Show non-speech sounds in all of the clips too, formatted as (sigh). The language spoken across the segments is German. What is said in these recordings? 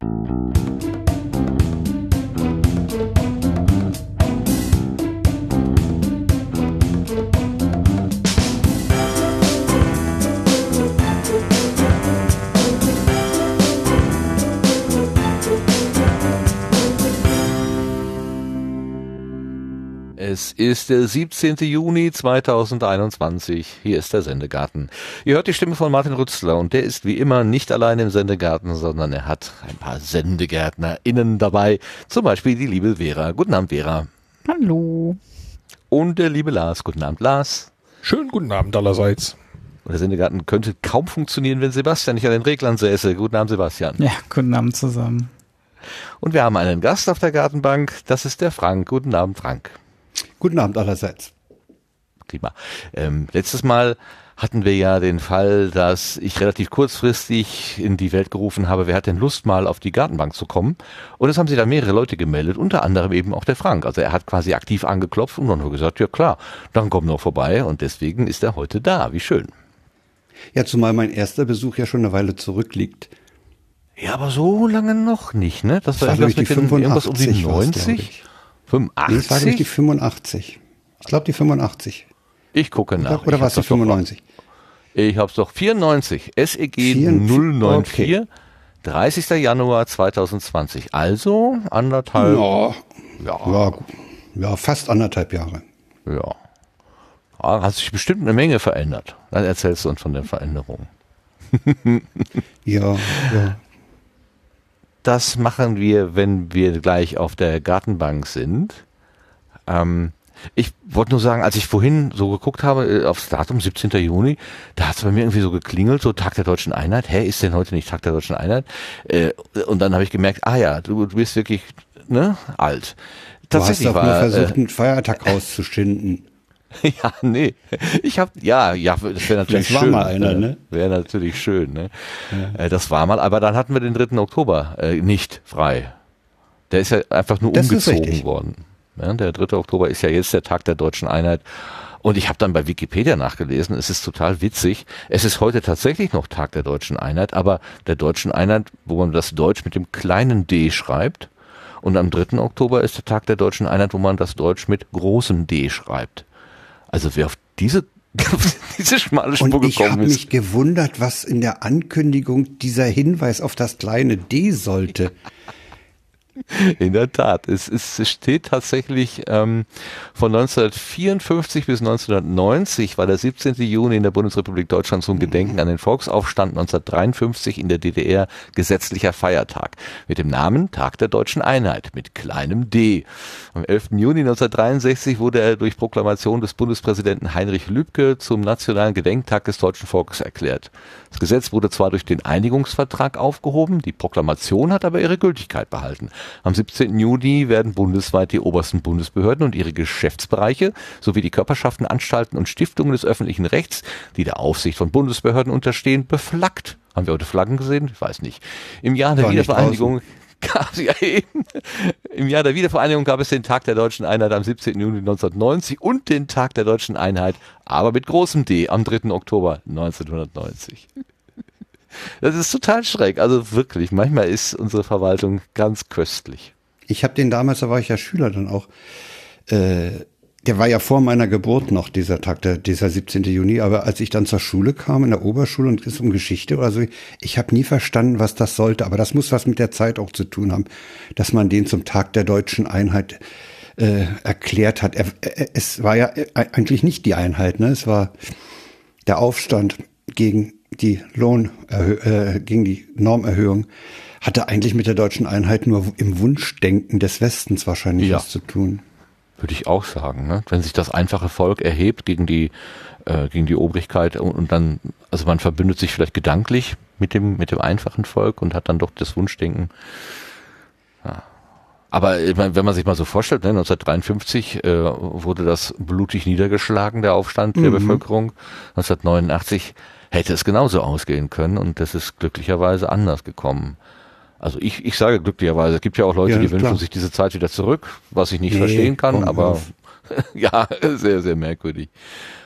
Es ist der 17. Juni 2021. Hier ist der Sendegarten. Ihr hört die Stimme von Martin Rützler und der ist wie immer nicht allein im Sendegarten, sondern er hat ein paar SendegärtnerInnen dabei. Zum Beispiel die liebe Vera. Guten Abend, Vera. Hallo. Und der liebe Lars. Guten Abend, Lars. Schönen guten Abend allerseits. Und der Sendegarten könnte kaum funktionieren, wenn Sebastian nicht an den Reglern säße. Guten Abend, Sebastian. Ja, guten Abend zusammen. Und wir haben einen Gast auf der Gartenbank. Das ist der Frank. Guten Abend, Frank. Guten Abend allerseits. Prima. Ähm, letztes Mal hatten wir ja den Fall, dass ich relativ kurzfristig in die Welt gerufen habe, wer hat denn Lust mal auf die Gartenbank zu kommen? Und es haben sich da mehrere Leute gemeldet, unter anderem eben auch der Frank. Also er hat quasi aktiv angeklopft und dann nur gesagt, ja klar, dann komm noch vorbei und deswegen ist er heute da. Wie schön. Ja, zumal mein erster Besuch ja schon eine Weile zurückliegt. Ja, aber so lange noch nicht, ne? Das, das war irgendwas, mit den, irgendwas um die 90? 85? Das war die 85. Ich glaube die 85. Ich gucke nach. Oder, oder war es die 95? ich habe es doch 94. SEG 094. Okay. 30. Januar 2020. Also anderthalb. Ja, ja. ja, ja fast anderthalb Jahre. Ja. Da hat sich bestimmt eine Menge verändert. Dann erzählst du uns von den Veränderungen. ja, ja. Das machen wir, wenn wir gleich auf der Gartenbank sind. Ähm, ich wollte nur sagen, als ich vorhin so geguckt habe äh, aufs Datum 17. Juni, da hat es bei mir irgendwie so geklingelt, so Tag der Deutschen Einheit. Hä, ist denn heute nicht Tag der Deutschen Einheit? Äh, und dann habe ich gemerkt, ah ja, du, du bist wirklich ne, alt. Tatsächlich du hast war, nur versucht, äh, einen Feiertag rauszuschinden. (laughs) Ja, nee. Ich habe ja, ja, das wäre natürlich das schön. war mal einer, ne? Wäre natürlich schön, ne? Ja. Äh, das war mal, aber dann hatten wir den 3. Oktober äh, nicht frei. Der ist ja einfach nur das umgezogen worden. Ja, der 3. Oktober ist ja jetzt der Tag der deutschen Einheit. Und ich habe dann bei Wikipedia nachgelesen, es ist total witzig. Es ist heute tatsächlich noch Tag der deutschen Einheit, aber der deutschen Einheit, wo man das Deutsch mit dem kleinen D schreibt. Und am 3. Oktober ist der Tag der deutschen Einheit, wo man das Deutsch mit großem D schreibt. Also wer auf diese (laughs) diese schmale Spur Und ich gekommen ist. Ich habe mich gewundert, was in der Ankündigung dieser Hinweis auf das kleine D sollte. (laughs) In der Tat. Es, es steht tatsächlich ähm, von 1954 bis 1990 war der 17. Juni in der Bundesrepublik Deutschland zum Gedenken an den Volksaufstand 1953 in der DDR gesetzlicher Feiertag mit dem Namen Tag der Deutschen Einheit mit kleinem D. Am 11. Juni 1963 wurde er durch Proklamation des Bundespräsidenten Heinrich Lübke zum nationalen Gedenktag des deutschen Volkes erklärt. Das Gesetz wurde zwar durch den Einigungsvertrag aufgehoben, die Proklamation hat aber ihre Gültigkeit behalten. Am 17. Juni werden bundesweit die obersten Bundesbehörden und ihre Geschäftsbereiche sowie die Körperschaften, Anstalten und Stiftungen des öffentlichen Rechts, die der Aufsicht von Bundesbehörden unterstehen, beflaggt. Haben wir heute Flaggen gesehen? Ich weiß nicht. Im Jahr der Wiedervereinigung gab es ja eben. Im Jahr der Wiedervereinigung gab es den Tag der deutschen Einheit am 17. Juni 1990 und den Tag der deutschen Einheit, aber mit großem D am 3. Oktober 1990. Das ist total schräg. Also wirklich, manchmal ist unsere Verwaltung ganz köstlich. Ich habe den damals, da war ich ja Schüler dann auch, äh, der war ja vor meiner Geburt noch, dieser Tag, der, dieser 17. Juni. Aber als ich dann zur Schule kam, in der Oberschule und es um Geschichte oder so, ich habe nie verstanden, was das sollte. Aber das muss was mit der Zeit auch zu tun haben, dass man den zum Tag der deutschen Einheit äh, erklärt hat. Er, er, es war ja eigentlich nicht die Einheit, ne? Es war der Aufstand gegen die Lohn, äh, gegen die Normerhöhung hatte eigentlich mit der deutschen Einheit nur im Wunschdenken des Westens wahrscheinlich ja. was zu tun. Würde ich auch sagen. Ne? Wenn sich das einfache Volk erhebt gegen die äh, gegen die Obrigkeit und, und dann, also man verbündet sich vielleicht gedanklich mit dem mit dem einfachen Volk und hat dann doch das Wunschdenken. Ja. Aber wenn man sich mal so vorstellt, ne, 1953 äh, wurde das blutig niedergeschlagen, der Aufstand mhm. der Bevölkerung. 1989 hätte es genauso ausgehen können und das ist glücklicherweise anders gekommen. Also ich, ich sage glücklicherweise, es gibt ja auch Leute, ja, die wünschen klar. sich diese Zeit wieder zurück, was ich nicht nee, verstehen kann, aber (laughs) ja, sehr, sehr merkwürdig.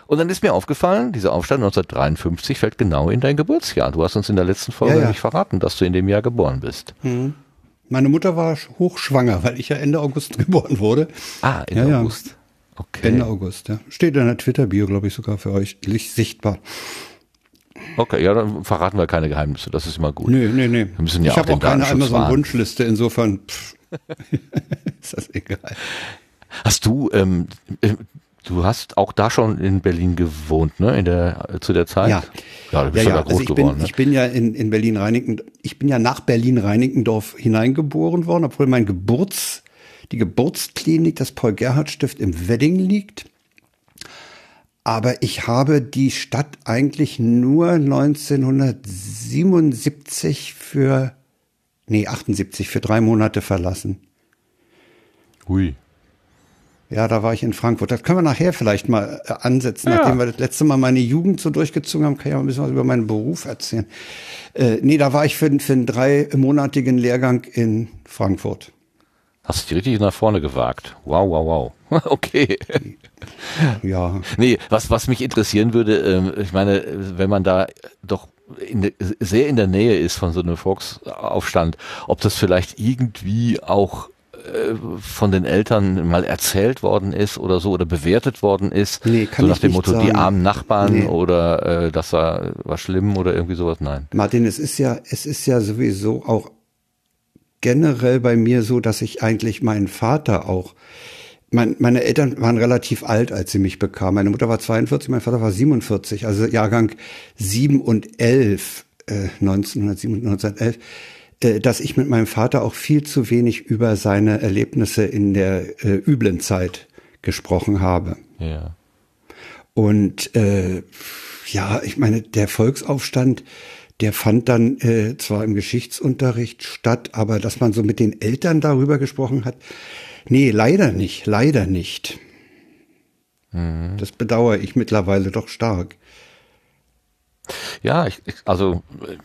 Und dann ist mir aufgefallen, dieser Aufstand 1953 fällt genau in dein Geburtsjahr. Du hast uns in der letzten Folge Ja, ja. nicht verraten, dass du in dem Jahr geboren bist. Meine Mutter war hochschwanger, weil ich ja Ende August (laughs) geboren wurde. Ah, in Ja. August. Okay. Ende August, ja. Steht in der Twitter-Bio, glaube ich, sogar für euch sichtbar. Okay, ja, dann verraten wir keine Geheimnisse. Das ist immer gut. Nee, nee, nee. Wir müssen ja ich auch habe auch keine Datenschutz wahren. Amazon-Wunschliste, insofern pff, (laughs) ist das egal. Hast du, ähm, äh, du hast auch da schon in Berlin gewohnt, ne? In der zu der Zeit? Ja. Ja, du bist ja, da groß Also ich, geworden. bin, ich bin ja in, in Berlin-Reinickendorf, ich bin ja nach Berlin-Reinickendorf hineingeboren worden, obwohl mein Geburts, die Geburtsklinik, das Paul-Gerhardt-Stift im Wedding liegt. Aber ich habe die Stadt eigentlich nur 1977 für, nee, 78 für drei Monate verlassen. Hui. Ja, da war ich in Frankfurt. Das können wir nachher vielleicht mal äh, ansetzen. Ja. Nachdem wir das letzte Mal meine Jugend so durchgezogen haben, kann ich auch ein bisschen was über meinen Beruf erzählen. Äh, nee, da war ich für, für einen dreimonatigen Lehrgang in Frankfurt. Hast du dich richtig nach vorne gewagt. Wow, wow, wow. (laughs) okay. Ja, Nee, was, was mich interessieren würde, ähm, ich meine, wenn man da doch in sehr in der Nähe ist von so einem Volksaufstand, ob das vielleicht irgendwie auch äh, von den Eltern mal erzählt worden ist oder so oder bewertet worden ist. Nee, kann so nach ich dem nicht Motto, die sagen. armen Nachbarn Nee. oder äh, das war, war schlimm oder irgendwie sowas. Nein. Martin, es ist ja, es ist ja sowieso auch generell bei mir so, dass ich eigentlich meinen Vater auch, mein, meine Eltern waren relativ alt, als sie mich bekamen. Meine Mutter war 42, mein Vater war 47, also Jahrgang 7 und 11, äh, 1907 und 1911, äh, dass ich mit meinem Vater auch viel zu wenig über seine Erlebnisse in der äh, üblen Zeit gesprochen habe. Ja. Und äh, ja, ich meine, der Volksaufstand, der fand dann äh, zwar im Geschichtsunterricht statt, aber dass man so mit den Eltern darüber gesprochen hat, nee, leider nicht, leider nicht. Das bedauere ich mittlerweile doch stark. Ja, ich, also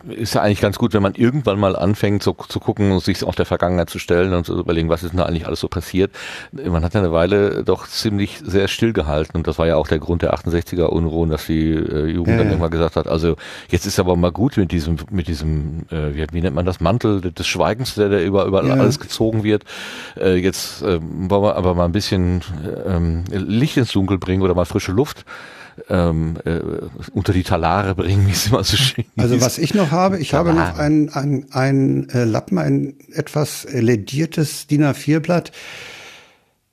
äh, ist ja eigentlich ganz gut, wenn man irgendwann mal anfängt so, zu gucken und sich auch der Vergangenheit zu stellen und zu überlegen, was ist denn da eigentlich alles so passiert. Man hat ja eine Weile doch ziemlich sehr stillgehalten und das war ja auch der Grund der 68er Unruhen, dass die äh, Jugend Ja, dann ja. irgendwann gesagt hat, also jetzt ist aber mal gut mit diesem, mit diesem, äh, wie, wie nennt man das, Mantel des Schweigens, der, der über, über Ja. alles gezogen wird. Äh, jetzt äh, wollen wir aber mal ein bisschen ähm, Licht ins Dunkel bringen oder mal frische Luft ähm, äh, unter die Talare bringen, wie es immer so schön (laughs) Also hieß. was ich noch habe, ich habe noch ein, ein, ein äh, Lappen, ein etwas lediertes DIN A4-Blatt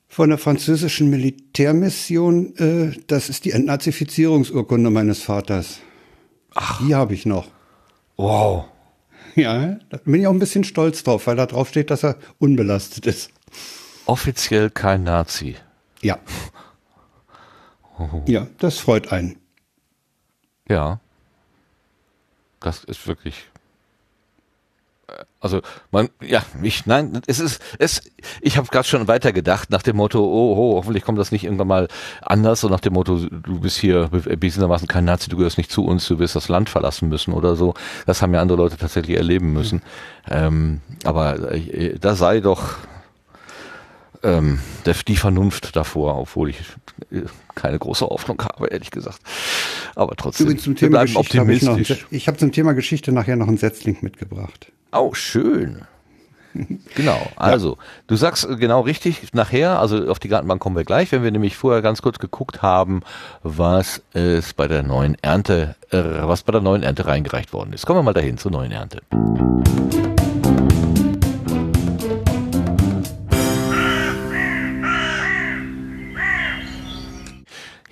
von der französischen Militärmission. Äh, das ist die Entnazifizierungsurkunde meines Vaters. Ach. Die habe ich noch. Wow. Ja, da bin ich auch ein bisschen stolz drauf, weil da drauf steht, dass er unbelastet ist. Offiziell kein Nazi. Ja. (laughs) Ja, das freut einen. Ja. Das ist wirklich. äh, Also man, ja, ich, nein, es ist, es, ich habe gerade schon weiter gedacht nach dem Motto, oh, oh, hoffentlich kommt das nicht irgendwann mal anders, so nach dem Motto, du bist hier bewiesenermaßen kein Nazi, du gehörst nicht zu uns, du wirst das Land verlassen müssen oder so. Das haben ja andere Leute tatsächlich erleben müssen. Ähm, aber äh, da sei doch ähm, der, die Vernunft davor, obwohl ich äh, keine große Hoffnung habe, ehrlich gesagt. Aber trotzdem, Übrigens zum wir Thema bleiben Geschichte habe ich noch, optimistisch. ich habe zum Thema Geschichte nachher noch einen Setzling mitgebracht. Oh, schön. (laughs) Genau, also du sagst äh, genau richtig, nachher, also auf die Gartenbank kommen wir gleich, wenn wir nämlich vorher ganz kurz geguckt haben, was es bei der neuen Ernte, äh, was bei der neuen Ernte reingereicht worden ist. Kommen wir mal dahin zur neuen Ernte.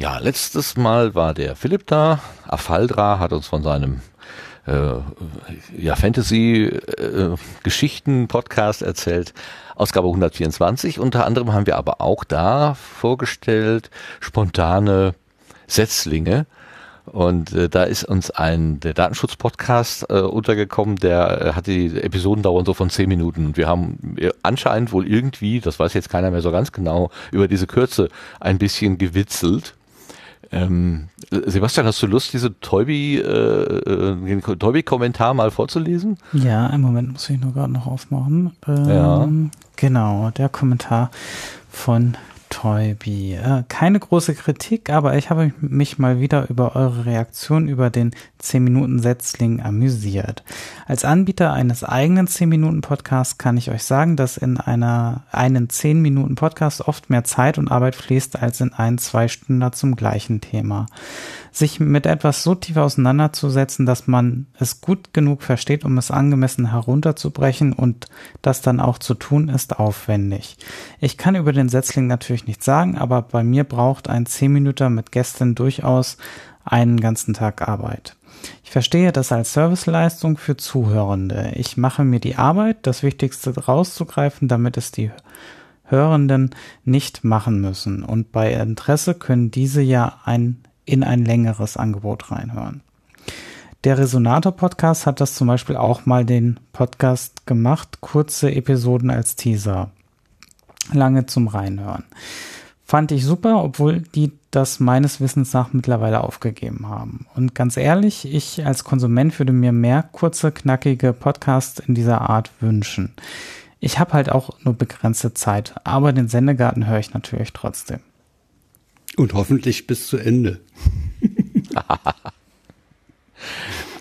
Ja, letztes Mal war der Philipp da. Afaldra hat uns von seinem äh, ja, Fantasy-Geschichten-Podcast erzählt. Ausgabe 124. Unter anderem haben wir aber auch da vorgestellt spontane Setzlinge. Und äh, da ist uns ein der Datenschutz-Podcast äh, untergekommen, der äh, hat die Episoden dauern so von zehn Minuten. Und wir haben äh, anscheinend wohl irgendwie, das weiß jetzt keiner mehr so ganz genau, über diese Kürze ein bisschen gewitzelt. Ähm, Sebastian, hast du Lust, diese Teubi, äh, äh, den Teubi-Kommentar mal vorzulesen? Ja, einen Moment muss ich nur gerade noch aufmachen. Ähm, Ja. Genau, der Kommentar von Toybi. Äh, keine große Kritik, aber ich habe mich mal wieder über eure Reaktion über den 10-Minuten-Setzling amüsiert. Als Anbieter eines eigenen 10-Minuten-Podcasts kann ich euch sagen, dass in einer, einen 10-Minuten-Podcast oft mehr Zeit und Arbeit fließt als in ein, zwei Stunden zum gleichen Thema sich mit etwas so tief auseinanderzusetzen, dass man es gut genug versteht, um es angemessen herunterzubrechen und das dann auch zu tun, ist aufwendig. Ich kann über den Setzling natürlich nichts sagen, aber bei mir braucht ein 10 Minuten mit Gästen durchaus einen ganzen Tag Arbeit. Ich verstehe das als Serviceleistung für Zuhörende. Ich mache mir die Arbeit, das Wichtigste rauszugreifen, damit es die Hörenden nicht machen müssen. Und bei Interesse können diese ja ein in ein längeres Angebot reinhören. Der Resonator-Podcast hat das zum Beispiel auch mal den Podcast gemacht, kurze Episoden als Teaser. Lange zum Reinhören. Fand ich super, obwohl die das meines Wissens nach mittlerweile aufgegeben haben. Und ganz ehrlich, ich als Konsument würde mir mehr kurze, knackige Podcasts in dieser Art wünschen. Ich habe halt auch nur begrenzte Zeit, aber den Sendegarten höre ich natürlich trotzdem. Und hoffentlich bis zu Ende. (laughs)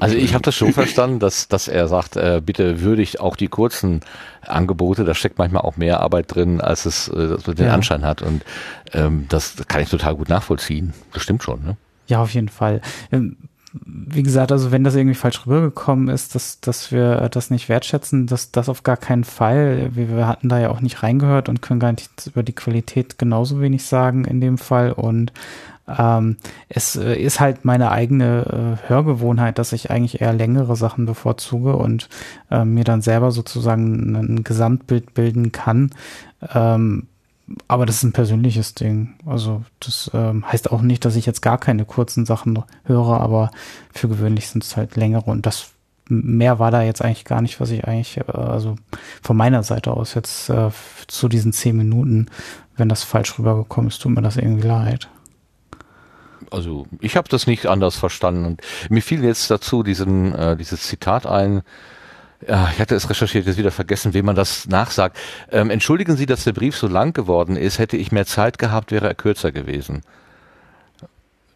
Also ich habe das schon verstanden, dass, dass er sagt, äh, bitte würdigt auch die kurzen Angebote, da steckt manchmal auch mehr Arbeit drin, als es äh, den ja. Anschein hat. Und ähm, das kann ich total gut nachvollziehen. Das stimmt schon, ne? Ja, auf jeden Fall. Ähm, wie gesagt, also wenn das irgendwie falsch rübergekommen ist, dass, dass wir das nicht wertschätzen, dass das auf gar keinen Fall. Wir, wir hatten da ja auch nicht reingehört und können gar nicht über die Qualität genauso wenig sagen in dem Fall. Und ähm, es äh, ist halt meine eigene äh, Hörgewohnheit, dass ich eigentlich eher längere Sachen bevorzuge und äh, mir dann selber sozusagen ein Gesamtbild bilden kann. Ähm, aber das ist ein persönliches Ding. Also das ähm, heißt auch nicht, dass ich jetzt gar keine kurzen Sachen höre, aber für gewöhnlich sind es halt längere und das mehr war da jetzt eigentlich gar nicht, was ich eigentlich, äh, also von meiner Seite aus jetzt äh, zu diesen zehn Minuten, wenn das falsch rübergekommen ist, tut mir das irgendwie leid. Also ich habe das nicht anders verstanden und mir fiel jetzt dazu diesen äh, dieses Zitat ein, ja, ich hatte es recherchiert, jetzt wieder vergessen, wem man das nachsagt. Ähm, entschuldigen Sie, dass der Brief so lang geworden ist. Hätte ich mehr Zeit gehabt, wäre er kürzer gewesen.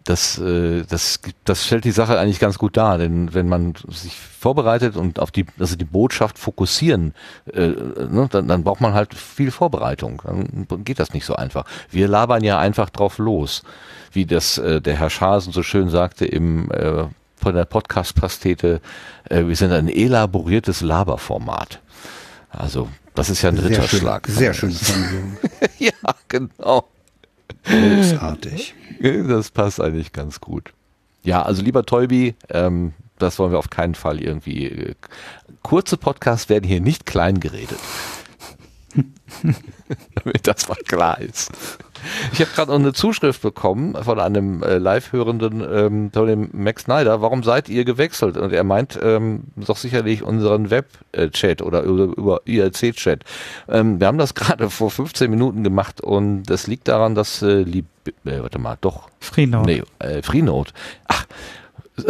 Das, äh, das, das stellt die Sache eigentlich ganz gut dar, denn wenn man sich vorbereitet und auf die, also die Botschaft fokussieren, äh, ne, dann, dann braucht man halt viel Vorbereitung. Dann geht das nicht so einfach. Wir labern ja einfach drauf los, wie das äh, der Herr Schasen so schön sagte im äh, von der Podcast-Pastete, äh, wir sind ein elaboriertes Laberformat. Also, das ist ja ein Ritterschlag. Sehr schön. Sehr schön. (laughs) ja, genau. Großartig. (laughs) Das passt eigentlich ganz gut. Ja, also lieber Tolbi, ähm, das wollen wir auf keinen Fall irgendwie. Äh, kurze Podcasts werden hier nicht klein geredet. (laughs) (laughs) Damit das mal klar ist. Ich habe gerade noch eine Zuschrift bekommen von einem äh, Live-Hörenden, ähm, von dem Max Snyder. Warum seid ihr gewechselt? Und er meint ähm, doch sicherlich unseren Web-Chat oder über, über IRC-Chat. Ähm, wir haben das (laughs) gerade vor 15 Minuten gemacht und das liegt daran, dass äh, lieb, äh, warte mal, doch. Freenode. Nee, äh, Freenode. Ach,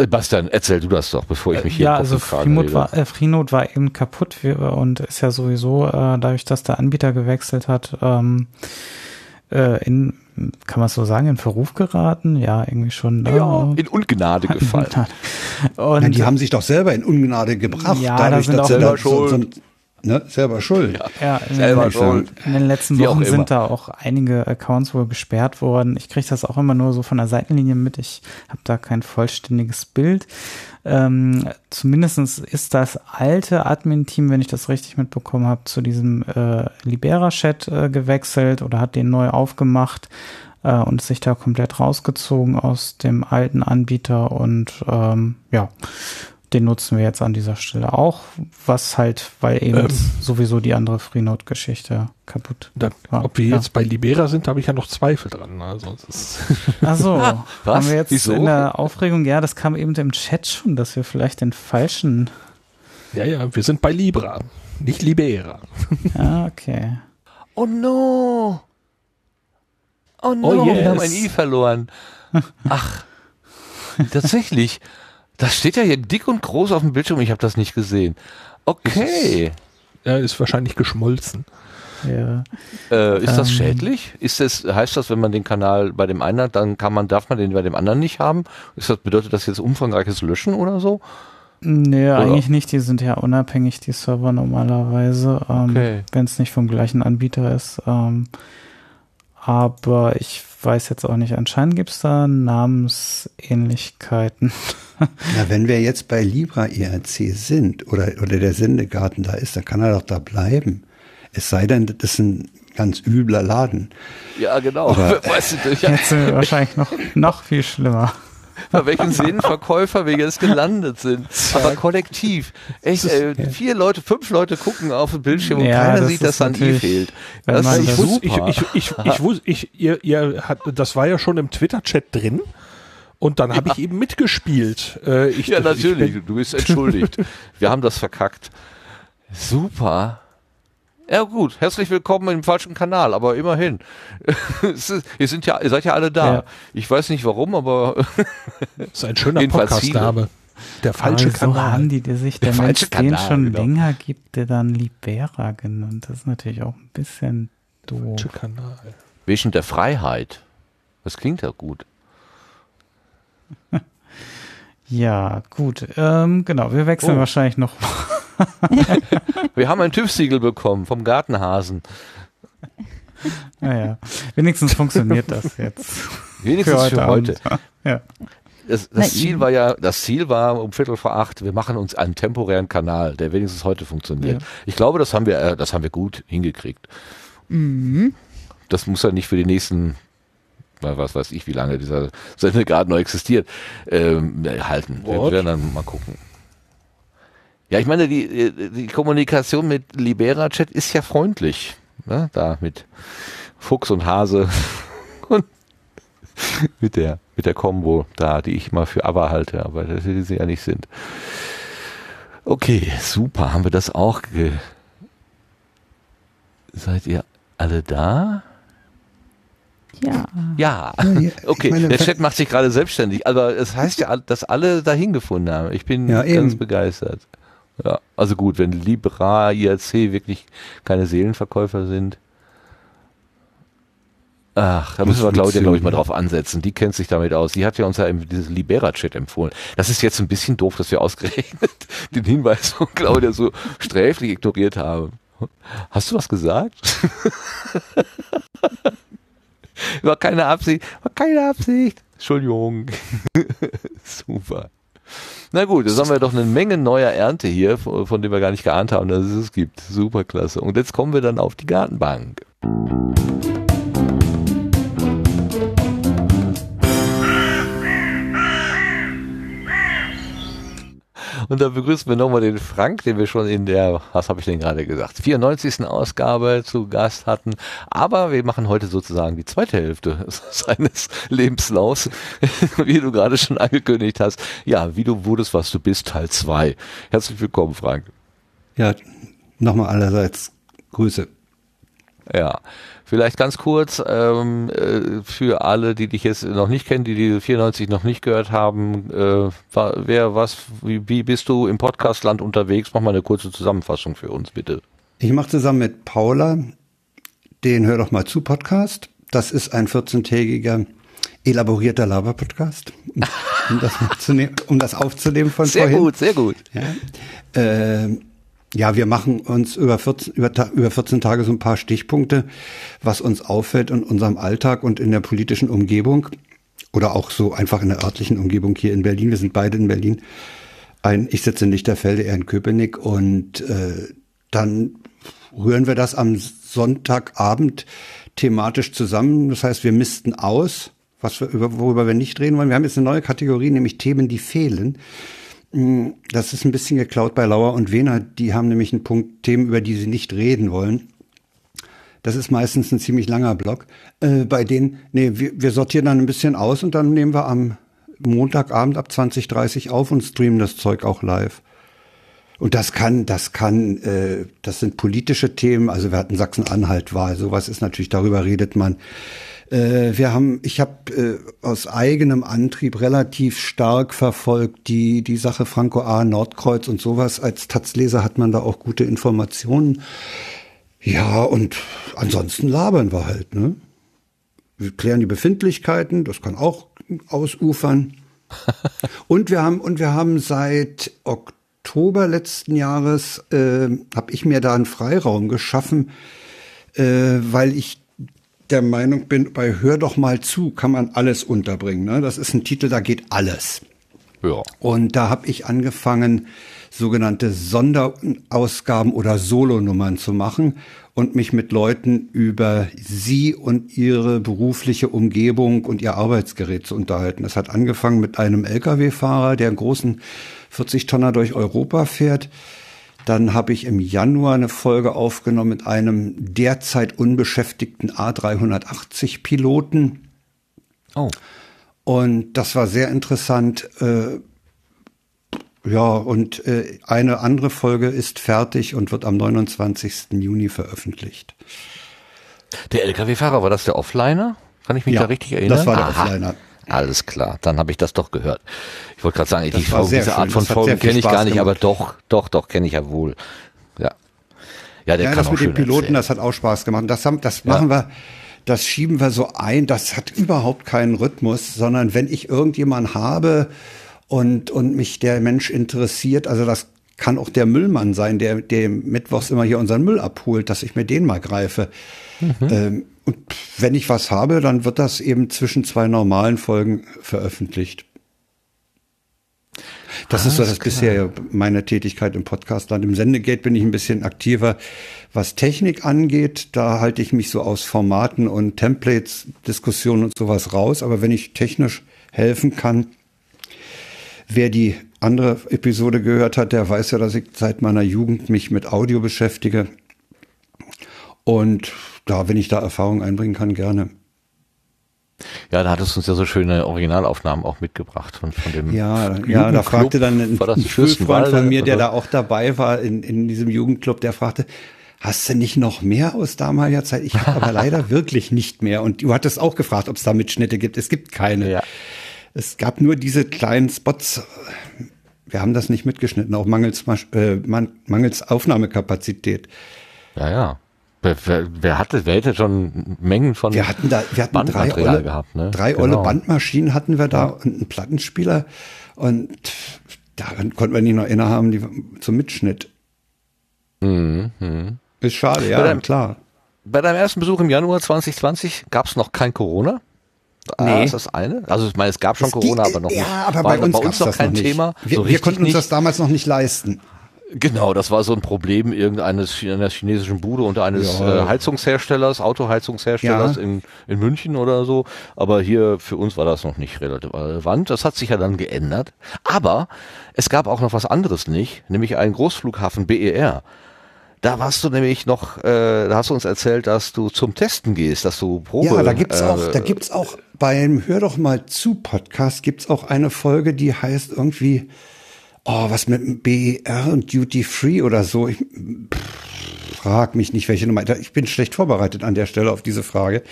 Bastian, erzähl du das doch, bevor ich mich hier Ja, also Freenode war, äh, Freenode war eben kaputt und ist ja sowieso, äh, dadurch, dass der Anbieter gewechselt hat, ähm, äh, in, kann man so sagen, in Verruf geraten? Ja, irgendwie schon. Ja, in Ungnade (laughs) gefallen. Und ja, die haben sich doch selber in Ungnade gebracht. Ja, dadurch, da sind auch selber schuld. So, so, ne, selber schuld. Ja, ja in, selber schuld. In den letzten Wochen sind da auch einige Accounts wohl gesperrt worden. Ich kriege das auch immer nur so von der Seitenlinie mit. Ich habe da kein vollständiges Bild. Ähm, Zumindest ist das alte Admin-Team, wenn ich das richtig mitbekommen habe, zu diesem äh, Libera-Chat äh, gewechselt oder hat den neu aufgemacht äh, und sich da komplett rausgezogen aus dem alten Anbieter und ähm, ja, den nutzen wir jetzt an dieser Stelle auch, was halt, weil eben ähm, sowieso die andere Freenode-Geschichte kaputt dann, war. Ob wir ja. jetzt bei Libera sind, habe ich ja noch Zweifel dran. Also Ach so, (laughs) ah, haben wir jetzt Wieso? in der Aufregung, ja, das kam eben im Chat schon, dass wir vielleicht den falschen... Ja, ja, wir sind bei Libra, nicht Libera. Ja, okay. Oh no! Oh no, oh yes. wir haben ein I verloren. Ach, tatsächlich. Das steht ja hier dick und groß auf dem Bildschirm. Ich habe das nicht gesehen. Okay. Er ist, ist wahrscheinlich geschmolzen. Ja. Äh, ist das Ähm. schädlich? Ist das, heißt das, wenn man den Kanal bei dem einen hat, dann kann man, darf man den bei dem anderen nicht haben? Ist das, bedeutet das jetzt umfangreiches Löschen oder so? Nee, Oder? eigentlich nicht. Die sind ja unabhängig, die Server normalerweise, ähm, Okay. wenn es nicht vom gleichen Anbieter ist. Ähm, aber ich weiß jetzt auch nicht. Anscheinend gibt es da Namensähnlichkeiten. (laughs) Na, wenn wir jetzt bei Libra IRC sind oder, oder der Sendegarten da ist, dann kann er doch da bleiben. Es sei denn, das ist ein ganz übler Laden. Ja, genau. Aber- (laughs) weißt du, ja, Jetzt wahrscheinlich noch, noch viel schlimmer. Bei welchen Sehnenverkäufer wir jetzt gelandet sind. Aber kollektiv. Echt, äh, vier Leute, fünf Leute gucken auf den Bildschirm und Ja, keiner das sieht, dass da ein I natürlich- fehlt. Das ist Ich wusste, ich, super. ich, ich, ich, wusste, ich, ihr, ihr hat, das war ja schon im Twitter-Chat drin. Und dann habe ich eben mitgespielt. Äh, ich, ja, natürlich. Ich bin, du bist entschuldigt. (laughs) Wir haben das verkackt. Super. Ja gut, herzlich willkommen im falschen Kanal, aber immerhin. (laughs) Es ist, ihr, sind ja, ihr seid ja alle da. Ja. Ich weiß nicht warum, aber das (laughs) ist ein schöner Podcast-Name. Der falsche aber so Kanal. haben die der sich, Der der Mensch falsche den Kanal, schon genau. länger gibt, der dann Libera genannt. Das ist natürlich auch ein bisschen doof. falsche Kanal. wegen der Freiheit. Das klingt ja gut. (laughs) Ja, gut. Ähm, genau, wir wechseln Oh. wahrscheinlich noch. (laughs) Wir haben ein TÜV-Siegel bekommen vom Gartenhasen. Naja, wenigstens funktioniert das jetzt. Wenigstens für heute. Abend. Ja. Das, das Ziel war ja, das Ziel war um Viertel vor acht, wir machen uns einen temporären Kanal, der wenigstens heute funktioniert. Ja. Ich glaube, das haben wir, äh, das haben wir gut hingekriegt. Das muss ja nicht für die nächsten, wa- was weiß ich, wie lange dieser Sendegarten noch existiert, ähm, halten. Wir werden dann mal gucken. Ja, ich meine, die, die Kommunikation mit Libera Chat ist ja freundlich. Ne? Da mit Fuchs und Hase (laughs) und mit der, mit der Combo da, die ich mal für aber halte, aber das die sie ja nicht sind. Okay, super, haben wir das auch ge Seid ihr alle da? Ja. Ja. (laughs) Okay, meine, der Chat macht sich gerade selbstständig, aber es heißt ja, dass alle dahin gefunden haben. Ich bin Ja, ganz eben. begeistert. Ja, also gut, wenn Libra, IRC wirklich keine Seelenverkäufer sind. Ach, da müssen wir Claudia, glaube ich, mal drauf ansetzen. Die kennt sich damit aus. Die hat ja uns ja dieses Libera-Chat empfohlen. Das ist jetzt ein bisschen doof, dass wir ausgerechnet (laughs) den Hinweis von Claudia so sträflich ignoriert haben. Hast du was gesagt? (laughs) War keine Absicht. War keine Absicht. Entschuldigung. (laughs) Super. Na gut, jetzt haben wir doch eine Menge neuer Ernte hier, von von dem wir gar nicht geahnt haben, dass es es gibt. Super klasse. Und jetzt kommen wir dann auf die Gartenbank. Und da begrüßen wir nochmal den Frank, den wir schon in der, was habe ich denn gerade gesagt, 94. Ausgabe zu Gast hatten. Aber wir machen heute sozusagen die zweite Hälfte (laughs) seines Lebenslaufs, (laughs) wie du gerade schon angekündigt hast. Ja, wie du wurdest, was du bist, Teil 2. Herzlich willkommen, Frank. Ja, nochmal allerseits Grüße. Ja, vielleicht ganz kurz ähm, äh, für alle, die dich jetzt noch nicht kennen, die die 94 noch nicht gehört haben. Äh, wer, was, wie, wie bist du im Podcastland unterwegs? Mach mal eine kurze Zusammenfassung für uns, bitte. Ich mache zusammen mit Paula den Hör doch mal zu Podcast. Das ist ein 14-tägiger elaborierter Laber-Podcast, um, um das aufzunehmen von (laughs) Sehr vorhin. gut, sehr gut. Ja. Äh, ja, wir machen uns über 14, über, über 14 Tage so ein paar Stichpunkte, was uns auffällt in unserem Alltag und in der politischen Umgebung oder auch so einfach in der örtlichen Umgebung hier in Berlin. Wir sind beide in Berlin. Ein, ich sitze in Lichterfelde, er in Köpenick und äh, dann rühren wir das am Sonntagabend thematisch zusammen. Das heißt, wir missten aus, was wir, über, worüber wir nicht reden wollen. Wir haben jetzt eine neue Kategorie, nämlich Themen, die fehlen. Mm, Das ist ein bisschen geklaut bei Lauer und Wehner. Die haben nämlich einen Punkt Themen, über die sie nicht reden wollen. Das ist meistens ein ziemlich langer Block. Äh, bei denen, nee, wir, wir sortieren dann ein bisschen aus und dann nehmen wir am Montagabend ab 20.30 auf und streamen das Zeug auch live. Und das kann, das kann, äh, das sind politische Themen. Also wir hatten Sachsen-Anhalt-Wahl. Sowas ist natürlich, darüber redet man. Äh, wir haben, ich habe äh, aus eigenem Antrieb relativ stark verfolgt die die Sache Franco A. Nordkreuz und sowas. Als Taz-Leser hat man da auch gute Informationen. Ja, und ansonsten labern wir halt, ne? Wir klären die Befindlichkeiten, das kann auch ausufern. (laughs) und wir haben und wir haben seit Oktober letzten Jahres äh, habe ich mir da einen Freiraum geschaffen, äh, weil ich der Meinung bin, bei Hör doch mal zu kann man alles unterbringen. Ne? Das ist ein Titel, da geht alles. Ja. Und da habe ich angefangen, sogenannte Sonderausgaben oder Solonummern zu machen und mich mit Leuten über sie und ihre berufliche Umgebung und ihr Arbeitsgerät zu unterhalten. Das hat angefangen mit einem Lkw-Fahrer, der einen großen 40-Tonner durch Europa fährt. Dann habe ich im Januar eine Folge aufgenommen mit einem derzeit unbeschäftigten A380-Piloten. Oh. Und das war sehr interessant. Äh, ja, und äh, eine andere Folge ist fertig und wird am 29. Juni veröffentlicht. Der LKW-Fahrer, war das der Offliner? Kann ich mich Ja, da richtig erinnern? das war der Aha. Offliner. Alles klar, dann habe ich das doch gehört. Ich wollte gerade sagen, Das die war Folge, sehr diese Art schön, von das hat Folgen kenne ich Spaß gar nicht, aber gemacht. doch, doch, doch, kenne ich ja wohl. Ja. Ja, der Ja, kann das auch mit den Piloten, erzählen. das hat auch Spaß gemacht. Das, haben, das Ja. machen wir, das schieben wir so ein. Das hat überhaupt keinen Rhythmus, sondern wenn ich irgendjemanden habe und, und mich der Mensch interessiert, also das kann auch der Müllmann sein, der, der mittwochs immer hier unseren Müll abholt, dass ich mir den mal greife. Ähm, und wenn ich was habe, dann wird das eben zwischen zwei normalen Folgen veröffentlicht. Das ist so Alles das bisher meine Tätigkeit im Podcastland. Im Sendegate bin ich ein bisschen aktiver, was Technik angeht. Da halte ich mich so aus Formaten und Templates, Diskussionen und sowas raus. Aber wenn ich technisch helfen kann, wer die andere Episode gehört hat, der weiß ja, dass ich seit meiner Jugend mich mit Audio beschäftige. Und da, wenn ich da Erfahrung einbringen kann, gerne. Ja, da hattest du uns ja so schöne Originalaufnahmen auch mitgebracht von, von dem Ja, ja, da Jugendclub. fragte dann ein, ein Schulfreund von mir, der oder? da auch dabei war in, in diesem Jugendclub, der fragte, hast du nicht noch mehr aus damaliger Zeit? Ich habe aber leider (laughs) wirklich nicht mehr. Und du hattest auch gefragt, ob es da Mitschnitte gibt. Es gibt keine. Ja. Es gab nur diese kleinen Spots. Wir haben das nicht mitgeschnitten, auch mangels, äh, man- mangels Aufnahmekapazität. Ja, ja. Wer, wer, hatte, wer hätte schon Mengen von Wir hatten da, wir hatten drei olle, gehabt, ne? drei Genau. olle Bandmaschinen hatten wir da und einen Plattenspieler und daran konnten wir nicht noch innehaben, die zum Mitschnitt. Ist schade, ja, Bei deinem- klar. Bei deinem ersten Besuch im Januar 2020 gab es noch kein Corona? Ah, Nee. ist das eine? Also ich meine, es gab schon Es Corona, ging- aber noch ja, nicht. aber war bei uns, bei gab's noch kein. Thema. Wir, so wir konnten uns nicht. das damals noch nicht leisten. Genau, das war so ein Problem irgendeines einer chinesischen Bude und eines Ja. äh, Heizungsherstellers, Autoheizungsherstellers Ja. in, in München oder so. Aber hier für uns war das noch nicht relativ relevant. Das hat sich ja dann geändert. Aber es gab auch noch was anderes nicht, nämlich einen Großflughafen BER. Da warst du nämlich noch, äh, da hast du uns erzählt, dass du zum Testen gehst, dass du Probe. Ja, da gibt's äh, auch, da gibt's auch beim Hör doch mal zu Podcast gibt's auch eine Folge, die heißt irgendwie, oh, was mit BER und Duty Free oder so. Ich pff, frag mich nicht, welche Nummer. Ich bin schlecht vorbereitet an der Stelle auf diese Frage.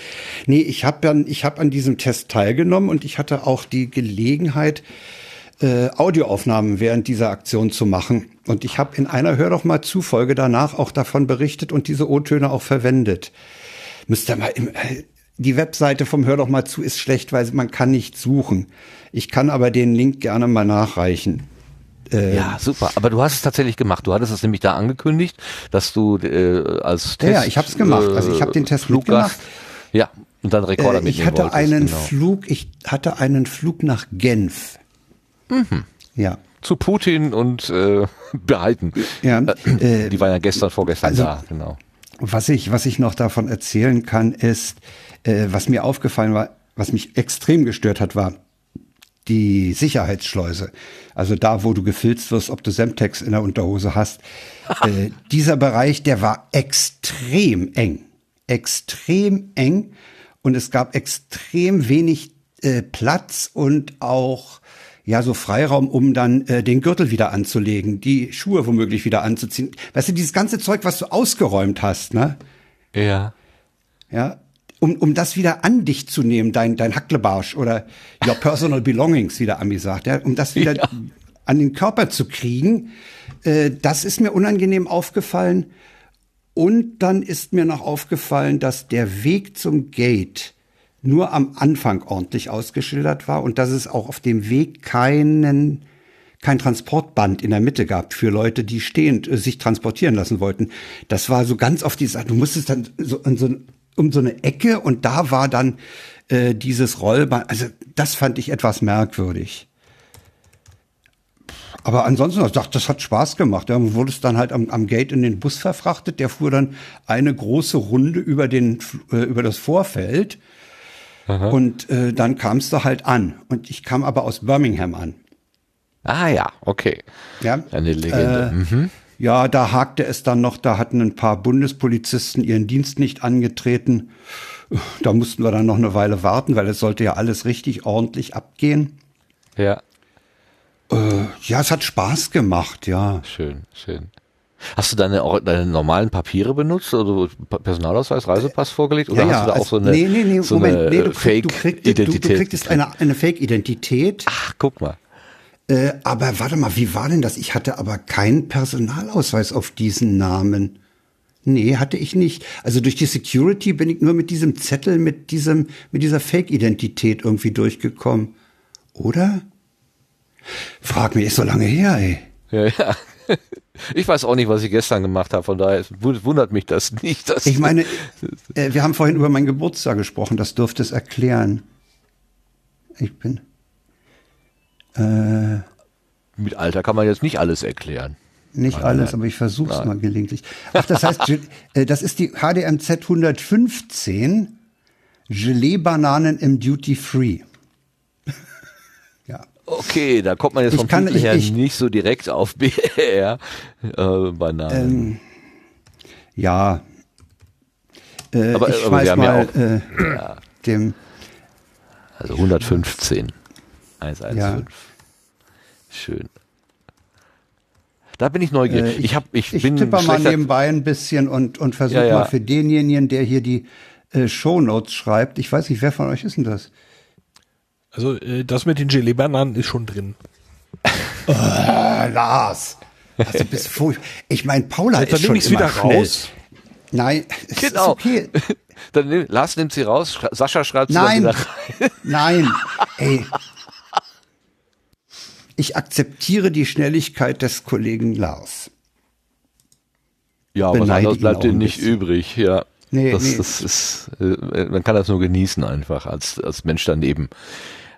Nee, ich habe dann, ich habe an diesem Test teilgenommen und ich hatte auch die Gelegenheit, äh, Audioaufnahmen während dieser Aktion zu machen. Und ich habe in einer Hör doch mal zu Folge danach auch davon berichtet und diese O-Töne auch verwendet. Müsst ihr mal im, äh, die Webseite vom Hör doch mal zu ist schlecht, weil man kann nicht suchen. Ich kann aber den Link gerne mal nachreichen. Äh, Ja, super. Aber du hast es tatsächlich gemacht. Du hattest es nämlich da angekündigt, dass du äh, als Test. Ja, ja, ich hab's gemacht. Also ich hab den Test Fluggast, Ja, und dann Rekorder äh, ich hatte wolltest, einen genau. Flug, ich hatte einen Flug nach Genf. Mhm. Ja. zu Putin und äh, (laughs) behalten. Ja, äh, Die waren ja gestern, vorgestern also- da, genau. Was ich, was ich noch davon erzählen kann, ist, äh, was mir aufgefallen war, was mich extrem gestört hat, war die Sicherheitsschleuse. Also da, wo du gefilzt wirst, ob du Semtex in der Unterhose hast. (laughs) äh, dieser Bereich, der war extrem eng. Extrem eng. Und es gab extrem wenig äh, Platz und auch ja so Freiraum, um dann äh, den Gürtel wieder anzulegen, die Schuhe womöglich wieder anzuziehen. Weißt du, dieses ganze Zeug, was du ausgeräumt hast, ne? Ja. Ja, um, um das wieder an dich zu nehmen, dein, dein Hacklebarsch oder your personal belongings, wie der Ami sagt, ja, um das wieder Ja. an den Körper zu kriegen, äh, das ist mir unangenehm aufgefallen. Und dann ist mir noch aufgefallen, dass der Weg zum Gate nur am Anfang ordentlich ausgeschildert war und dass es auch auf dem Weg keinen kein Transportband in der Mitte gab für Leute, die stehend äh, sich transportieren lassen wollten. Das war so ganz auf die Seite. Du musstest dann so, so um so eine Ecke und da war dann äh, dieses Rollband. Also das fand ich etwas merkwürdig. Aber ansonsten, ich dachte, das hat Spaß gemacht. Ja, wurde es dann halt am, am Gate in den Bus verfrachtet. Der fuhr dann eine große Runde über den äh, über das Vorfeld. Aha. Und äh, dann kamst du halt an. Und ich kam aber aus Birmingham an. Ah ja, okay. Ja. Eine Legende. Äh, mhm. Ja, da hakte es dann noch, da hatten ein paar Bundespolizisten ihren Dienst nicht angetreten. Da mussten wir dann noch eine Weile warten, weil es sollte ja alles richtig ordentlich abgehen. Ja. Äh, ja, es hat Spaß gemacht, ja. Schön, schön. Hast du deine, deine normalen Papiere benutzt, also Personalausweis, Reisepass vorgelegt? Oder ja, hast du da also, auch so eine, nee, nee, nee, so Moment, eine nee, du, Fake-Identität? Du, du, du kriegst eine, eine Fake-Identität. Ach, guck mal. Äh, aber warte mal, wie war denn das? Ich hatte aber keinen Personalausweis auf diesen Namen. Nee, hatte ich nicht. Also durch die Security bin ich nur mit diesem Zettel, mit diesem, mit dieser Fake-Identität irgendwie durchgekommen. Oder? Frag mich, ist so lange her, ey. Ja, ja. (laughs) Ich weiß auch nicht, was ich gestern gemacht habe, von daher wundert mich das nicht. ich meine, (laughs) äh, wir haben vorhin über meinen Geburtstag gesprochen, das dürfte es erklären. Ich bin. Äh, Mit Alter kann man jetzt nicht alles erklären. Nicht nein, alles, nein. aber ich versuche es mal gelegentlich. Ach, das heißt, (laughs) äh, das ist die HDMZ 115 Gelee-Bananen im Duty Free. (laughs) ja. Okay, da kommt man jetzt vom kann, Titel her ich, nicht so direkt auf (laughs) BR äh, Bananen. Ähm, ja. Äh, aber, ich aber haben mal, ja auch äh, (clears throat) ja. dem also 115. 115. Ja. Schön. Da bin ich neugierig. Äh, ich, ich, hab, ich, ich bin tippe mal nebenbei ein bisschen und, und versuche ja, ja. mal für denjenigen, der hier die äh, Shownotes schreibt. Ich weiß nicht, wer von euch ist denn das? Also äh, das mit den Gelee-Bananen ist schon drin. oh, (laughs) Lars. Also (laughs) bist ich meine, Paula Jetzt, ist schon immer wieder schnell. raus. Nein, (laughs) es genau. ist okay. Dann nimm, Lars nimmt sie raus, Sascha schreibt sie Nein, wieder rein. Nein, ey, ich akzeptiere die Schnelligkeit des Kollegen Lars. Ja, aber anderes bleibt dir nicht übrig, ja. Nee, das, nee. das ist, äh, man kann das nur genießen einfach als, als Mensch daneben.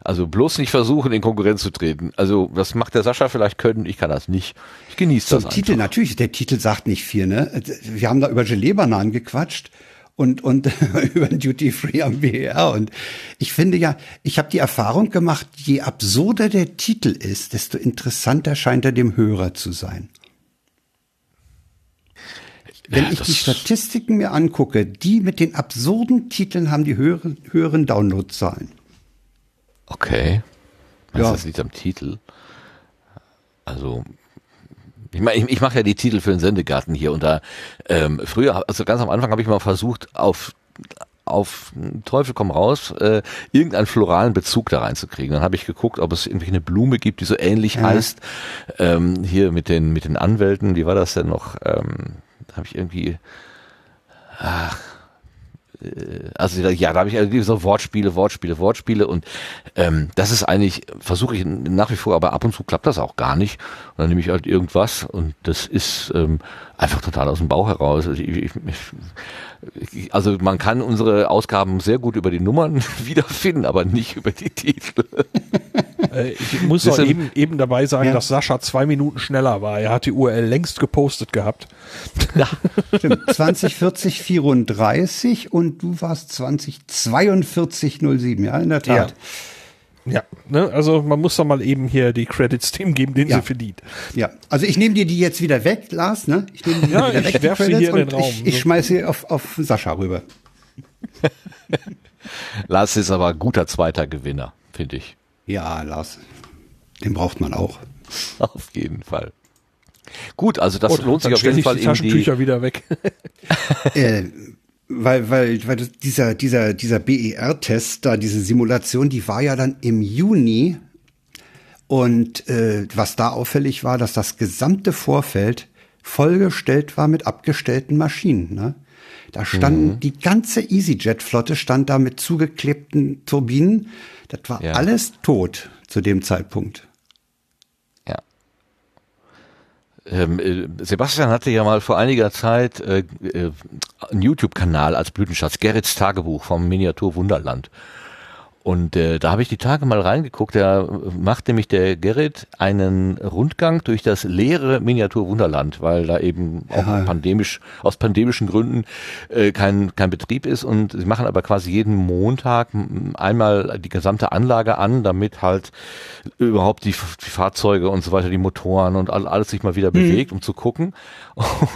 Also bloß nicht versuchen, in Konkurrenz zu treten. Also das macht der Sascha vielleicht können, ich kann das nicht. Ich genieße das Zum Titel natürlich, der Titel sagt nicht viel, ne? Wir haben da über Gelee-Bananen gequatscht und, und (laughs) über den Duty Free am BR. Und ich finde ja, ich habe die Erfahrung gemacht, je absurder der Titel ist, desto interessanter scheint er dem Hörer zu sein. Wenn ja, ich die Statistiken mir angucke, die mit den absurden Titeln haben die höheren, höheren Downloadzahlen. Okay. Was ja. das liegt am Titel? Also ich meine, ich, ich mache ja die Titel für den Sendegarten hier und da ähm, früher, also ganz am Anfang habe ich mal versucht, auf auf Teufel komm raus, äh, irgendeinen floralen Bezug da reinzukriegen. Dann habe ich geguckt, ob es irgendwie eine Blume gibt, die so ähnlich ja. heißt. Ähm, hier mit den mit den Anwälten, wie war das denn noch? Ähm, habe ich irgendwie ach, also ja, da habe ich also so Wortspiele, Wortspiele, Wortspiele und ähm, das ist eigentlich, versuche ich nach wie vor, aber ab und zu klappt das auch gar nicht. Und dann nehme ich halt irgendwas und das ist ähm, einfach total aus dem Bauch heraus. Also, ich, ich, also man kann unsere Ausgaben sehr gut über die Nummern (laughs) wiederfinden, aber nicht über die Titel. (laughs) Äh, ich muss auch eben, eben dabei sagen, ja. dass Sascha zwei Minuten schneller war. Er hat die URL längst gepostet gehabt. Ja, stimmt. 2040 34 und du warst 2042 07, ja, in der Tat. Ja. Ja, ne? also man muss doch mal eben hier die Credits dem geben, den ja. sie verdient. Ja, also ich nehme dir die jetzt wieder weg, Lars. Ne? Ich nehme die ja, wieder ich weg, werf die sie hier in den Raum. Ich, ich schmeiße sie auf, auf Sascha rüber. (laughs) Lars ist aber ein guter zweiter Gewinner, finde ich. Ja, Lars, den braucht man auch. (laughs) Auf jeden Fall. Gut, also das oh, lohnt sich auf jeden Fall. Die Taschentücher die, wieder weg. (laughs) äh, weil, weil, weil dieser, dieser, dieser BER-Test da, diese Simulation, die war ja dann im Juni. Und äh, was da auffällig war, dass das gesamte Vorfeld vollgestellt war mit abgestellten Maschinen. Ne? Da standen Mhm. die ganze EasyJet-Flotte stand da mit zugeklebten Turbinen. Das war Ja. alles tot zu dem Zeitpunkt. Ja. Ähm, äh, Sebastian hatte ja mal vor einiger Zeit äh, äh, einen YouTube-Kanal als Blütenschatz, Gerrits Tagebuch vom Miniatur Wunderland. Und äh, da habe ich die Tage mal reingeguckt. Da macht nämlich der Gerrit einen Rundgang durch das leere Miniatur Wunderland, weil da eben auch Ja. pandemisch aus pandemischen Gründen äh, kein kein Betrieb ist. Und sie machen aber quasi jeden Montag einmal die gesamte Anlage an, damit halt überhaupt die, die Fahrzeuge und so weiter, die Motoren und all- alles sich mal wieder bewegt, um zu gucken.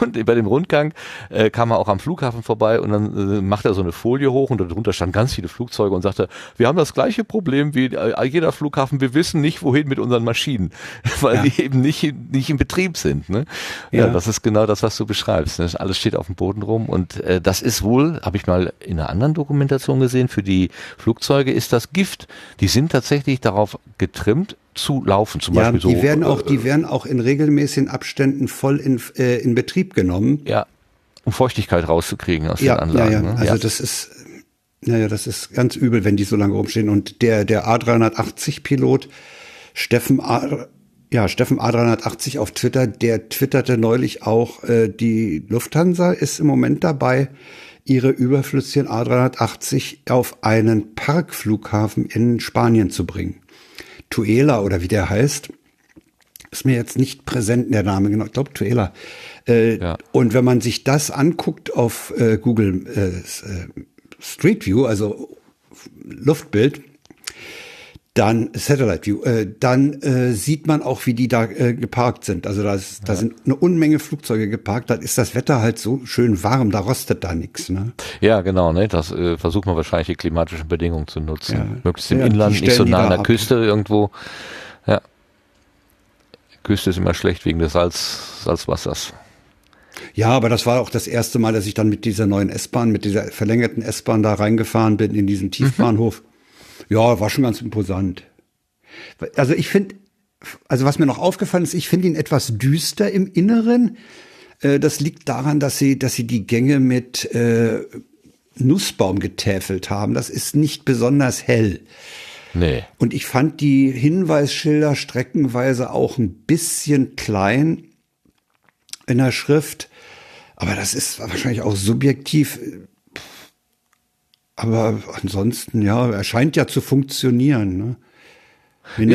Und bei dem Rundgang äh, kam er auch am Flughafen vorbei und dann äh, macht er so eine Folie hoch und darunter standen ganz viele Flugzeuge und sagte, wir haben das gleiche Problem wie äh, jeder Flughafen, wir wissen nicht, wohin mit unseren Maschinen, (laughs) weil Ja. die eben nicht, nicht in Betrieb sind. Ne? Ja. Ja. das ist genau das, was du beschreibst. Ne? Alles steht auf dem Boden rum und äh, das ist wohl, habe ich mal in einer anderen Dokumentation gesehen, für die Flugzeuge ist das Gift. Die sind tatsächlich darauf getrimmt, zu laufen, zum Ja, Beispiel so. die werden auch, äh, die werden auch in regelmäßigen Abständen voll in, äh, in Betrieb genommen. Ja, um Feuchtigkeit rauszukriegen aus Ja, den Anlagen. ja, ja. Ne? Also ja. das ist, ja, ja, das ist ganz übel, wenn die so lange rumstehen. Und der, der A380-Pilot, Steffen A, ja, Steffen A380 auf Twitter, der twitterte neulich auch, äh, die Lufthansa ist im Moment dabei, ihre überflüssigen A380 auf einen Parkflughafen in Spanien zu bringen. Tuela oder wie der heißt, ist mir jetzt nicht präsent der Name, genau, ich glaube Tuela. Äh, Ja. Und wenn man sich das anguckt auf äh, Google äh, äh, Street View, also Luftbild, dann Satellite View, äh, dann äh, sieht man auch, wie die da äh, geparkt sind. Also da, ist, da sind eine Unmenge Flugzeuge geparkt. Da ist das Wetter halt so schön warm, da rostet da nichts. Ne? Ja, genau, ne? Das äh, versucht man wahrscheinlich die klimatischen Bedingungen zu nutzen. Ja. Möglichst im Ja, Inland, nicht so nah an der ab. Küste irgendwo. Ja. Küste ist immer schlecht wegen des Salz, Salzwassers. Ja, aber das war auch das erste Mal, dass ich dann mit dieser neuen S-Bahn, mit dieser verlängerten S-Bahn da reingefahren bin in diesen Tiefbahnhof. Ja, war schon ganz imposant. Also ich finde, also was mir noch aufgefallen ist, ich finde ihn etwas düster im Inneren. Äh, Das liegt daran, dass sie, dass sie die Gänge mit äh, Nussbaum getäfelt haben. Das ist nicht besonders hell. Nee. Und ich fand die Hinweisschilder streckenweise auch ein bisschen klein in der Schrift. Aber das ist wahrscheinlich auch subjektiv. Aber ansonsten, ja, er scheint ja zu funktionieren. Ne?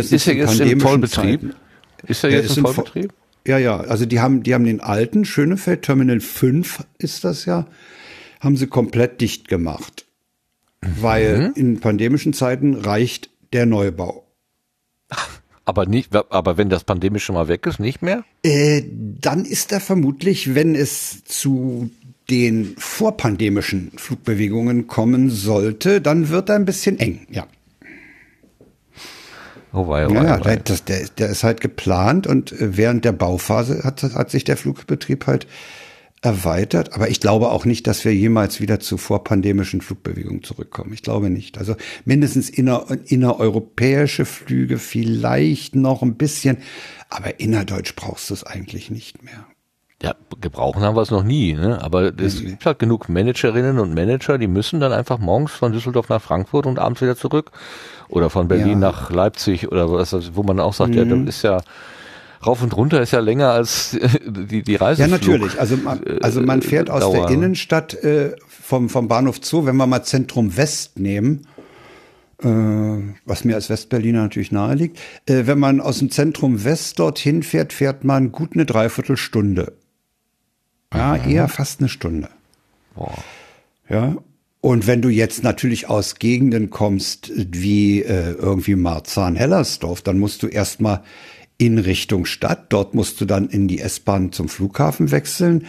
Ist er jetzt im Vollbetrieb? Zeiten. Ist er jetzt ist im Vollbetrieb? Ja, ja, also die haben, die haben den alten Schönefeld, Terminal 5 ist das ja, haben sie komplett dicht gemacht. Weil in pandemischen Zeiten reicht der Neubau. (laughs) Aber nicht, aber wenn das pandemische mal weg ist, nicht mehr? Äh, dann ist er vermutlich, wenn es zu den vorpandemischen Flugbewegungen kommen sollte, dann wird er ein bisschen eng, ja. Oh wei, oh wei, ja oh der, das, der, der ist halt geplant und äh, während der Bauphase hat, hat sich der Flugbetrieb halt erweitert. Aber ich glaube auch nicht, dass wir jemals wieder zu vorpandemischen Flugbewegungen zurückkommen. Ich glaube nicht. Also mindestens inner, innereuropäische Flüge vielleicht noch ein bisschen, aber innerdeutsch brauchst du es eigentlich nicht mehr. Ja, gebrauchen haben wir es noch nie, ne? Aber es gibt halt genug Managerinnen und Manager, die müssen dann einfach morgens von Düsseldorf nach Frankfurt und abends wieder zurück. Oder von Berlin Ja. Mhm. nach Leipzig oder was, wo man auch sagt, ja, das ist ja rauf und runter ist ja länger als (laughs) die, die Reise. Ja, natürlich. Also man, also man fährt aus Dauer. der Innenstadt äh, vom, vom Bahnhof Zoo, wenn wir mal Zentrum West nehmen, äh, was mir als Westberliner natürlich nahe liegt. Äh, wenn man aus dem Zentrum West dorthin fährt, fährt man gut eine Dreiviertelstunde. Ja, eher fast eine Stunde. Boah. Ja. Und wenn du jetzt natürlich aus Gegenden kommst wie äh, irgendwie Marzahn-Hellersdorf, dann musst du erstmal in Richtung Stadt. Dort musst du dann in die S-Bahn zum Flughafen wechseln.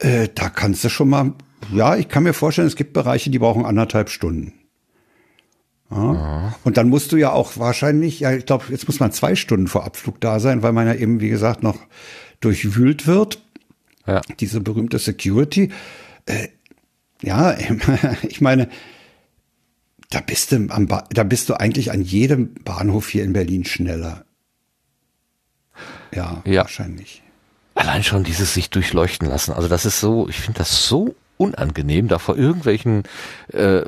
Äh, da kannst du schon mal, ja, ich kann mir vorstellen, es gibt Bereiche, die brauchen anderthalb Stunden. Ja. Und dann musst du ja auch wahrscheinlich, ja, ich glaube, jetzt muss man zwei Stunden vor Abflug da sein, weil man ja eben, wie gesagt, noch durchwühlt wird Ja. diese berühmte Security. Äh, ja, (laughs) ich meine, da bist du am ba da bist du eigentlich an jedem Bahnhof hier in Berlin schneller. Ja, Ja. wahrscheinlich. Allein schon dieses sich durchleuchten lassen. Also das ist so, ich finde das so unangenehm, da vor irgendwelchen äh,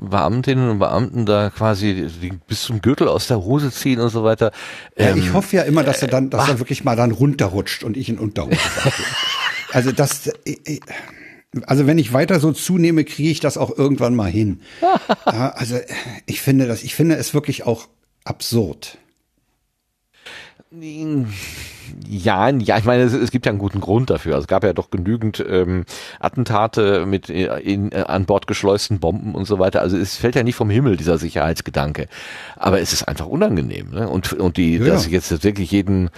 Beamtinnen und Beamten da quasi bis zum Gürtel aus der Hose ziehen und so weiter. Ja, Ähm, ich hoffe ja immer, dass er dann, dass er wirklich mal dann runterrutscht und ich in Unterhose. (laughs) Also das, äh, äh, also wenn ich weiter so zunehme, kriege ich das auch irgendwann mal hin. (laughs) Ja, also äh, ich finde das, ich finde es wirklich auch absurd. Ja, ja, ich meine, es, es gibt ja einen guten Grund dafür. Also es gab ja doch genügend ähm, Attentate mit äh, in, äh, an Bord geschleusten Bomben und so weiter. Also es fällt ja nicht vom Himmel dieser Sicherheitsgedanke, aber es ist einfach unangenehm. Ne? Und und die, Ja. dass ich jetzt wirklich jeden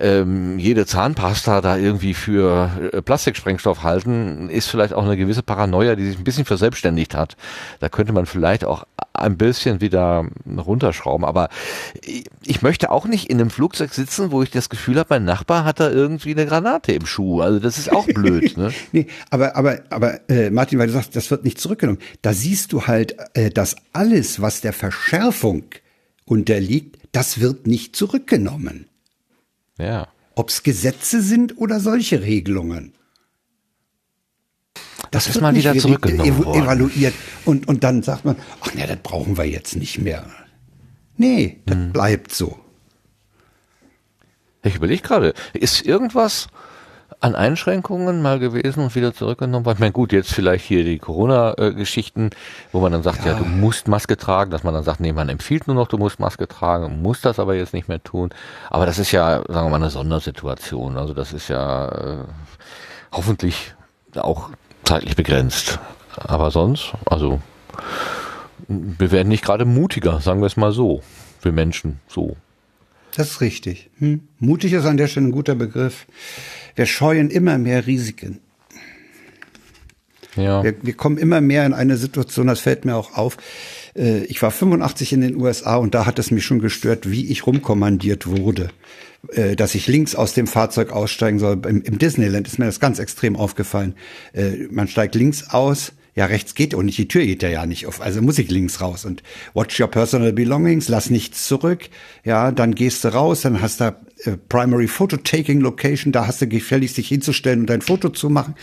ähm, jede Zahnpasta da irgendwie für äh, Plastiksprengstoff halten, ist vielleicht auch eine gewisse Paranoia, die sich ein bisschen verselbstständigt hat. Da könnte man vielleicht auch ein bisschen wieder runterschrauben. Aber ich- möchte auch nicht in einem Flugzeug sitzen, wo ich das Gefühl habe, mein Nachbar hat da irgendwie eine Granate im Schuh. Also das ist auch blöd. (laughs) Ne? Nee, aber, aber, aber äh, Martin, weil du sagst, das wird nicht zurückgenommen. Da siehst du halt, äh, dass alles, was der Verschärfung unterliegt, das wird nicht zurückgenommen. Ja. Ob es Gesetze sind oder solche Regelungen. Das ist wird mal wieder zurückgenommen ev- worden. evaluiert. Und, und dann sagt man, ach nee, das brauchen wir jetzt nicht mehr. Nee, das Hm. bleibt so. Ich überlege gerade, ist irgendwas an Einschränkungen mal gewesen und wieder zurückgenommen worden? Ich meine, gut, jetzt vielleicht hier die Corona-Geschichten, wo man dann sagt, ja. du musst Maske tragen, dass man dann sagt, nee, man empfiehlt nur noch, du musst Maske tragen, musst das aber jetzt nicht mehr tun. Aber das ist ja, sagen wir mal, eine Sondersituation. Also das ist ja äh, hoffentlich auch zeitlich begrenzt. Aber sonst, also wir werden nicht gerade mutiger, sagen wir es mal so. Wir Menschen so. Das ist richtig. Hm. Mutig ist an der Stelle ein guter Begriff. Wir scheuen immer mehr Risiken. Ja. Wir, wir kommen immer mehr in eine Situation, das fällt mir auch auf. Äh, Ich war 85 in den USA und da hat es mich schon gestört, wie ich rumkommandiert wurde. Äh, Dass ich links aus dem Fahrzeug aussteigen soll. Im, Disneyland ist mir das ganz extrem aufgefallen. Äh, Man steigt links aus, ja, rechts geht und nicht, die Tür geht ja ja nicht auf, also muss ich links raus und watch your personal belongings, lass nichts zurück, ja, dann gehst du raus, dann hast du äh, Primary Photo Taking Location, da hast du gefälligst dich hinzustellen und dein Foto zu machen.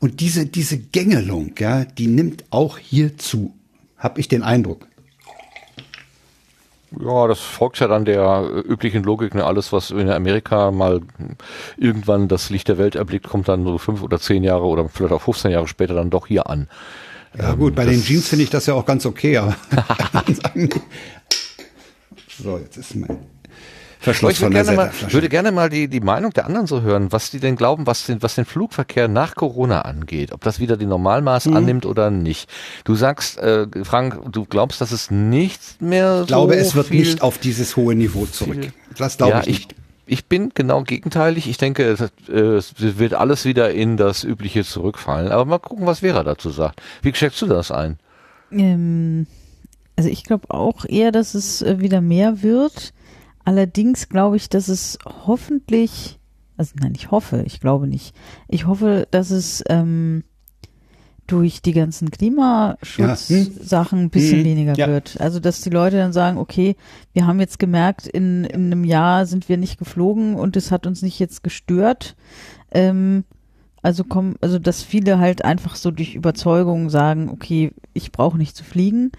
Und diese, diese Gängelung, ja, die nimmt auch hier zu, hab ich den Eindruck. Ja, das folgt ja dann der äh, üblichen Logik. Ne? Alles, was in Amerika mal irgendwann das Licht der Welt erblickt, kommt dann so fünf oder zehn Jahre oder vielleicht auch 15 Jahre später dann doch hier an. Ja gut, bei den Jeans finde ich das ja auch ganz okay, (laughs) (laughs) so, jetzt ist mein Verschluss ich von würde der gerne, mal, Flasche. würde gerne mal die, die Meinung der anderen so hören, was die denn glauben, was den, was den Flugverkehr nach Corona angeht. Ob das wieder die Normalmaß Mhm. annimmt oder nicht. Du sagst, äh, Frank, du glaubst, dass es nicht mehr Ich glaube, so es wird viel nicht auf dieses hohe Niveau zurück. Das glaube ja, ich nicht. Ich bin genau gegenteilig. Ich denke, es, äh, es wird alles wieder in das Übliche zurückfallen. Aber mal gucken, was Vera dazu sagt. Wie schätzt du das ein? Ähm, also ich glaube auch eher, dass es äh, wieder mehr wird. Allerdings glaube ich, dass es hoffentlich, also nein, ich hoffe, ich glaube nicht. Ich hoffe, dass es ähm, durch die ganzen Klimaschutzsachen ein bisschen Hm. weniger Ja. wird. Also dass die Leute dann sagen, okay, wir haben jetzt gemerkt, in, in einem Jahr sind wir nicht geflogen und es hat uns nicht jetzt gestört. Ähm, also kommen, also dass viele halt einfach so durch Überzeugung sagen, okay, ich brauche nicht zu fliegen.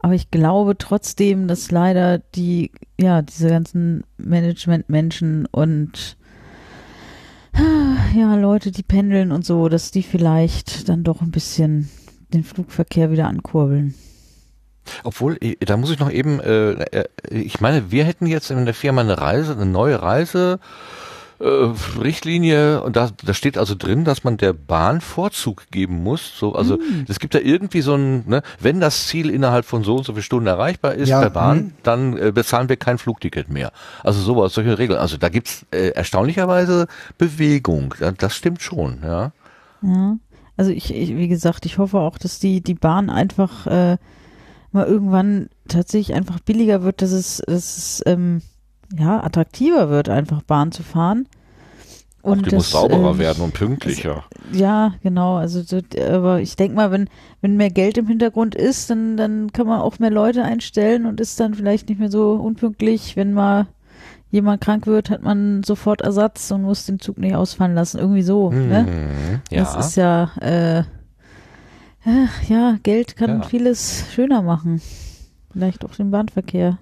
Aber ich glaube trotzdem, dass leider die, ja, diese ganzen Management-Menschen und (sighs) ja, Leute, die pendeln und so, dass die vielleicht dann doch ein bisschen den Flugverkehr wieder ankurbeln. Obwohl, da muss ich noch eben, äh, äh, ich meine, wir hätten jetzt in der Firma eine Reise, eine neue Reise. Äh, Richtlinie und da, da steht also drin, dass man der Bahn Vorzug geben muss. So, also es gibt da irgendwie so ein, ne, wenn das Ziel innerhalb von so und so viel Stunden erreichbar ist Ja, per Bahn, hm. dann äh, bezahlen wir kein Flugticket mehr. Also sowas, solche Regeln. Also da gibt's äh, erstaunlicherweise Bewegung. Ja, das stimmt schon, ja. Ja. Also ich, ich, wie gesagt, ich hoffe auch, dass die, die Bahn einfach äh, mal irgendwann tatsächlich einfach billiger wird, dass es, dass es ähm, ja, attraktiver wird, einfach Bahn zu fahren. Und die muss das, sauberer ähm, werden und pünktlicher. Ja, genau. Also, so, aber ich denke mal, wenn, wenn mehr Geld im Hintergrund ist, dann, dann kann man auch mehr Leute einstellen und ist dann vielleicht nicht mehr so unpünktlich, wenn mal jemand krank wird, hat man sofort Ersatz und muss den Zug nicht ausfallen lassen. Irgendwie so. Ne? Mhm, ja. Das ist ja, äh, äh, ja, Geld kann Ja. vieles schöner machen. Vielleicht auch den Bahnverkehr.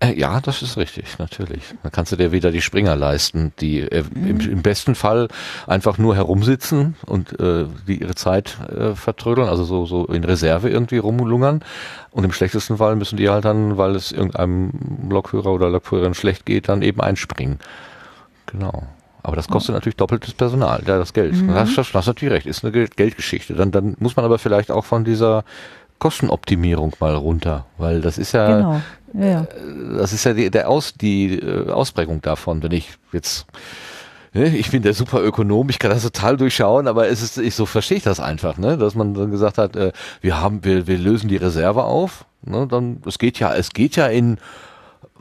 Äh, Ja, das ist richtig, natürlich. Dann kannst du dir wieder die Springer leisten, die äh, im, im besten Fall einfach nur herumsitzen und äh, die ihre Zeit äh, vertrödeln, also so, so in Reserve irgendwie rumlungern. Und im schlechtesten Fall müssen die halt dann, weil es irgendeinem Lokführer oder Lokführerin schlecht geht, dann eben einspringen. Genau. Aber das kostet natürlich doppeltes Personal, ja, das Geld. Das, das, das hast natürlich recht, ist eine Geld Geldgeschichte. Dann, dann muss man aber vielleicht auch von dieser Kostenoptimierung mal runter, weil das ist ja Genau. Ja, ja. das ist ja die, der Aus, die äh, Ausprägung davon, wenn ich jetzt ne, ich bin der super Ökonom, ich kann das total durchschauen, aber es ist, ich so verstehe ich das einfach, ne, dass man dann gesagt hat, äh, wir haben, wir, wir lösen die Reserve auf, ne, dann, es geht ja, es geht ja in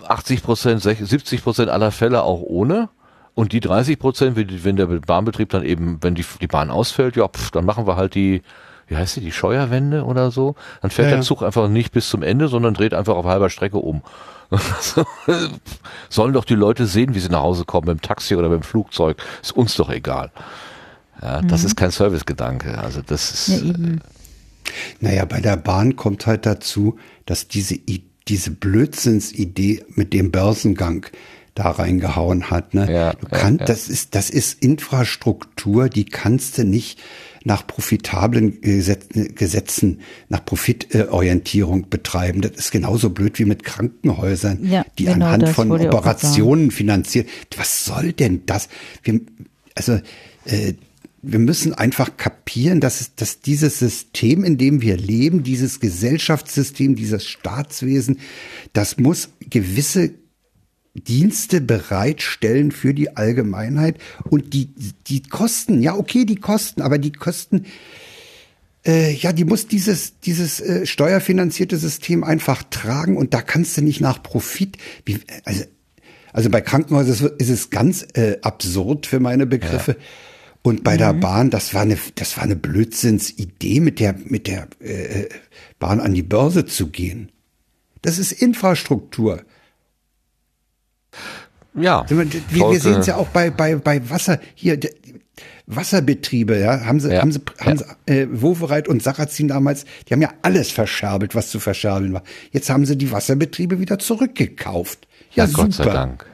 80 Prozent, 70 Prozent aller Fälle auch ohne. Und die 30 Prozent, wenn, wenn der Bahnbetrieb dann eben, wenn die, die Bahn ausfällt, ja, pf, dann machen wir halt die, wie heißt die, die Scheuerwende oder so. Dann fährt Ja, der ja. Zug einfach nicht bis zum Ende, sondern dreht einfach auf halber Strecke um. (laughs) Sollen doch die Leute sehen, wie sie nach Hause kommen, mit dem Taxi oder mit dem Flugzeug. Ist uns doch egal. Ja, das ist kein Servicegedanke. Also das ist, ja, eben. Naja, bei der Bahn kommt halt dazu, dass diese, diese Blödsinnsidee mit dem Börsengang da reingehauen hat. Ne? Ja, du ja, kannst, ja. Das ist, das ist Infrastruktur, die kannst du nicht nach profitablen Gesetz- Gesetzen, nach Profitorientierung betreiben. Das ist genauso blöd wie mit Krankenhäusern, Ja, die genau, anhand von Operationen finanziert. Was soll denn das? Wir, also äh, wir müssen einfach kapieren, dass, dass dieses System, in dem wir leben, dieses Gesellschaftssystem, dieses Staatswesen, das muss gewisse Dienste bereitstellen für die Allgemeinheit und die, die Kosten, ja okay, die Kosten, aber die Kosten, äh, ja, die muss dieses, dieses äh, steuerfinanzierte System einfach tragen und da kannst du nicht nach Profit, wie, also, also bei Krankenhäusern ist es- ganz äh, absurd für meine Begriffe. Und bei der Bahn, das war eine, das war eine Blödsinnsidee, mit der, mit der äh, Bahn an die Börse zu gehen. Das ist Infrastruktur. Ja. Wir, wir sehen es ja auch bei, bei, bei Wasser, hier, Wasserbetriebe, ja, haben sie, Ja, haben sie, haben ja. sie äh, Wovereit und Sarrazin damals, die haben ja alles verscherbelt, was zu verscherbeln war. Jetzt haben sie die Wasserbetriebe wieder zurückgekauft. Ja, Ja, super. Gott sei Dank.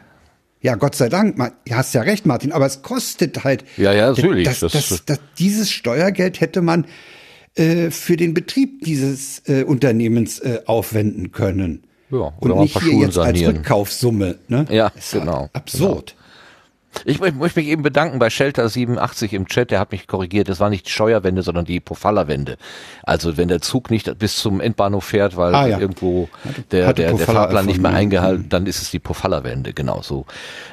Ja, Gott sei Dank. Du hast ja recht, Martin, aber es kostet halt. Ja, ja, natürlich. Das, Das- das, das, dieses Steuergeld hätte man äh, für den Betrieb dieses äh, Unternehmens äh, aufwenden können. Ja, oder Und nicht hier jetzt als sanieren. Rückkaufssumme. Ne? Ja, ist halt genau, Absurd. Ich mö- möchte mich eben bedanken bei Shelter87 im Chat, der hat mich korrigiert. Das war nicht die Steuerwende, sondern die Pofalla-Wende. Also wenn der Zug nicht bis zum Endbahnhof fährt, weil Ah, ja. irgendwo der, der, der Fahrplan nicht mehr eingehalten, dann ist es die Pofalla-Wende, genau so.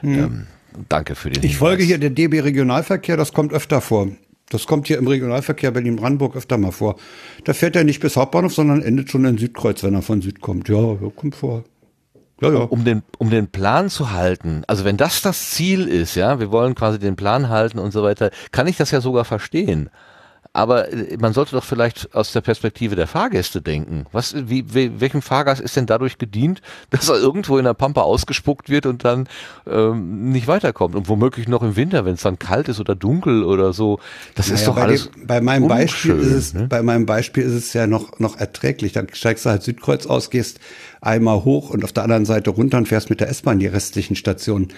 Ähm, danke für den Ich folge Hinweis. hier der DB Regionalverkehr, das kommt öfter vor. Das kommt hier im Regionalverkehr Berlin-Brandenburg öfter mal vor. Da fährt er nicht bis Hauptbahnhof, sondern endet schon in Südkreuz, wenn er von Süd kommt. Ja, kommt vor. Ja, ja. um den, um den Plan zu halten, also wenn das das Ziel ist, ja, wir wollen quasi den Plan halten und so weiter, kann ich das ja sogar verstehen. Aber äh, man sollte doch vielleicht aus der Perspektive der Fahrgäste denken. Was, wie, we, welchem Fahrgast ist denn dadurch gedient, (laughs) dass er irgendwo in der Pampa ausgespuckt wird und dann ähm, nicht weiterkommt? Und womöglich noch im Winter, wenn es dann kalt ist oder dunkel oder so. Das ist Naja, doch bei alles. Dem, bei meinem Beispiel unschön, ist es, ne? bei meinem Beispiel ist es ja noch, noch erträglich. Dann steigst du halt Südkreuz aus, gehst einmal hoch und auf der anderen Seite runter und fährst mit der S-Bahn die restlichen Stationen.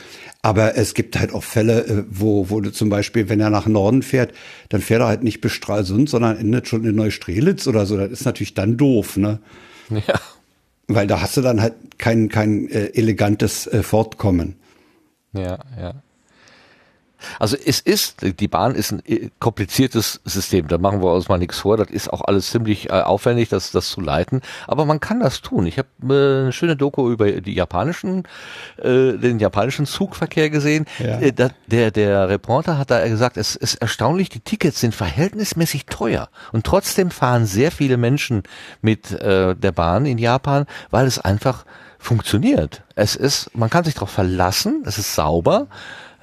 Aber es gibt halt auch Fälle, äh, wo, wo du zum Beispiel, wenn er nach Norden fährt, dann fährt er halt nicht bis Stralsund, sondern endet schon in Neustrelitz oder so. Das ist natürlich dann doof, ne? Ja. Weil da hast du dann halt kein, kein äh, elegantes äh, Fortkommen. Ja, ja. Also es ist, die Bahn ist ein äh, kompliziertes System, da machen wir uns mal nichts vor, das ist auch alles ziemlich äh, aufwendig, das, das zu leiten, aber man kann das tun. Ich habe äh, eine schöne Doku über die japanischen, äh, den japanischen Zugverkehr gesehen. Ja. Äh, da, der, der Reporter hat da gesagt, es ist erstaunlich, die Tickets sind verhältnismäßig teuer und trotzdem fahren sehr viele Menschen mit äh, der Bahn in Japan, weil es einfach funktioniert. Es ist, man kann sich darauf verlassen, es ist sauber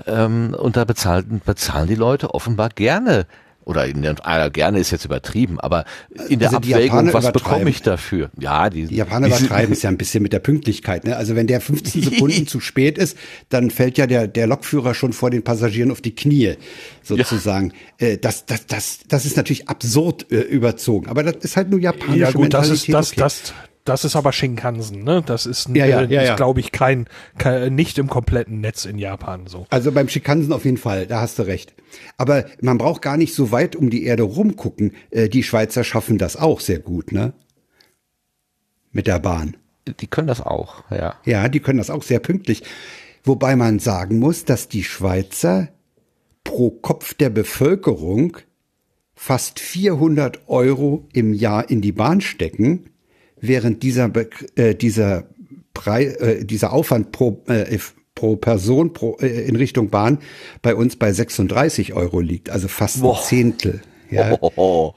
ähm, und da bezahlen, bezahlen die Leute offenbar gerne oder in der, ah, gerne ist jetzt übertrieben, aber in der Also Abwägung, Japaner was bekomme ich dafür? Ja, die, Die Japaner die- übertreiben es ja ein bisschen mit der Pünktlichkeit. Ne? Also wenn der 15 (laughs) Sekunden zu spät ist, dann fällt ja der, der Lokführer schon vor den Passagieren auf die Knie, sozusagen. Äh, das, das, das, das ist natürlich absurd äh, überzogen. Aber das ist halt nur japanische Ja gut, das ist Mentalität. das, okay. das, das ist aber Shinkansen, ne? Das ist, Ja, ja, äh, ja, ist, ja. glaube ich, kein, kein, nicht im kompletten Netz in Japan so. Also beim Schikansen auf jeden Fall, da hast du recht. Aber man braucht gar nicht so weit um die Erde rumgucken. Äh, die Schweizer schaffen das auch sehr gut, ne? Mit der Bahn. die können das auch, ja. Ja, die können das auch sehr pünktlich. Wobei man sagen muss, dass die Schweizer pro Kopf der Bevölkerung fast 400 Euro im Jahr in die Bahn stecken, während dieser, Be äh, dieser, Prei äh, dieser Aufwand pro, äh, pro Person pro, äh, in Richtung Bahn bei uns bei 36 Euro liegt, also fast ein Boah. Zehntel. Ja, Oh,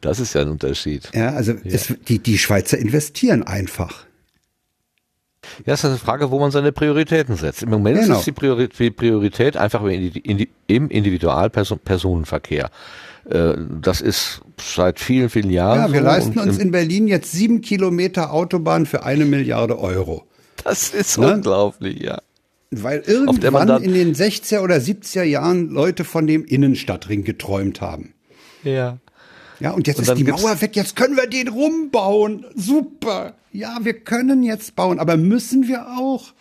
das ist ja ein Unterschied. ja also Es, die, die Schweizer investieren einfach. Ja, das ist eine Frage, wo man seine Prioritäten setzt. Im Moment Genau. ist die Priori- die Priorität einfach im Indi- Indi- im Individualpersonenverkehr. Äh, Das ist seit vielen, vielen Jahren. Ja, wir so leisten uns in Berlin jetzt sieben Kilometer Autobahn für eine Milliarde Euro. Das ist Ne? unglaublich, ja. Weil irgendwann in den 60er oder 70er Jahren Leute von dem Innenstadtring geträumt haben. Ja. Ja, und jetzt Und ist die Mauer weg, jetzt können wir den rumbauen. Super. Ja, wir können jetzt bauen, aber müssen wir auch?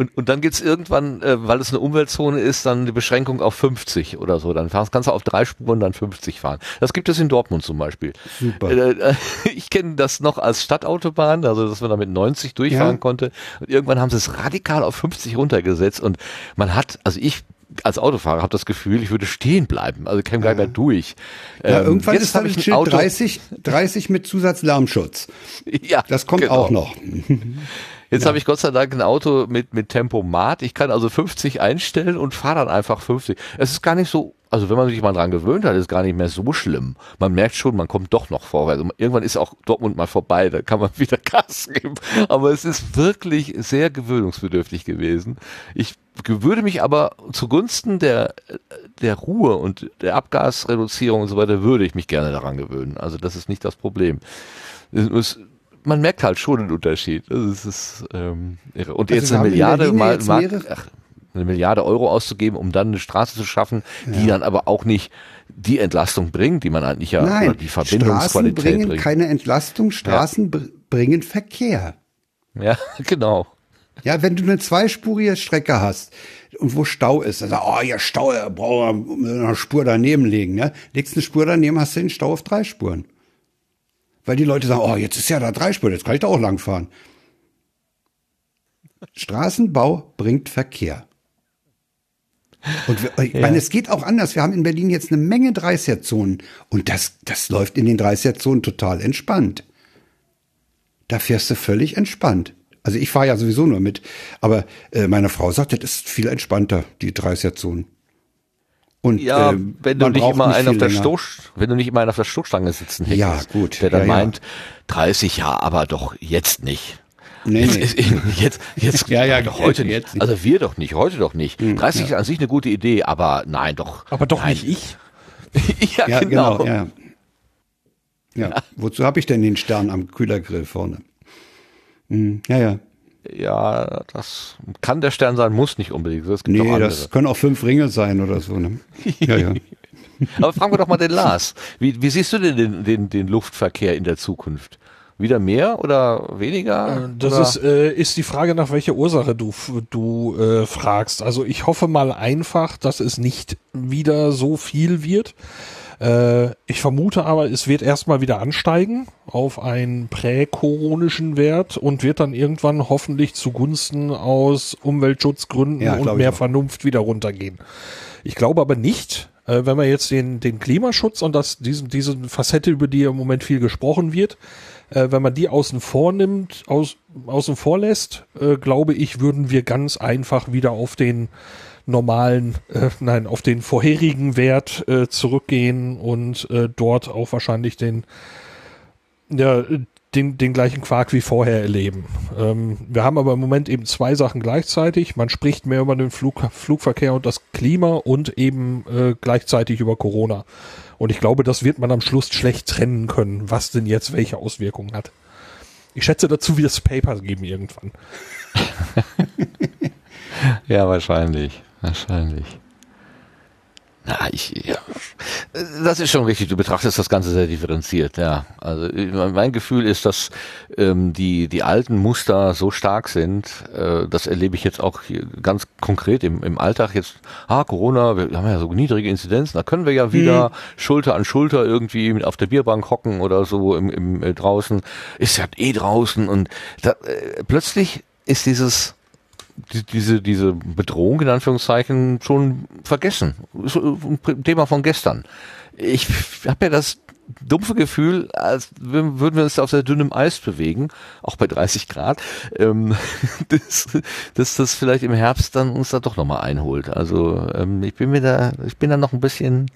Und, und dann gibt's irgendwann, äh, weil es eine Umweltzone ist, dann die Beschränkung auf 50 oder so. Dann fahrst, kannst du auf drei Spuren dann 50 fahren. Das gibt es in Dortmund zum Beispiel. Super. Äh, äh, (laughs) ich kenne das noch als Stadtautobahn, also dass man da mit 90 durchfahren Ja. konnte. Und irgendwann haben sie es radikal auf 50 runtergesetzt und man hat, also ich als Autofahrer habe das Gefühl, ich würde stehen bleiben. Also käme gar nicht mehr durch. Ja, Ähm, irgendwann ist dann ich ein Schild Auto. 30, 30 mit Zusatzlärmschutz. (laughs) Ja, Das kommt genau. auch noch. (laughs) Jetzt habe ich Gott sei Dank ein Auto mit, mit Tempomat. Ich kann also 50 einstellen und fahre dann einfach 50. Es ist gar nicht so, also wenn man sich mal dran gewöhnt hat, ist es gar nicht mehr so schlimm. Man merkt schon, man kommt doch noch vorwärts. Und Irgendwann ist auch Dortmund mal vorbei, da kann man (laughs) wieder Gas geben. Aber es ist wirklich sehr gewöhnungsbedürftig gewesen. Ich würde mich aber zugunsten der, der Ruhe und der Abgasreduzierung und so weiter, würde ich mich gerne daran gewöhnen. Also das ist nicht das Problem. Es, man merkt halt schon einen Unterschied. Das ist ähm, irre. Und Also jetzt eine Milliarde mal, jetzt mal ach, eine Milliarde Euro auszugeben, um dann eine Straße zu schaffen, die dann aber auch nicht die Entlastung bringt, die man eigentlich ja oder Nein, die Straßen Verbindungsqualität bringen bringt. keine Entlastung, Straßen br- bringen Verkehr. ja, (laughs) genau. Ja, wenn du eine zweispurige Strecke hast und wo Stau ist, du, oh, ja, Stau, ja, brauchen wir eine Spur daneben legen. Ne? Legst eine Spur daneben, hast du den Stau auf drei Spuren. Weil die Leute sagen, oh, jetzt ist ja da drei Spuren, jetzt kann ich da auch lang fahren. Straßenbau bringt Verkehr. Und wir, ich meine, es geht auch anders. Wir haben in Berlin jetzt eine Menge 30er-Zonen und das, das läuft in den 30er-Zonen total entspannt. Da fährst du völlig entspannt. Also ich fahre ja sowieso nur mit, aber äh, meine Frau sagt, das ist viel entspannter, die 30er-Zonen. Und Ja, äh, wenn du man nicht braucht immer einen auf der. Stoß, wenn du nicht immer einen auf der Stoßstange sitzen hättest, Ja, gut. der dann Ja, ja. meint, 30 ja, aber doch jetzt nicht. Nee, nee. Jetzt, jetzt, jetzt, (laughs) Ja, ja, doch heute nicht. jetzt nicht. Also wir doch nicht, heute doch nicht. 30 ist an sich eine gute Idee, aber nein, doch. Aber doch nein. nicht ich. (laughs) ja, Ja, genau. genau. ja. Ja. Wozu habe ich denn den Stern am Kühlergrill vorne? Hm, ja, ja. Ja, das kann der Stern sein, muss nicht unbedingt. Es gibt auch Nee, andere. das können auch fünf Ringe sein oder so. Ne? Ja, ja. (laughs) Aber fragen wir doch mal den Lars. Wie, wie siehst du denn den, den, den Luftverkehr in der Zukunft? Wieder mehr oder weniger? Das oder? ist, äh, ist die Frage, nach welcher Ursache du, du äh, fragst. Also ich hoffe mal einfach, dass es nicht wieder so viel wird. Äh, ich vermute aber, es wird erstmal wieder ansteigen auf einen präkoronischen Wert und wird dann irgendwann hoffentlich zugunsten aus Umweltschutzgründen Ja, und mehr. Vernunft wieder runtergehen. Ich glaube aber nicht, äh, wenn man jetzt den, den Klimaschutz und das, diesen, diese Facette, über die im Moment viel gesprochen wird, äh, wenn man die außen vor nimmt, aus, außen vor lässt, äh, glaube ich, würden wir ganz einfach wieder auf den normalen, äh, nein, auf den vorherigen Wert äh, zurückgehen und äh, dort auch wahrscheinlich den, ja, den, den gleichen Quark wie vorher erleben. Ähm, wir haben aber im Moment eben zwei Sachen gleichzeitig. Man spricht mehr über den Flug, Flugverkehr und das Klima und eben äh, gleichzeitig über Corona. Und ich glaube, das wird man am Schluss schlecht trennen können, was denn jetzt welche Auswirkungen hat. Ich schätze dazu, wie das Paper geben irgendwann. (laughs) ja, wahrscheinlich. Wahrscheinlich. Na, ich, ja. Das ist schon richtig. Du betrachtest das Ganze sehr differenziert, ja. Also mein Gefühl ist, dass ähm, die die alten Muster so stark sind. Äh, das erlebe ich jetzt auch hier ganz konkret im, im Alltag. Jetzt, ah Corona, wir haben ja so niedrige Inzidenzen. Da können wir ja wieder hm. Schulter an Schulter irgendwie auf der Bierbank hocken oder so im, im äh, draußen. Ist ja eh draußen und da, äh, plötzlich ist dieses die, diese, diese Bedrohung in Anführungszeichen schon vergessen. Ein Thema von gestern. Ich habe ja das dumpfe Gefühl, als würden wir uns auf sehr dünnem Eis bewegen, auch bei 30 Grad, ähm, (laughs) dass, dass das vielleicht im Herbst dann uns da doch nochmal einholt. Also ähm, ich bin mir da, ich bin da noch ein bisschen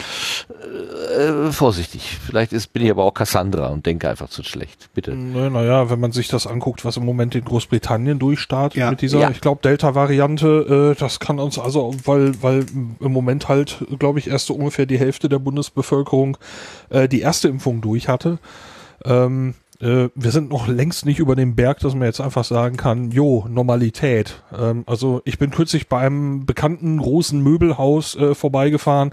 äh, vorsichtig. Vielleicht ist, bin ich aber auch Cassandra und denke einfach zu schlecht. Bitte. Naja, wenn man sich das anguckt, was im Moment in Großbritannien durchstartet ja. mit dieser, ja. ich glaube, Delta-Variante, äh, das kann uns also, weil, weil im Moment halt, glaube ich, erst so ungefähr die Hälfte der Bundesbevölkerung äh, die erste Impfung durch hatte. Ähm, äh, wir sind noch längst nicht über dem Berg, dass man jetzt einfach sagen kann, jo, Normalität. Ähm, also ich bin kürzlich bei einem bekannten großen Möbelhaus äh, vorbeigefahren.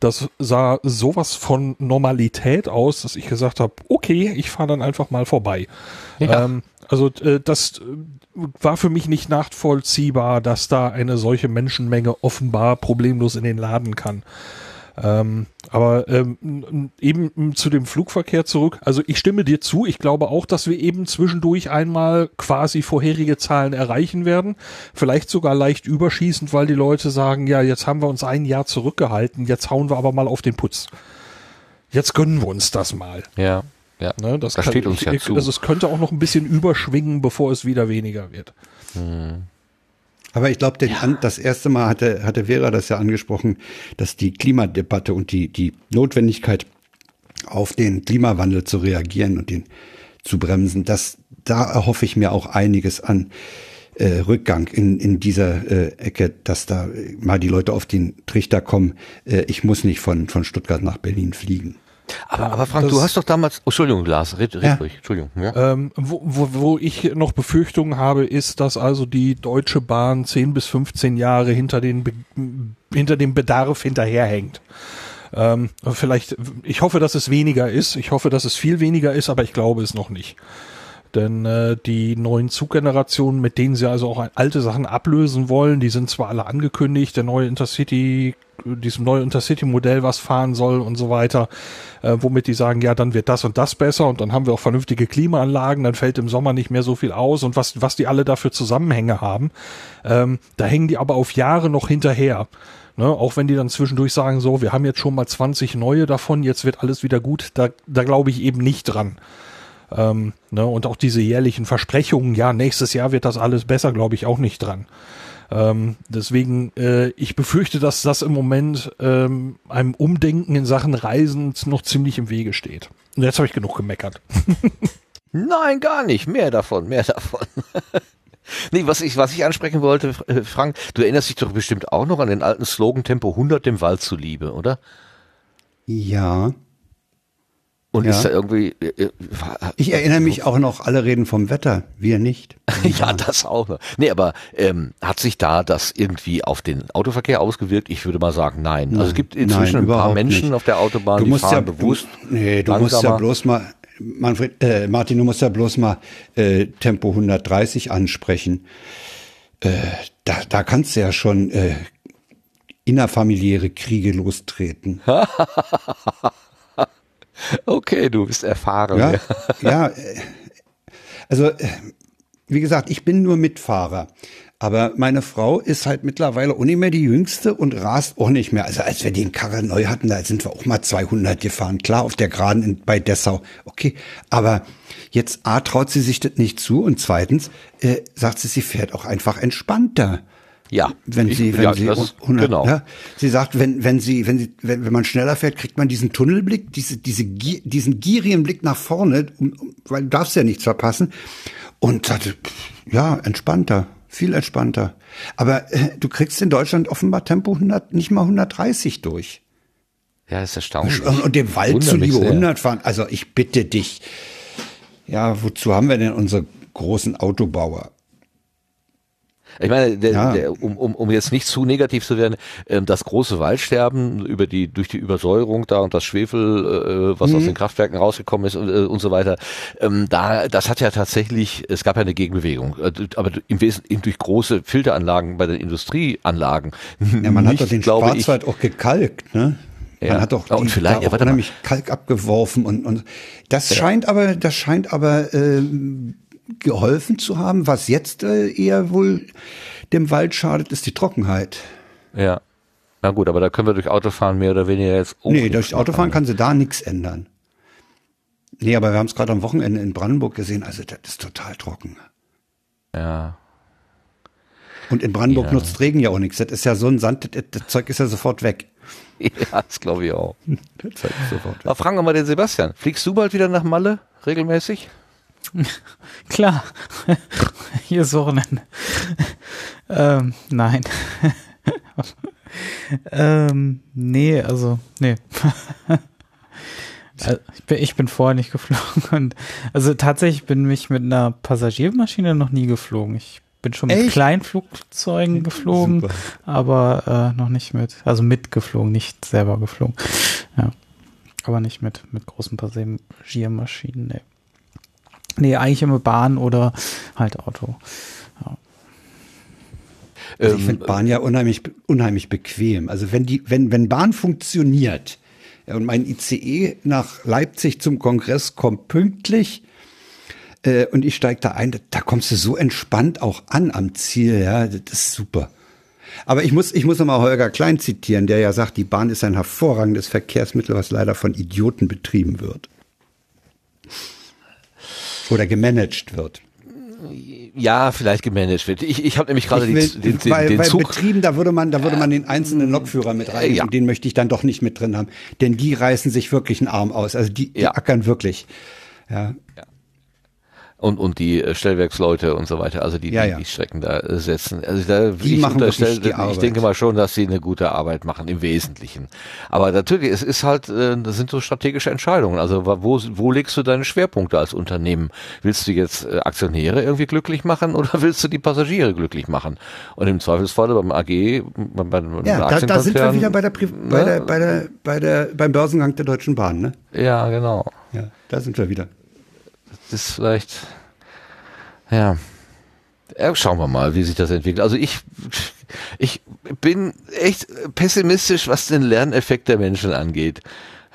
Das sah sowas von Normalität aus, dass ich gesagt habe, okay, ich fahre dann einfach mal vorbei. Ja. Ähm, also äh, das äh, war für mich nicht nachvollziehbar, dass da eine solche Menschenmenge offenbar problemlos in den Laden kann. Ähm, aber ähm, eben zu dem Flugverkehr zurück. Also ich stimme dir zu. Ich glaube auch, dass wir eben zwischendurch einmal quasi vorherige Zahlen erreichen werden. Vielleicht sogar leicht überschießend, weil die Leute sagen, ja, jetzt haben wir uns ein Jahr zurückgehalten. Jetzt hauen wir aber mal auf den Putz. Jetzt gönnen wir uns das mal. Ja. Ja, ne, das, das kann, steht uns ich, ja zu. Also es könnte auch noch ein bisschen überschwingen, bevor es wieder weniger wird. Hm. Aber ich glaube, ja. das erste Mal hatte, hatte Vera das ja angesprochen, dass die Klimadebatte und die, die Notwendigkeit, auf den Klimawandel zu reagieren und den zu bremsen, das, da erhoffe ich mir auch einiges an äh, Rückgang in, in dieser äh, Ecke, dass da mal die Leute auf den Trichter kommen. Äh, ich muss nicht von, von Stuttgart nach Berlin fliegen. Aber, aber Frank, das, du hast doch damals, oh, Entschuldigung, Lars, red, red ja. ruhig, Entschuldigung. Ja. Ähm, wo, wo, wo ich noch Befürchtungen habe, ist, dass also die Deutsche Bahn 10 bis 15 Jahre hinter, den, hinter dem Bedarf hinterherhängt. Ähm, vielleicht, ich hoffe, dass es weniger ist. Ich hoffe, dass es viel weniger ist, aber ich glaube es noch nicht. Denn äh, die neuen Zuggenerationen, mit denen sie also auch alte Sachen ablösen wollen, die sind zwar alle angekündigt, der neue Intercity, diesem neuen Intercity-Modell was fahren soll und so weiter, äh, womit die sagen, ja, dann wird das und das besser und dann haben wir auch vernünftige Klimaanlagen, dann fällt im Sommer nicht mehr so viel aus und was, was die alle dafür Zusammenhänge haben, ähm, da hängen die aber auf Jahre noch hinterher. Ne, auch wenn die dann zwischendurch sagen, so, wir haben jetzt schon mal 20 neue davon, jetzt wird alles wieder gut, da, da glaube ich eben nicht dran. Ähm, ne, und auch diese jährlichen Versprechungen, ja, nächstes Jahr wird das alles besser, glaube ich auch nicht dran. Ähm, deswegen, äh, ich befürchte, dass das im Moment ähm, einem Umdenken in Sachen Reisen noch ziemlich im Wege steht. Und jetzt habe ich genug gemeckert. (laughs) Nein, gar nicht. Mehr davon, mehr davon. (laughs) nee, was ich, was ich ansprechen wollte, äh, Frank, du erinnerst dich doch bestimmt auch noch an den alten Slogan Tempo 100 dem Wald zuliebe, oder? Ja. Und ja. ist da irgendwie. Äh, äh ich erinnere mich auch noch, alle reden vom Wetter, wir nicht. (laughs) ja, das auch noch. Nee, aber ähm, hat sich da das irgendwie auf den Autoverkehr ausgewirkt? Ich würde mal sagen, nein. nein also es gibt inzwischen nein, ein paar Menschen nicht. auf der Autobahn, du die musst fahren ja, bewusst. Du, nee, du musst ja bloß mal, Manfred, äh, Martin, du musst ja bloß mal äh, Tempo 130 ansprechen. Äh, da, da kannst du ja schon äh, innerfamiliäre Kriege lostreten. (laughs) Okay, du bist erfahren. Ja, ja. Äh, also wie gesagt, ich bin nur Mitfahrer. Aber meine Frau ist halt mittlerweile auch nicht mehr die Jüngste und rast auch nicht mehr. Also als wir den Karre neu hatten, da sind wir auch mal 200 gefahren. Klar, auf der Geraden in, bei Dessau. Okay, aber jetzt A, traut sie sich das nicht zu und zweitens äh, sagt sie, sie fährt auch einfach entspannter. Ja, wenn ich- sie, wenn ja, sie das- 100, genau. ja, sie sagt, wenn, wenn sie, wenn sie, wenn, wenn man schneller fährt, kriegt man diesen Tunnelblick, diese, diese, diesen gierigen Blick nach vorne, um, weil du darfst ja nichts verpassen. Und sagte, ja, entspannter, viel entspannter. Aber äh, du kriegst in Deutschland offenbar Tempo 100, nicht mal 130 durch. Ja, ist erstaunlich. Und, dem Wald mich zuliebe sehr. 100 fahren. Also ich bitte dich. Ja, wozu haben wir denn unsere großen Autobauer? Ich meine, der, Ja. der, um, um, um jetzt nicht zu negativ zu werden, ähm, das große Waldsterben über die durch die Übersäuerung da und das Schwefel, äh, was Mhm. aus den Kraftwerken rausgekommen ist und, äh, und so weiter, ähm, da das hat ja tatsächlich, es gab ja eine Gegenbewegung, äh, aber im Wesentlichen durch große Filteranlagen bei den Industrieanlagen. Ja, man hat Nicht, doch den glaube ich, Schwarzwald auch gekalkt, ne? Ja. Man hat doch Ja, und die, vielleicht- da ja, warte mal. unheimlich Kalk abgeworfen und, und das scheint aber, das scheint aber ähm, geholfen zu haben. Was jetzt äh, eher wohl dem Wald schadet, ist die Trockenheit. Ja. Na gut, aber da können wir durch Autofahren mehr oder weniger jetzt auch nee, durch Autofahren kann sie da nichts ändern. Nee, aber wir haben es gerade am Wochenende in Brandenburg gesehen, also das ist total trocken. Ja. Und in Brandenburg Ja. nutzt Regen ja auch nichts. Das ist ja so ein Sand, das, das Zeug ist ja sofort weg. (laughs) Ja, das glaube ich auch. Das Zeug ist sofort weg. Aber fragen wir mal den Sebastian. Fliegst du bald wieder nach Malle regelmäßig? (laughs) Klar. (laughs) Hier ist Wochenende. ähm, nein. (laughs) ähm, nee, also, nee. Also, ich, bin, ich bin vorher nicht geflogen und also tatsächlich bin ich mit einer Passagiermaschine noch nie geflogen. Ich bin schon mit Echt? Kleinflugzeugen geflogen, Super. aber äh, noch nicht mit, also mitgeflogen, nicht selber geflogen. Ja. Aber nicht mit, mit großen Passagiermaschinen, nee. Nee, eigentlich immer Bahn oder halt Auto. Also ich Ähm, finde Bahn ja unheimlich, unheimlich bequem. Also wenn die, wenn, wenn Bahn funktioniert ja, und mein ICE nach Leipzig zum Kongress kommt pünktlich äh, und ich steige da ein, da, da kommst du so entspannt auch an am Ziel, ja, das ist super. Aber ich muss, ich muss nochmal Holger Klein zitieren, der ja sagt, die Bahn ist ein hervorragendes Verkehrsmittel, was leider von Idioten betrieben wird. Oder gemanagt wird. Ja, vielleicht gemanagt wird. Ich, ich habe nämlich gerade den, den, den, bei, den bei Zug. Betrieben, da würde man, da würde man den einzelnen Lokführer mit rein, Ja. und den möchte ich dann doch nicht mit drin haben, denn die reißen sich wirklich einen Arm aus, also die, die Ja. ackern wirklich. Ja, und, und die äh, Stellwerksleute und so weiter, also die, Ja, die ja. die Strecken da äh, setzen. Also da, Die ich unterstelle- die Ich Arbeit. denke mal schon, dass sie eine gute Arbeit machen im Wesentlichen. Aber natürlich, es ist halt, äh, das sind so strategische Entscheidungen. Also wo, wo legst du deine Schwerpunkte als Unternehmen? Willst du jetzt Aktionäre irgendwie glücklich machen (laughs) oder willst du die Passagiere glücklich machen? Und im Zweifelsfall beim AG, beim, beim ja da, da sind wir wieder bei der, Pri bei Ne? der, bei der, bei der, beim Börsengang der Deutschen Bahn, ne? Ja, genau. Ja, da sind wir wieder. Ist vielleicht, ja. Ja, schauen wir mal, wie sich das entwickelt. Also ich, ich bin echt pessimistisch, was den Lerneffekt der Menschen angeht.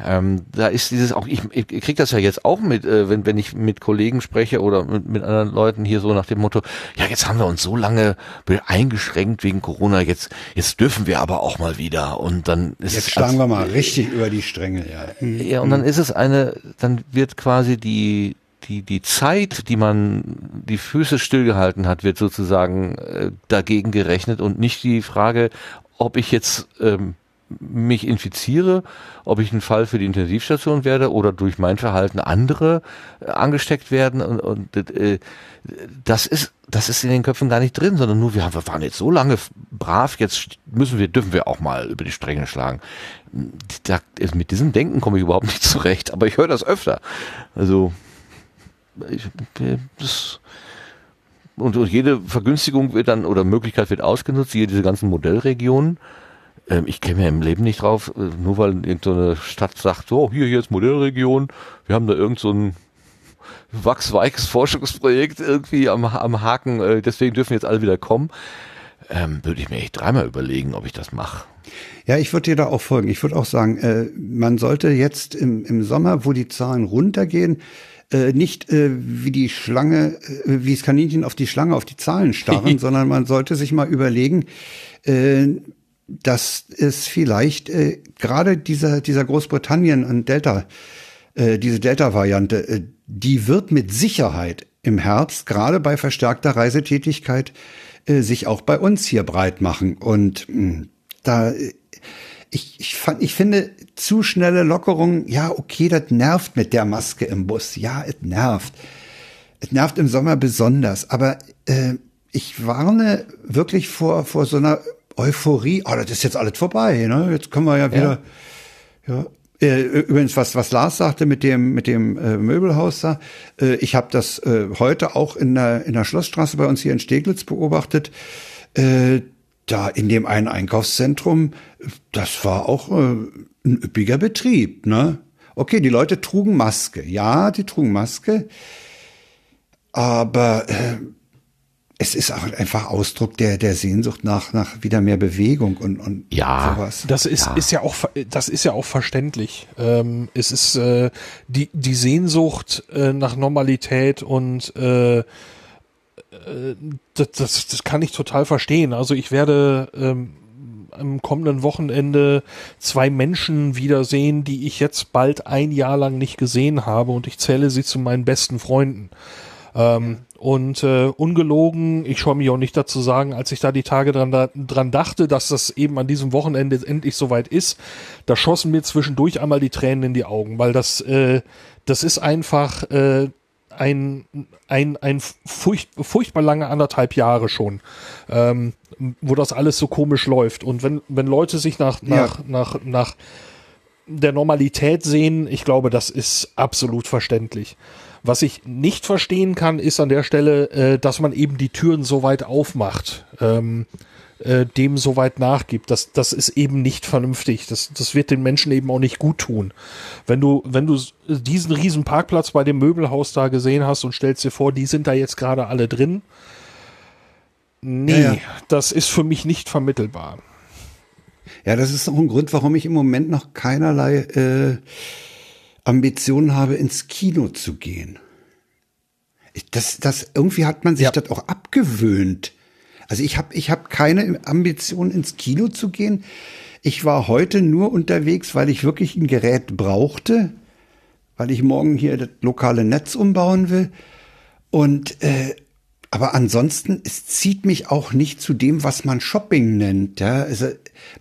Ähm, da ist dieses auch, ich, ich kriege das ja jetzt auch mit, äh, wenn, wenn ich mit Kollegen spreche oder mit, mit anderen Leuten hier so nach dem Motto, ja, jetzt haben wir uns so lange eingeschränkt wegen Corona, jetzt, jetzt dürfen wir aber auch mal wieder. Und dann ist Jetzt schlagen wir mal richtig über die Stränge, ja. Ja, und dann ist es eine, dann wird quasi die, die, die Zeit, die man die Füße stillgehalten hat, wird sozusagen äh, dagegen gerechnet und nicht die Frage, ob ich jetzt ähm, mich infiziere, ob ich ein Fall für die Intensivstation werde oder durch mein Verhalten andere äh, angesteckt werden und, und äh, das ist das ist in den Köpfen gar nicht drin, sondern nur wir, haben, wir waren jetzt so lange brav, jetzt müssen wir dürfen wir auch mal über die Stränge schlagen. Da, mit diesem Denken komme ich überhaupt nicht (laughs) zurecht, aber ich höre das öfter. Also ich, das und, und jede Vergünstigung wird dann oder Möglichkeit wird ausgenutzt, hier diese ganzen Modellregionen. Ähm, ich käme ja im Leben nicht drauf, äh, nur weil irgendeine Stadt sagt, so, hier, hier ist Modellregion, wir haben da irgend so ein Wachs-Weiß-Forschungsprojekt irgendwie am, am Haken, äh, deswegen dürfen jetzt alle wieder kommen. Ähm, würde ich mir echt dreimal überlegen, ob ich das mache. Ja, ich würde dir da auch folgen. Ich würde auch sagen, äh, man sollte jetzt im, im Sommer, wo die Zahlen runtergehen, äh, nicht äh, wie die Schlange, äh, wie das Kaninchen auf die Schlange, auf die Zahlen starren, (laughs) sondern man sollte sich mal überlegen, äh, dass es vielleicht äh, gerade dieser, dieser Großbritannien und Delta, äh, diese Delta-Variante, äh, die wird mit Sicherheit im Herbst, gerade bei verstärkter Reisetätigkeit, äh, sich auch bei uns hier breit machen. Und mh, da, ich, ich, fand, ich finde, zu schnelle Lockerungen, ja, okay, das nervt mit der Maske im Bus. Ja, es nervt. Es nervt im Sommer besonders. Aber äh, ich warne wirklich vor, vor so einer Euphorie. Oh, das ist jetzt alles vorbei. Ne? Jetzt können wir ja wieder. Ja. ja. Äh, übrigens, was, was Lars sagte mit dem, mit dem äh, Möbelhaus da, äh, ich habe das äh, heute auch in der, in der Schlossstraße bei uns hier in Steglitz beobachtet. Äh, da in dem einen Einkaufszentrum, das war auch äh, ein üppiger Betrieb, ne? Okay, die Leute trugen Maske. Ja, die trugen Maske. Aber äh, es ist auch einfach Ausdruck der, der Sehnsucht nach, nach wieder mehr Bewegung und, und ja, sowas. Das ist, Ja. ist ja auch, das ist ja auch verständlich. Ähm, es ist äh, die, die Sehnsucht äh, nach Normalität und äh, äh, das, das, das kann ich total verstehen. Also ich werde ähm, am kommenden Wochenende zwei Menschen wiedersehen, die ich jetzt bald ein Jahr lang nicht gesehen habe und ich zähle sie zu meinen besten Freunden. Ähm, und äh, ungelogen, ich scheue mich auch nicht dazu sagen, als ich da die Tage dran, da, dran dachte, dass das eben an diesem Wochenende endlich soweit ist, da schossen mir zwischendurch einmal die Tränen in die Augen, weil das, äh, das ist einfach äh, ein, ein, ein furcht, furchtbar lange anderthalb Jahre schon, ähm, wo das alles so komisch läuft. Und wenn, wenn Leute sich nach, nach, nach, nach der Normalität sehen, ich glaube, das ist absolut verständlich. Was ich nicht verstehen kann, ist an der Stelle, äh, dass man eben die Türen so weit aufmacht, ähm, äh, dem so weit nachgibt. Das, das ist eben nicht vernünftig. Das, das wird den Menschen eben auch nicht gut tun. Wenn du, wenn du diesen riesen Parkplatz bei dem Möbelhaus da gesehen hast und stellst dir vor, die sind da jetzt gerade alle drin. Nee, Ja, ja. das ist für mich nicht vermittelbar. Ja, das ist auch ein Grund, warum ich im Moment noch keinerlei äh, Ambitionen habe, ins Kino zu gehen. Ich, das, das irgendwie hat man sich Ja. das auch abgewöhnt. Also ich habe ich hab keine Ambition, ins Kino zu gehen. Ich war heute nur unterwegs, weil ich wirklich ein Gerät brauchte, weil ich morgen hier das lokale Netz umbauen will. Und äh, aber ansonsten, es zieht mich auch nicht zu dem, was man Shopping nennt. Ja? Also,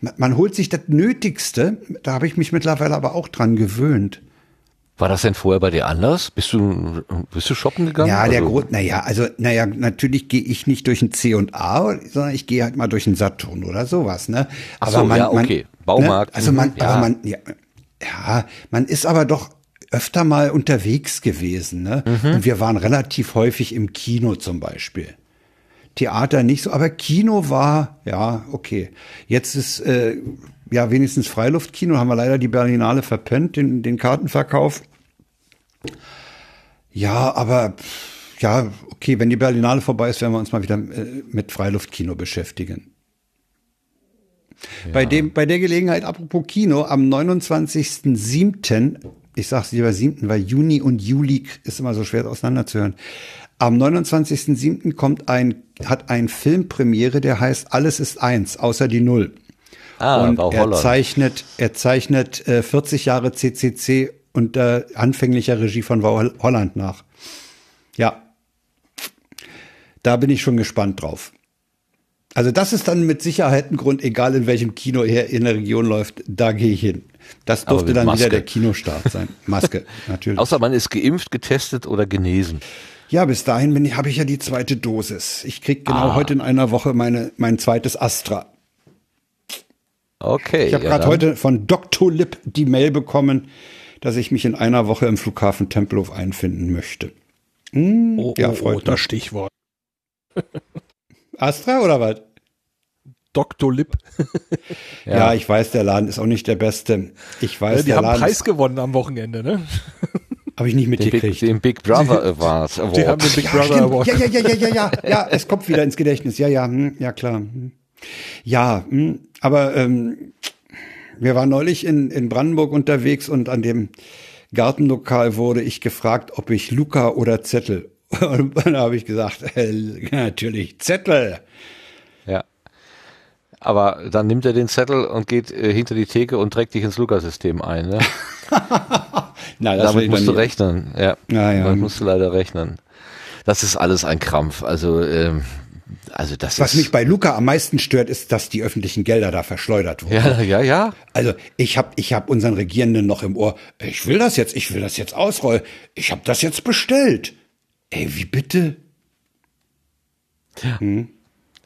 man, man holt sich das Nötigste. Da habe ich mich mittlerweile aber auch dran gewöhnt. War das denn vorher bei dir anders? Bist du, bist du shoppen gegangen? Ja, der Also- Grund, naja, also, naja, natürlich gehe ich nicht durch ein C und A, sondern ich gehe halt mal durch einen Saturn oder sowas, ne? Ach so, ja, okay. Baumarkt, Ne? Also man, mhm, ja. aber man, ja, ja, man ist aber doch öfter mal unterwegs gewesen, ne? Mhm. Und wir waren relativ häufig im Kino zum Beispiel. Theater nicht so, aber Kino war, ja, okay. Jetzt ist, äh, ja, wenigstens Freiluftkino, haben wir leider die Berlinale verpennt, den, den Kartenverkauf. Ja, aber ja, okay, wenn die Berlinale vorbei ist, werden wir uns mal wieder äh, mit Freiluftkino beschäftigen. Bei dem, bei der Gelegenheit, apropos Kino, am 29.07., ich sag's lieber 7., weil Juni und Juli ist immer so schwer auseinanderzuhören. Am 29.07. kommt ein, hat ein Film Premiere, der heißt Alles ist eins, außer die Null. Ah, und war er Holland. zeichnet, er zeichnet äh, 40 Jahre CCC unter anfänglicher Regie von Wau Holland nach. Ja. Da bin ich schon gespannt drauf. Also das ist dann mit Sicherheit ein Grund, egal in welchem Kino er in der Region läuft, da gehe ich hin. Das Aber durfte dann Maske. wieder der Kinostart sein. Maske, (laughs) natürlich. Außer man ist geimpft, getestet oder genesen. Ja, bis dahin bin ich, habe ich ja die zweite Dosis. Ich krieg genau Ah. heute in einer Woche meine, mein zweites Astra. Okay. Ich habe ja, gerade heute von Dr. Lip die Mail bekommen, dass ich mich in einer Woche im Flughafen Tempelhof einfinden möchte. Hm, Oh, ja, oh, freut oh, das. Stichwort. Astra oder was? Dr. Lip. (laughs) Ja. ich weiß, der Laden ist auch nicht der beste. Ich weiß, Ja, die der haben Laden Preis gewonnen am Wochenende, ne? habe ich nicht den mitgekriegt. den Big Brother Award. Die haben den Big ja, Brother stimmt. Award. Ja, ja, ja, ja, ja, ja, (laughs) ja, es kommt wieder ins Gedächtnis. Ja, ja, hm, ja, klar. hm. Ja, hm, aber ähm, wir waren neulich in, in Brandenburg unterwegs und an dem Gartenlokal wurde ich gefragt, ob ich Luca oder Zettel. (laughs) Und dann habe ich gesagt, äh, natürlich Zettel. Ja. Aber dann nimmt er den Zettel und geht äh, hinter die Theke und trägt dich ins Luca-System ein. Ne? (laughs) Nein, Damit musst du nicht. rechnen. Ja, Ja, ja. damit musst du leider rechnen. Das ist alles ein Krampf. Also ähm, also das Was ist. mich bei Luca am meisten stört, ist, dass die öffentlichen Gelder da verschleudert wurden. ja, ja, ja. Also ich habe ich hab unseren Regierenden noch im Ohr, ich will das jetzt, ich will das jetzt ausrollen, ich habe das jetzt bestellt. Ey, wie bitte?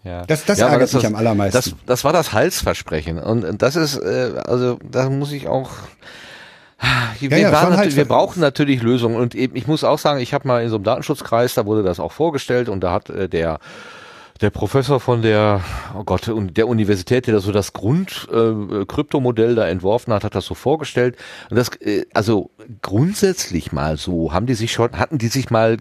Ja. Das- das ja, ärgert mich am allermeisten. Das, das war das Halsversprechen. Und das ist, äh, also da muss ich auch. Wir, Ja, ja, natürlich, wir brauchen natürlich Lösungen. Und eben, ich muss auch sagen, ich habe mal in so einem Datenschutzkreis, da wurde das auch vorgestellt und da hat äh, der der Professor von der, oh Gott, und der Universität, der da so das Grund äh, da entworfen hat, hat das so vorgestellt. Und das, äh, also grundsätzlich mal so, haben die sich schon, hatten die sich mal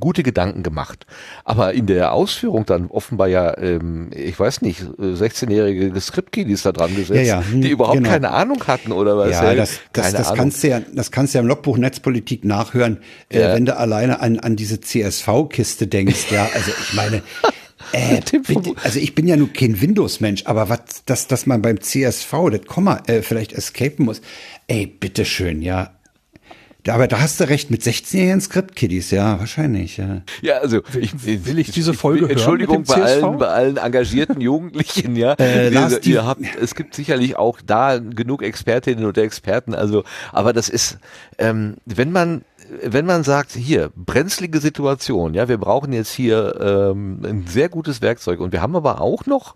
gute Gedanken gemacht. Aber in der Ausführung dann offenbar ja, ähm, ich weiß nicht, äh, 16-jährige Script-Kiddies da dran gesetzt, Ja, ja, hm, die überhaupt genau. keine Ahnung hatten oder was. Ja, das, das, das, kannst du ja, das kannst du ja im Logbuch Netzpolitik nachhören, äh, Ja. wenn du alleine an, an diese CSV-Kiste denkst. Ja, also ich meine, (laughs) äh, bitte, also ich bin ja nur kein Windows-Mensch, aber was, dass, dass man beim CSV das Komma äh, vielleicht escapen muss. Ey, bitteschön, ja. Aber da hast du recht, mit 16-jährigen Script-Kiddies, ja, wahrscheinlich, ja. Ja, also ich, will ich diese Folge hören Entschuldigung bei allen, bei allen engagierten (laughs) Jugendlichen, ja. Äh, Lars, ihr, die- ihr habt, es gibt sicherlich auch da genug Expertinnen und Experten, also, aber das ist, ähm, wenn man wenn man sagt, hier, brenzlige Situation, ja, wir brauchen jetzt hier ähm, ein sehr gutes Werkzeug und wir haben aber auch noch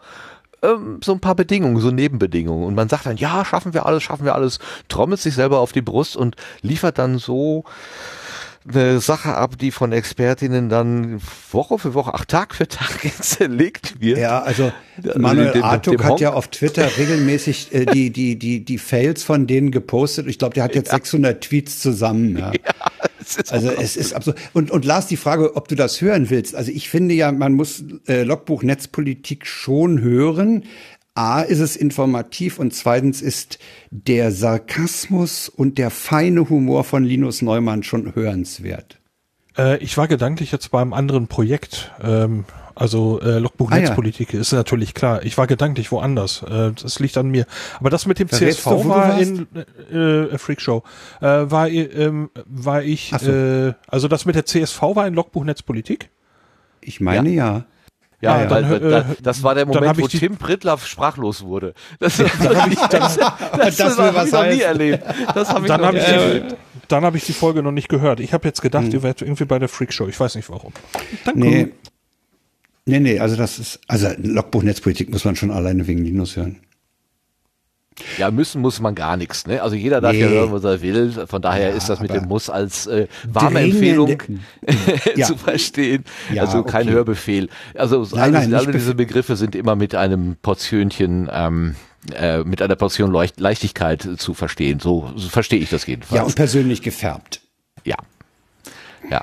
ähm, so ein paar Bedingungen, so Nebenbedingungen. Und man sagt dann, ja, schaffen wir alles, schaffen wir alles, trommelt sich selber auf die Brust und liefert dann so eine Sache ab, die von Expertinnen dann Woche für Woche, ach Tag für Tag (laughs) zerlegt wird. Ja, also Also Manuel dem- dem Artuk hat Honk- ja auf Twitter regelmäßig äh, die, die, die, die Fails von denen gepostet. Ich glaube, der hat jetzt 600 Tweets zusammen. Ja. (laughs) Ist Also es ist absurd. Und, und Lars, die Frage, ob du das hören willst. Also ich finde ja, man muss äh, Logbuch Netzpolitik schon hören. A, ist es informativ und zweitens ist der Sarkasmus und der feine Humor von Linus Neumann schon hörenswert. Äh, ich war gedanklich jetzt beim anderen Projekt. Ähm, also äh, Logbuch Ah, ja. Netzpolitik ist natürlich klar. Ich war gedanklich woanders. Äh, das liegt an mir. Aber das mit dem Verrätst CSV du, war in äh, Freakshow. Äh, war, ähm, war ich, so. äh, also das mit der CSV war in Logbuch Netzpolitik. Ich meine ja. Ja, Ja, weil, dann, weil, äh, da, das war der dann Moment, hab ich wo Tim Prittlaff sprachlos wurde. (laughs) (laughs) Das, das, das, das, Das hab will ich was noch nie erlebt. Das habe ich Dann noch habe nie ich, erlebt. die, dann hab ich die Folge noch nicht gehört. Ich habe jetzt gedacht, Hm. ihr werdet irgendwie bei der Freakshow. Ich weiß nicht warum. Danke. Nee. Nee, nee, also das ist, also Logbuch Netzpolitik muss man schon alleine wegen Linus hören. Ja, müssen muss man gar nichts. Ne? Also jeder darf ja Nee. hören, was er will. Von daher Ja, ist das mit dem Muss als äh, warme Empfehlung (laughs) Ja. (laughs) zu verstehen. Ja, also kein okay. Hörbefehl. Also Nein, alles, nein, alle diese Begriffe sind immer mit einem Portionchen, ähm, äh, mit einer Portion Leucht Leichtigkeit zu verstehen. So, so verstehe ich das jedenfalls. Ja, und persönlich gefärbt. Ja. Ja.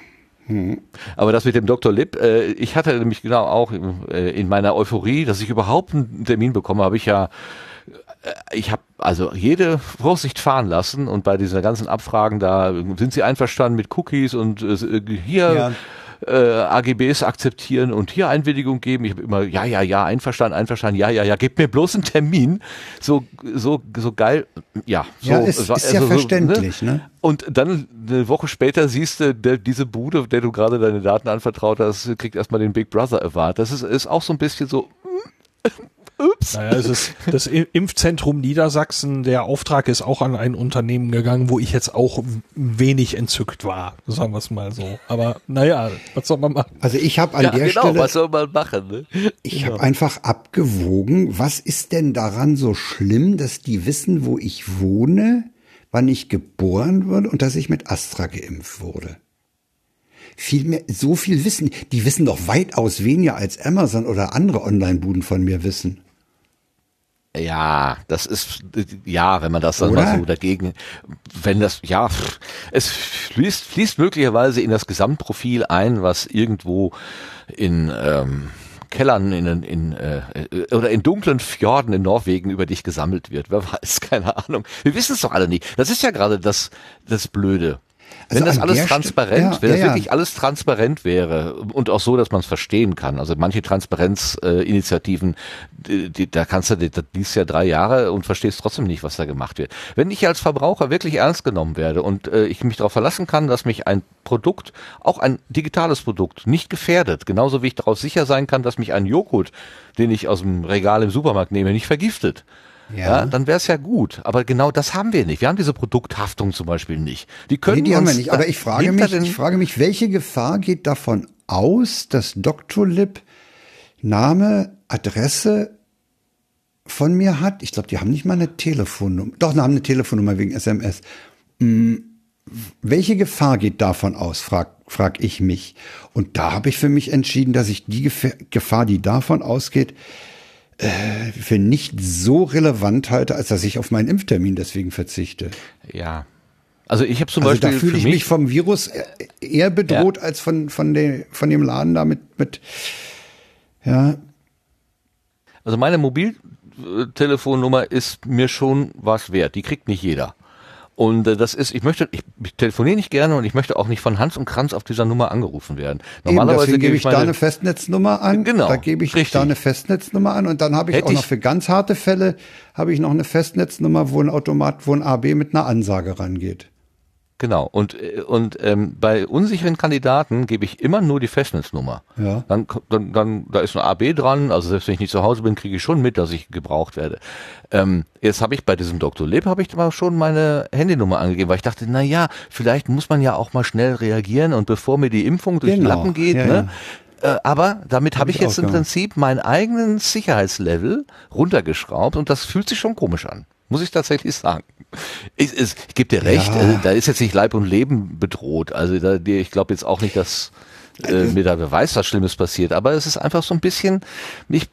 Aber das mit dem Dr. Lipp, äh, ich hatte nämlich genau auch äh, in meiner Euphorie, dass ich überhaupt einen Termin bekomme, habe ich ja, ich habe also jede Vorsicht fahren lassen und bei dieser ganzen Abfragen da sind Sie einverstanden mit Cookies und äh, hier Ja. äh, AGBs akzeptieren und hier Einwilligung geben. Ich habe immer ja, ja, ja, einverstanden, einverstanden, ja, ja, ja, gebt mir bloß einen Termin. So, so, so geil. Ja, so, Ja, ist- ist ja so, verständlich, ne? Und dann eine Woche später siehst du, der, diese Bude, der du gerade deine Daten anvertraut hast, kriegt erstmal den Big Brother Award. Das ist, ist auch so ein bisschen so, ups. Naja, es ist das I- Impfzentrum Niedersachsen. Der Auftrag ist auch an ein Unternehmen gegangen, wo ich jetzt auch wenig entzückt war, sagen wir es mal so. Aber naja, was soll man machen? Also ich habe an Ja, der genau, Stelle, was soll man machen? Ne? ich habe einfach abgewogen, was ist denn daran so schlimm, dass die wissen, wo ich wohne, wann ich geboren wurde und dass ich mit Astra geimpft wurde. Viel mehr, so viel wissen, die wissen doch weitaus weniger als Amazon oder andere Online-Buden von mir wissen. Ja, das ist, ja, wenn man das dann Oder? mal so dagegen, wenn das, ja, es fließt, fließt möglicherweise in das Gesamtprofil ein, was irgendwo in, ähm, Kellern in, in äh, oder in dunklen Fjorden in Norwegen über dich gesammelt wird. Wer weiß, (laughs) keine Ahnung. Wir wissen es doch alle nicht. Das ist ja gerade das das Blöde. Wenn Also das an alles transparent, ja, wenn das ja. wirklich alles transparent wäre und auch so, dass man es verstehen kann. Also manche Transparenzinitiativen, die, da kannst du, das liest ja drei Jahre und verstehst trotzdem nicht, was da gemacht wird. Wenn ich als Verbraucher wirklich ernst genommen werde und äh, ich mich darauf verlassen kann, dass mich ein Produkt, auch ein digitales Produkt, nicht gefährdet, genauso wie ich darauf sicher sein kann, dass mich ein Joghurt, den ich aus dem Regal im Supermarkt nehme, nicht vergiftet. Ja, dann wäre es ja gut. Aber genau das haben wir nicht. Wir haben diese Produkthaftung zum Beispiel nicht. Die können Nee, die haben wir nicht. Aber ich frage hinter mich, ich frage mich, welche Gefahr geht davon aus, dass Dr. Lib Name, Adresse von mir hat? Ich glaube, die haben nicht mal eine Telefonnummer. Doch, die haben eine Telefonnummer wegen SMS. Hm, welche Gefahr geht davon aus, frag, frag ich mich. Und da habe ich für mich entschieden, dass ich die Gefahr, die davon ausgeht, äh, für nicht so relevant halte, als dass ich auf meinen Impftermin deswegen verzichte. Ja. Also ich habe zum Also da Beispiel fühle für ich mich, mich vom Virus e- eher bedroht als von, von, der, von dem Laden da mit, mit ja, also meine Mobiltelefonnummer ist mir schon was wert. Die kriegt nicht jeder. Und äh, das ist, ich möchte, ich, ich telefoniere nicht gerne und ich möchte auch nicht von Hans und Kranz auf dieser Nummer angerufen werden. Eben, Normalerweise deswegen gebe ich ich da meine, eine Festnetznummer an. Genau, Da gebe ich richtig. da eine Festnetznummer an und dann habe ich Hätte auch noch für ganz harte Fälle habe ich noch eine Festnetznummer, wo ein Automat, wo ein AB mit einer Ansage rangeht. Genau. Und, äh, und ähm, bei unsicheren Kandidaten gebe ich immer nur die Festnetznummer. Ja. Dann, dann, dann, da ist ein AB dran, also selbst wenn ich nicht zu Hause bin, kriege ich schon mit, dass ich gebraucht werde. Ähm, jetzt habe ich bei diesem Dr. Leb habe ich mal schon meine Handynummer angegeben, weil ich dachte, na ja, vielleicht muss man ja auch mal schnell reagieren und bevor mir die Impfung durch die Genau. Lappen geht, Ja, ne? Äh, aber damit habe ich ich jetzt im. Prinzip meinen eigenen Sicherheitslevel runtergeschraubt und das fühlt sich schon komisch an. Muss ich tatsächlich sagen. Ich, ich, ich gebe dir recht, Ja. äh, da ist jetzt nicht Leib und Leben bedroht. Also da, ich glaube jetzt auch nicht, dass äh, mir da wer weiß, was Schlimmes passiert. Aber es ist einfach so ein bisschen, ich,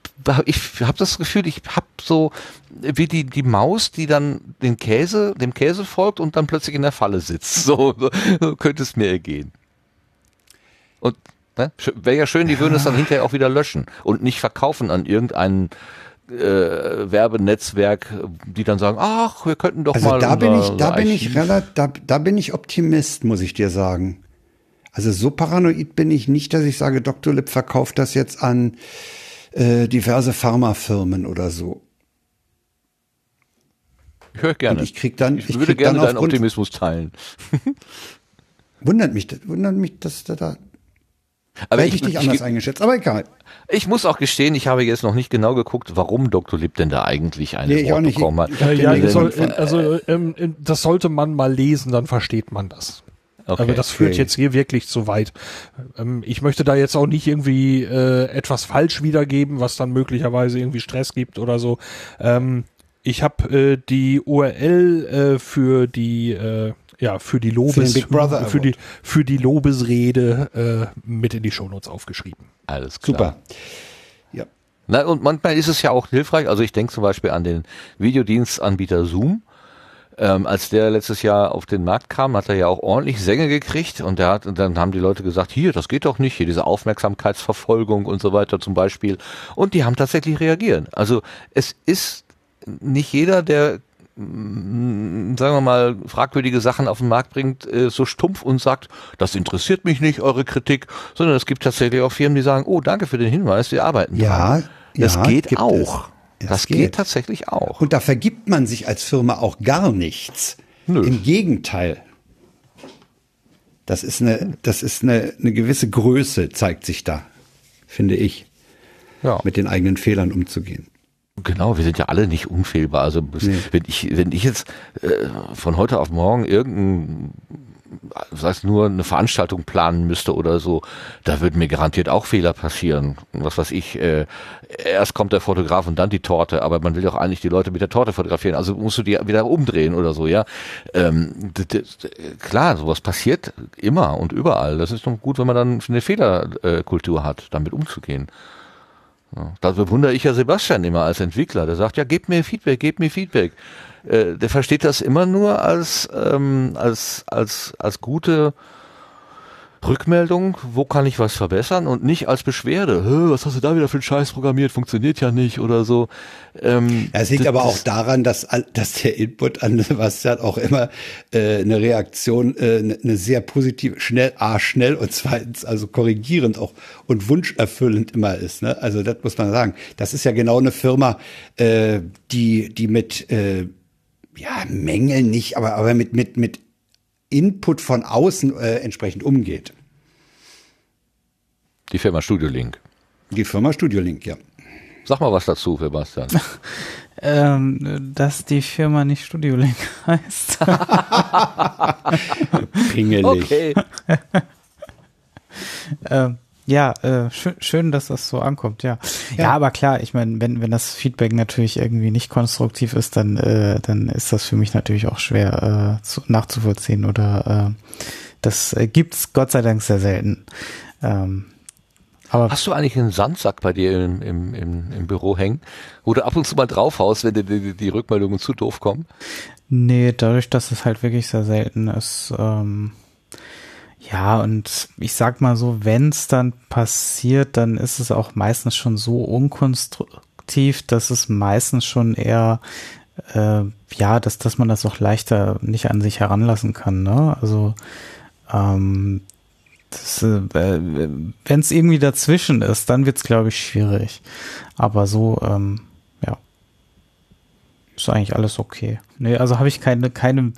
ich habe das Gefühl, ich habe so wie die, die Maus, die dann den Käse, dem Käse folgt und dann plötzlich in der Falle sitzt. So, so, so könnte es mir ergehen. Und ne, wäre ja schön, die würden es dann hinterher auch wieder löschen und nicht verkaufen an irgendein äh, Werbenetzwerk, die dann sagen, ach, wir könnten doch Also mal da bin ich, da bin ich relativ, da, da bin ich Optimist, muss ich dir sagen. Also so paranoid bin ich nicht, dass ich sage, Dr. Lip verkauft das jetzt an äh, diverse Pharmafirmen oder so. Ich höre gerne. Und ich krieg dann- ich ich würde krieg gerne dann deinen Optimismus teilen. (laughs) Wundert mich, wundert mich, dass da, da Aber hätte ich dich anders eingeschätzt, aber egal. Ich muss auch gestehen, ich habe jetzt noch nicht genau geguckt, warum Dr. Lipp denn da eigentlich eine Nee, ich auch Wort nicht. bekommen hat. Ich Äh, ja, Link das soll, von- äh, also ähm, äh, das sollte man mal lesen, dann versteht man das. Okay. Aber das führt Okay. jetzt hier wirklich zu weit. Ähm, ich möchte da jetzt auch nicht irgendwie äh, etwas falsch wiedergeben, was dann möglicherweise irgendwie Stress gibt oder so. Ähm, ich habe äh, die URL äh, für die äh, ja für die Lobes Für den Big Brother für die für die Lobesrede äh, mit in die Shownotes aufgeschrieben. Alles klar. Super. Ja. Na, und manchmal ist es ja auch hilfreich. Also ich denke zum Beispiel an den Videodienstanbieter Zoom. Ähm, als der letztes Jahr auf den Markt kam, hat er ja auch ordentlich Sänge gekriegt und der hat, und dann haben die Leute gesagt, hier, das geht doch nicht, hier diese Aufmerksamkeitsverfolgung und so weiter zum Beispiel. Und die haben tatsächlich reagiert. Also es ist nicht jeder, der sagen wir mal, fragwürdige Sachen auf den Markt bringt, äh, so stumpf und sagt, das interessiert mich nicht, eure Kritik, sondern es gibt tatsächlich auch Firmen, die sagen, oh, danke für den Hinweis, wir arbeiten Ja, dran. Das ja, geht auch. es. Das geht. geht. tatsächlich auch. Und da vergibt man sich als Firma auch gar nichts. Nö. Im Gegenteil. Das ist eine, das ist eine, eine gewisse Größe, zeigt sich da, finde ich, Ja. mit den eigenen Fehlern umzugehen. Genau, wir sind ja alle nicht unfehlbar. Also Nee. wenn ich wenn ich jetzt äh, von heute auf morgen irgendein sei es nur eine Veranstaltung planen müsste oder so, da würden mir garantiert auch Fehler passieren. Was weiß ich, äh, erst kommt der Fotograf und dann die Torte, aber man will doch eigentlich die Leute mit der Torte fotografieren, also musst du die wieder umdrehen oder so, ja. Ähm, klar, sowas passiert immer und überall. Das ist doch gut, wenn man dann eine Fehlerkultur hat, damit umzugehen. Da bewundere ich ja Sebastian immer als Entwickler. Der sagt, ja, gebt mir Feedback, gebt mir Feedback. Äh, der versteht das immer nur als, ähm, als, als, als gute Rückmeldung, wo kann ich was verbessern und nicht als Beschwerde, "Hä, was hast du da wieder für einen Scheiß programmiert, funktioniert ja nicht oder so. Ähm, Ja, es liegt aber auch daran, dass, dass der Input an (laughs) Sebastian auch immer äh, eine Reaktion, äh, eine eine sehr positive, schnell, A, schnell und zweitens also korrigierend auch und wunscherfüllend immer ist. Ne? Also das muss man sagen. Das ist ja genau eine Firma, äh, die, die mit äh, ja, Mängeln nicht, aber, aber mit, mit, mit Input von außen äh, entsprechend umgeht. Die Firma Studio Link. Die Firma Studio Link, ja. Sag mal was dazu, Sebastian. (laughs) Ähm, dass die Firma nicht Studio Link (laughs) heißt. (laughs) Pingelig. Okay. ähm, ja, äh, schön, schön, dass das so ankommt, ja. Ja, aber klar, ich meine, wenn, wenn das Feedback natürlich irgendwie nicht konstruktiv ist, dann, äh, dann ist das für mich natürlich auch schwer äh, zu, nachzuvollziehen oder äh, das äh, gibt's Gott sei Dank sehr selten. Ähm, aber Hast du eigentlich einen Sandsack bei dir im, im, im, im Büro hängen, wo du ab und zu mal draufhaust, wenn dir die, die, Rückmeldungen zu doof kommen? Nee, dadurch, dass es halt wirklich sehr selten ist. Ähm, ja, und ich sag mal so, wenn es dann passiert, dann ist es auch meistens schon so unkonstruktiv, dass es meistens schon eher, äh, ja, dass, dass man das auch leichter nicht an sich heranlassen kann. Ne? Also, ähm, äh, wenn es irgendwie dazwischen ist, dann wird's glaube ich, schwierig. Aber so, ähm, ja, ist eigentlich alles okay. Nee, also habe ich keine, keine,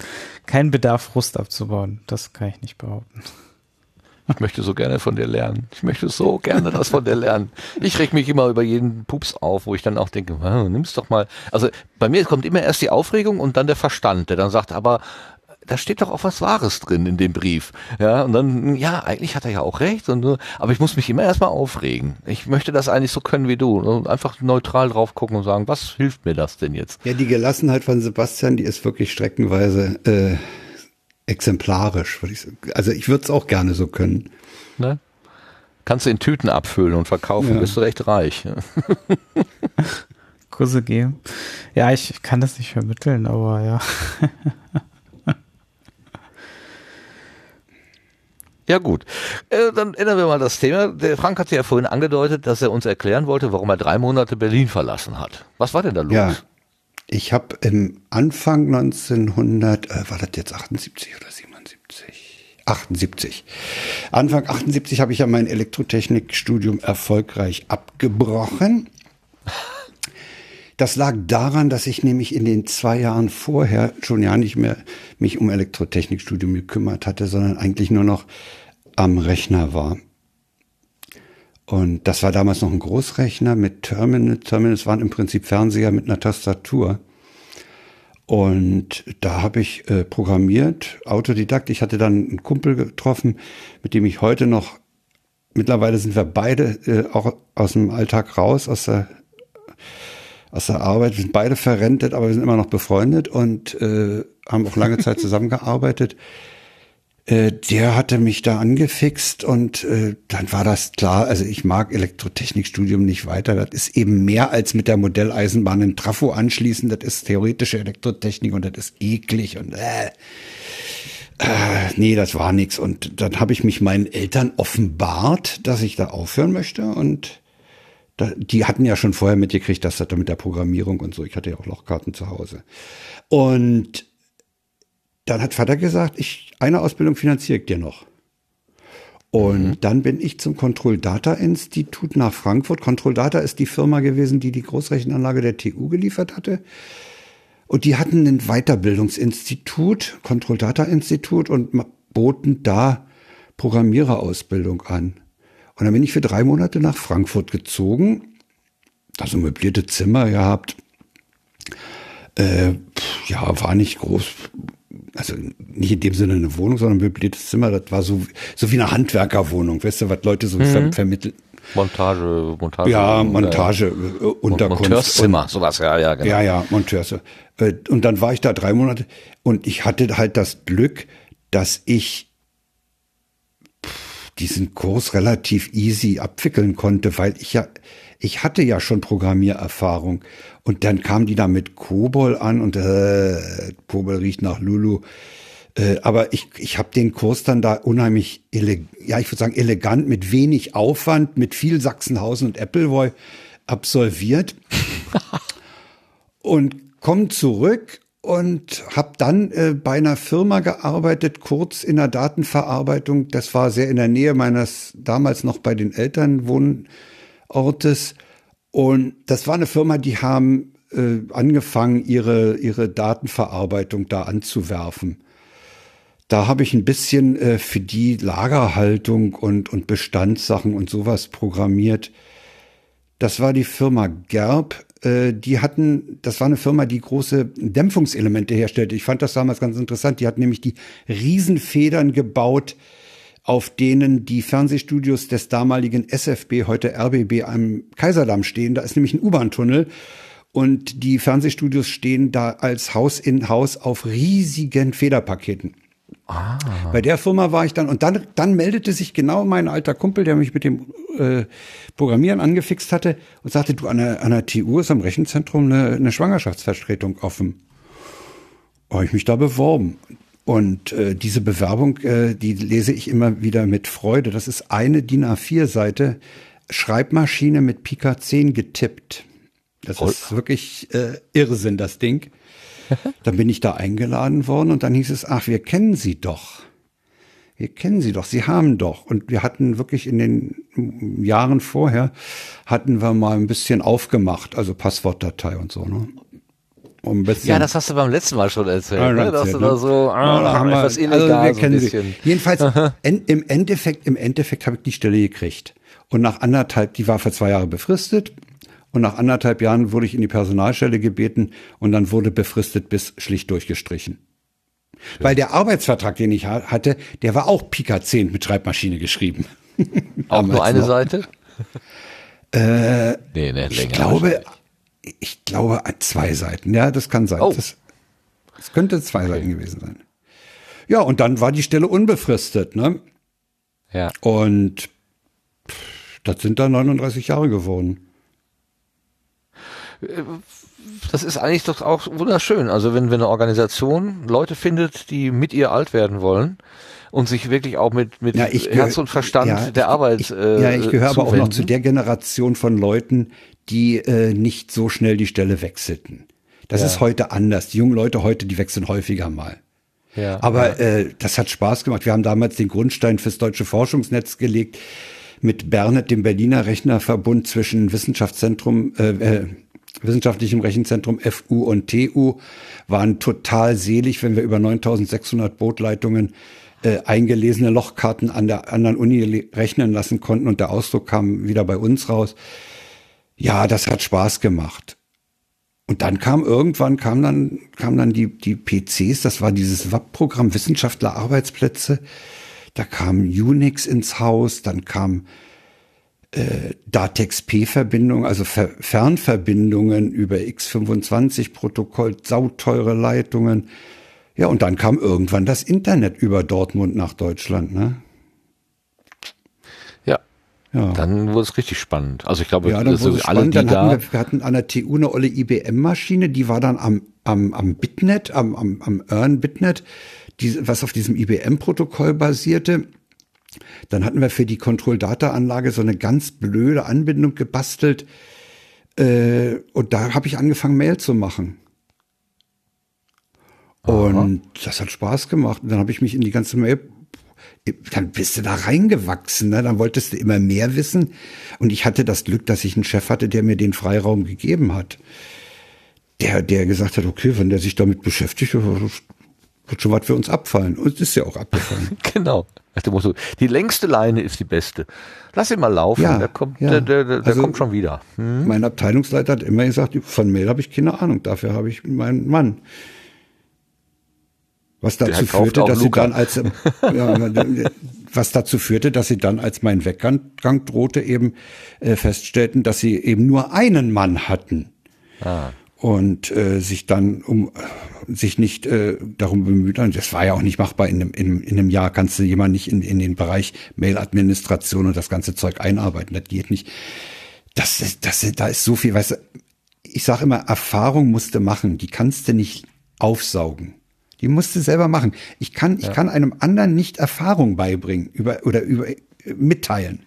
keinen Bedarf, Frust abzubauen. Das kann ich nicht behaupten. Ich möchte so gerne von dir lernen. Ich möchte so gerne das von dir lernen. Ich reg mich immer über jeden Pups auf, wo ich dann auch denke, wow, nimm's doch mal. Also bei mir kommt immer erst die Aufregung und dann der Verstand, der dann sagt, aber da steht doch auch was Wahres drin in dem Brief. Ja, und dann, ja, eigentlich hat er ja auch recht, und, aber ich muss mich immer erstmal aufregen. Ich möchte das eigentlich so können wie du. Und einfach neutral drauf gucken und sagen, was hilft mir das denn jetzt? Ja, die Gelassenheit von Sebastian, die ist wirklich streckenweise äh, exemplarisch. Ich. Also ich würde es auch gerne so können. Ne? Kannst du in Tüten abfüllen und verkaufen, Ja. bist du recht reich. (laughs) Kurse geben. Ja, ich kann das nicht vermitteln, aber ja. (laughs) Ja gut, äh, dann ändern wir mal das Thema. Der Frank hat ja vorhin angedeutet, dass er uns erklären wollte, warum er drei Monate Berlin verlassen hat. Was war denn da los? Ja. Ich habe im Anfang 1900, äh, war das jetzt 78 oder 77? 78. Anfang 78 habe ich ja mein Elektrotechnikstudium erfolgreich abgebrochen. Das lag daran, dass ich nämlich in den zwei Jahren vorher schon ja nicht mehr mich um Elektrotechnikstudium gekümmert hatte, sondern eigentlich nur noch am Rechner war. Und das war damals noch ein Großrechner mit Terminal. Terminals waren im Prinzip Fernseher mit einer Tastatur. Und da habe ich äh, programmiert, Autodidakt. Ich hatte dann einen Kumpel getroffen, mit dem ich heute noch, mittlerweile sind wir beide äh, auch aus dem Alltag raus, aus der, aus der Arbeit. Wir sind beide verrentet, aber wir sind immer noch befreundet und äh, haben auch lange Zeit (laughs) zusammengearbeitet. Äh, der hatte mich da angefixt und äh, dann war das klar, also ich mag Elektrotechnikstudium nicht weiter. Das ist eben mehr als mit der Modelleisenbahn in Trafo anschließen. Das ist theoretische Elektrotechnik und das ist eklig und äh, äh, nee, das war nix. Und dann habe ich mich meinen Eltern offenbart, dass ich da aufhören möchte und die hatten ja schon vorher mitgekriegt, dass das da mit der Programmierung und so, ich hatte ja auch Lochkarten zu Hause. Und dann hat Vater gesagt, ich, eine Ausbildung finanziere ich dir noch. Und dann bin ich zum Control Data Institut nach Frankfurt. Control Data ist die Firma gewesen, die die Großrechenanlage der TU geliefert hatte. Und die hatten ein Weiterbildungsinstitut, Control Data Institut, und boten da Programmiererausbildung an. Und dann bin ich für drei Monate nach Frankfurt gezogen. Da so möblierte Zimmer gehabt. Äh, ja, war nicht groß. Also nicht in dem Sinne eine Wohnung, sondern ein möbliertes Zimmer. Das war so, so wie eine Handwerkerwohnung. Weißt du, was Leute so ver vermitteln? Montage, Montage. Ja, Montage, äh, Unterkunft. Monteurszimmer, sowas, ja, ja, genau. Ja, ja, Monteurs. Äh, Und dann war ich da drei Monate und ich hatte halt das Glück, dass ich diesen Kurs relativ easy abwickeln konnte, weil ich ja, ich hatte ja schon Programmiererfahrung. Und dann kam die da mit Kobol an und äh, Kobol riecht nach Lulu. Äh, aber ich, ich habe den Kurs dann da unheimlich, ja, ich würde sagen, elegant, mit wenig Aufwand, mit viel Sachsenhausen und Appleboy absolviert (laughs) und komme zurück und habe dann äh, bei einer Firma gearbeitet, kurz in der Datenverarbeitung. Das war sehr in der Nähe meines damals noch bei den Eltern Wohnortes. Und das war eine Firma, die haben äh, angefangen, ihre, ihre Datenverarbeitung da anzuwerfen. Da habe ich ein bisschen äh, für die Lagerhaltung und, und Bestandssachen und sowas programmiert. Das war die Firma Gerb. Äh, die hatten, das war eine Firma, die große Dämpfungselemente herstellte. Ich fand das damals ganz interessant. Die hatten nämlich die Riesenfedern gebaut, auf denen die Fernsehstudios des damaligen SFB, heute RBB, am Kaiserdamm stehen. Da ist nämlich ein U-Bahn-Tunnel. Und die Fernsehstudios stehen da als Haus in Haus auf riesigen Federpaketen. Ah. Bei der Firma war ich dann und dann, dann meldete sich genau mein alter Kumpel, der mich mit dem äh, Programmieren angefixt hatte und sagte, du, an der, an der TU ist am Rechenzentrum eine, eine Schwangerschaftsvertretung offen. Habe ich mich da beworben. Und äh, diese Bewerbung, äh, die lese ich immer wieder mit Freude. Das ist eine DIN A4-Seite, Schreibmaschine mit Pika 10 getippt. Das oh. ist wirklich äh, Irrsinn, das Ding. (laughs) dann bin ich da eingeladen worden und dann hieß es, ach, wir kennen Sie doch. Wir kennen Sie doch, Sie haben doch. Und wir hatten wirklich in den Jahren vorher, hatten wir mal ein bisschen aufgemacht, also Passwortdatei und so. Ne? Um ja, das hast du beim letzten Mal schon erzählt. Ah, ne? Dass du da so ah, ja, haben etwas wir, illegal also wir kennen Sie. Jedenfalls, (laughs) en, im Endeffekt, im Endeffekt habe ich die Stelle gekriegt. Und nach anderthalb, die war für zwei Jahre befristet. Und nach anderthalb Jahren wurde ich in die Personalstelle gebeten und dann wurde befristet bis schlicht durchgestrichen. Schön. Weil der Arbeitsvertrag, den ich hatte, der war auch Pika 10 mit Schreibmaschine geschrieben. auch nur eine noch. Seite? Äh, nee, nee, ich glaube, ich glaube zwei Seiten. Ja, das kann sein. Oh. Das, das könnte zwei okay. Seiten gewesen sein. Ja, und dann war die Stelle unbefristet, ne? Ja. Und das sind dann 39 Jahre geworden das ist eigentlich doch auch wunderschön. Also wenn, wenn eine Organisation Leute findet, die mit ihr alt werden wollen und sich wirklich auch mit, mit ja, Herz und Verstand ja, der Arbeit ich, äh, Ja, ich gehöre aber auch noch zu der Generation von Leuten, die äh, nicht so schnell die Stelle wechselten. Das ja. ist heute anders. Die jungen Leute heute, die wechseln häufiger mal. Ja, aber ja. Äh, das hat Spaß gemacht. Wir haben damals den Grundstein fürs deutsche Forschungsnetz gelegt mit Bernet, dem Berliner Rechnerverbund zwischen Wissenschaftszentrum, äh, äh, wissenschaftlichem Rechenzentrum FU und TU waren total selig, wenn wir über 9600 Bootleitungen äh, eingelesene Lochkarten an der anderen Uni rechnen lassen konnten und der Ausdruck kam wieder bei uns raus. Ja, das hat Spaß gemacht. Und dann kam irgendwann kam dann kam dann die die PCs, das war dieses WAP-Programm Wissenschaftler Arbeitsplätze. Da kam Unix ins Haus, dann kam äh, Datex-P-Verbindung, also Ver Fernverbindungen über X25-Protokoll, sauteure Leitungen. Ja, und dann kam irgendwann das Internet über Dortmund nach Deutschland, ne? Ja. Dann wurde es richtig spannend. Also ich glaube, ja, dann es alle, spannend. dann hatten wir, wir hatten an der TU eine olle IBM-Maschine, die war dann am, am, am Bitnet, am, am, am EarN-Bitnet, die, was auf diesem IBM-Protokoll basierte. Dann hatten wir für die Control-Data-Anlage so eine ganz blöde Anbindung gebastelt. Äh, und da habe ich angefangen, Mail zu machen. Und Aha. das hat Spaß gemacht. Und dann habe ich mich in die ganze Mail dann bist du da reingewachsen, ne? dann wolltest du immer mehr wissen. Und ich hatte das Glück, dass ich einen Chef hatte, der mir den Freiraum gegeben hat. Der, der gesagt hat, okay, wenn der sich damit beschäftigt, wird schon was für uns abfallen. Und es ist ja auch abgefallen. (laughs) genau. Die längste Leine ist die beste. Lass ihn mal laufen, ja, der, kommt, ja. der, der, der also, kommt schon wieder. Hm? Mein Abteilungsleiter hat immer gesagt, von Mail habe ich keine Ahnung, dafür habe ich meinen Mann. Was dazu führte, dass Luca. sie dann als (laughs) ja, was dazu führte, dass sie dann, als mein Weggang drohte, eben äh, feststellten, dass sie eben nur einen Mann hatten. Ah und äh, sich dann um sich nicht äh, darum bemüht haben. Das war ja auch nicht machbar in einem, in, in einem Jahr. Kannst du jemand nicht in, in den Bereich Mail-Administration und das ganze Zeug einarbeiten. Das geht nicht. Das, ist, das, da ist so viel, weißt du, ich sage immer, Erfahrung musst du machen, die kannst du nicht aufsaugen. Die musst du selber machen. Ich kann, ich kann einem anderen nicht Erfahrung beibringen über, oder über, äh, mitteilen.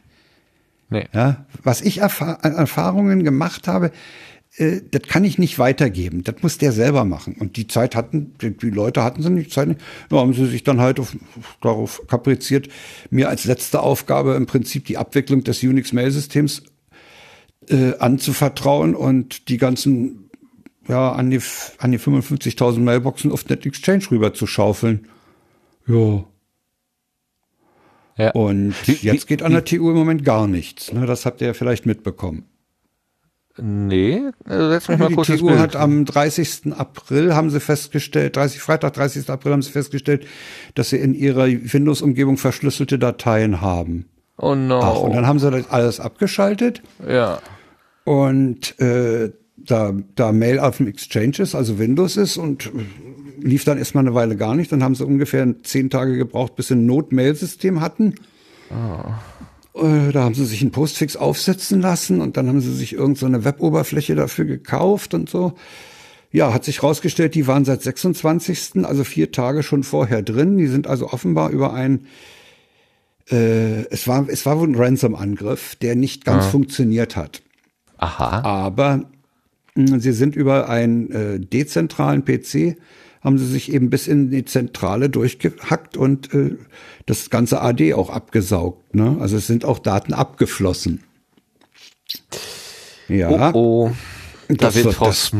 Nee. Ja, was ich erfahr an Erfahrungen gemacht habe, äh, das kann ich nicht weitergeben. Das muss der selber machen. Und die Zeit hatten, die, Leute hatten sie nicht Zeit. Nicht. Da haben sie sich dann halt auf, darauf kapriziert, mir als letzte Aufgabe im Prinzip die Abwicklung des Unix-Mail-Systems äh, anzuvertrauen und die ganzen, ja, an die, an die 55.000 Mailboxen auf Net Exchange rüber zu schaufeln. Ja. Ja. Und jetzt geht an der TU im Moment gar nichts. Ne, das habt ihr ja vielleicht mitbekommen. Nee, äh, setz mich mal die kurz ins TU hat am 30. April haben sie festgestellt, 30, Freitag, 30. April haben sie festgestellt, dass sie in ihrer Windows-Umgebung verschlüsselte Dateien haben. oh no. Ach, und dann haben sie das alles abgeschaltet ja. und äh, da, da Mail auf dem Exchange ist, also Windows ist und lief dann erstmal eine Weile gar nicht. Dann haben sie ungefähr zehn Tage gebraucht, bis sie ein Not-Mail-System hatten. Äh, Da haben sie sich einen Postfix aufsetzen lassen und dann haben sie sich irgend so eine Weboberfläche dafür gekauft und so. Ja, hat sich rausgestellt, die waren seit 26., also vier Tage schon vorher drin. Die sind also offenbar über ein, äh, es war, es war wohl ein Ransom-Angriff, der nicht ganz funktioniert hat. Aha. Aber sie sind über einen äh, dezentralen PC, haben sie sich eben bis in die Zentrale durchgehackt und äh, das ganze AD auch abgesaugt. Ne? Also es sind auch Daten abgeflossen. Ja, Oh, oh. Da Das wird Frau, das-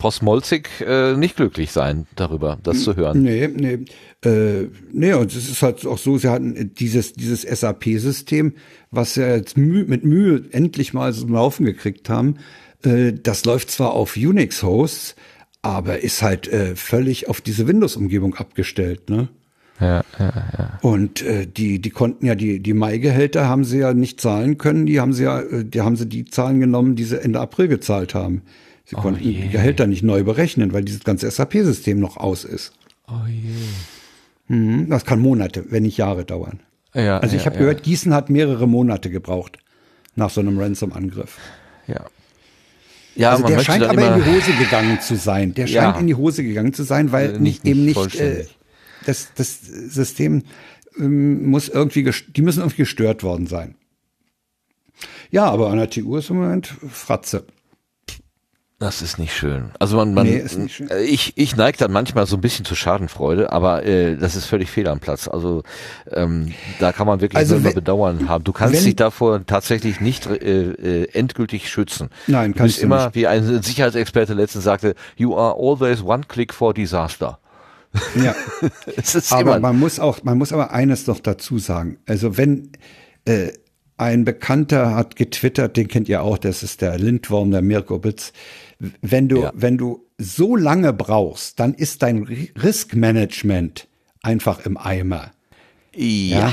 Frau Smolzig äh, nicht glücklich sein darüber, das zu hören. nee, nee, äh, nee, und es ist halt auch so, sie hatten dieses, dieses SAP-System, was sie jetzt mit Mühe endlich mal zum Laufen gekriegt haben, äh, das läuft zwar auf Unix-Hosts, aber ist halt äh, völlig auf diese Windows-Umgebung abgestellt, ne? Ja, ja, ja. Und äh, die, die konnten ja die, die Mai-Gehälter haben sie ja nicht zahlen können. Die haben sie ja, äh, die haben sie die Zahlen genommen, die sie Ende April gezahlt haben. Sie konnten die Gehälter nicht neu berechnen, weil dieses ganze SAP-System noch aus ist. Oh je. Mhm, Das kann Monate, wenn nicht Jahre dauern. Ja, Also ich ja, habe ja. gehört, Gießen hat mehrere Monate gebraucht nach so einem Ransom-Angriff. Ja. Ja, also der scheint aber in die Hose gegangen zu sein. Der (laughs) Ja. scheint in die Hose gegangen zu sein, weil Äh, nicht, eben nicht äh, das, das System ähm, muss irgendwie, die müssen irgendwie gestört worden sein. Ja, aber an der TU ist im Moment Fratze. Das ist nicht schön. Also man, man Nee, ist nicht schön. äh, ich, ich neige dann manchmal so ein bisschen zur Schadenfreude, aber äh, das ist völlig fehl am Platz. Also ähm, da kann man wirklich Also nur wenn- Bedauern haben. Du kannst wenn- dich davor tatsächlich nicht äh, äh, endgültig schützen. Nein, du kannst bist du immer, nicht. wie ein Sicherheitsexperte letztens sagte, you are always one click for disaster. Ja. (laughs) Aber man muss auch, man muss aber eines noch dazu sagen. Also wenn äh, ein Bekannter hat getwittert, den kennt ihr auch, das ist der Lindworm, der Mirko Bitz. Wenn du, Ja. wenn du so lange brauchst, dann ist dein Ri- Riskmanagement einfach im Eimer. ja. Ja.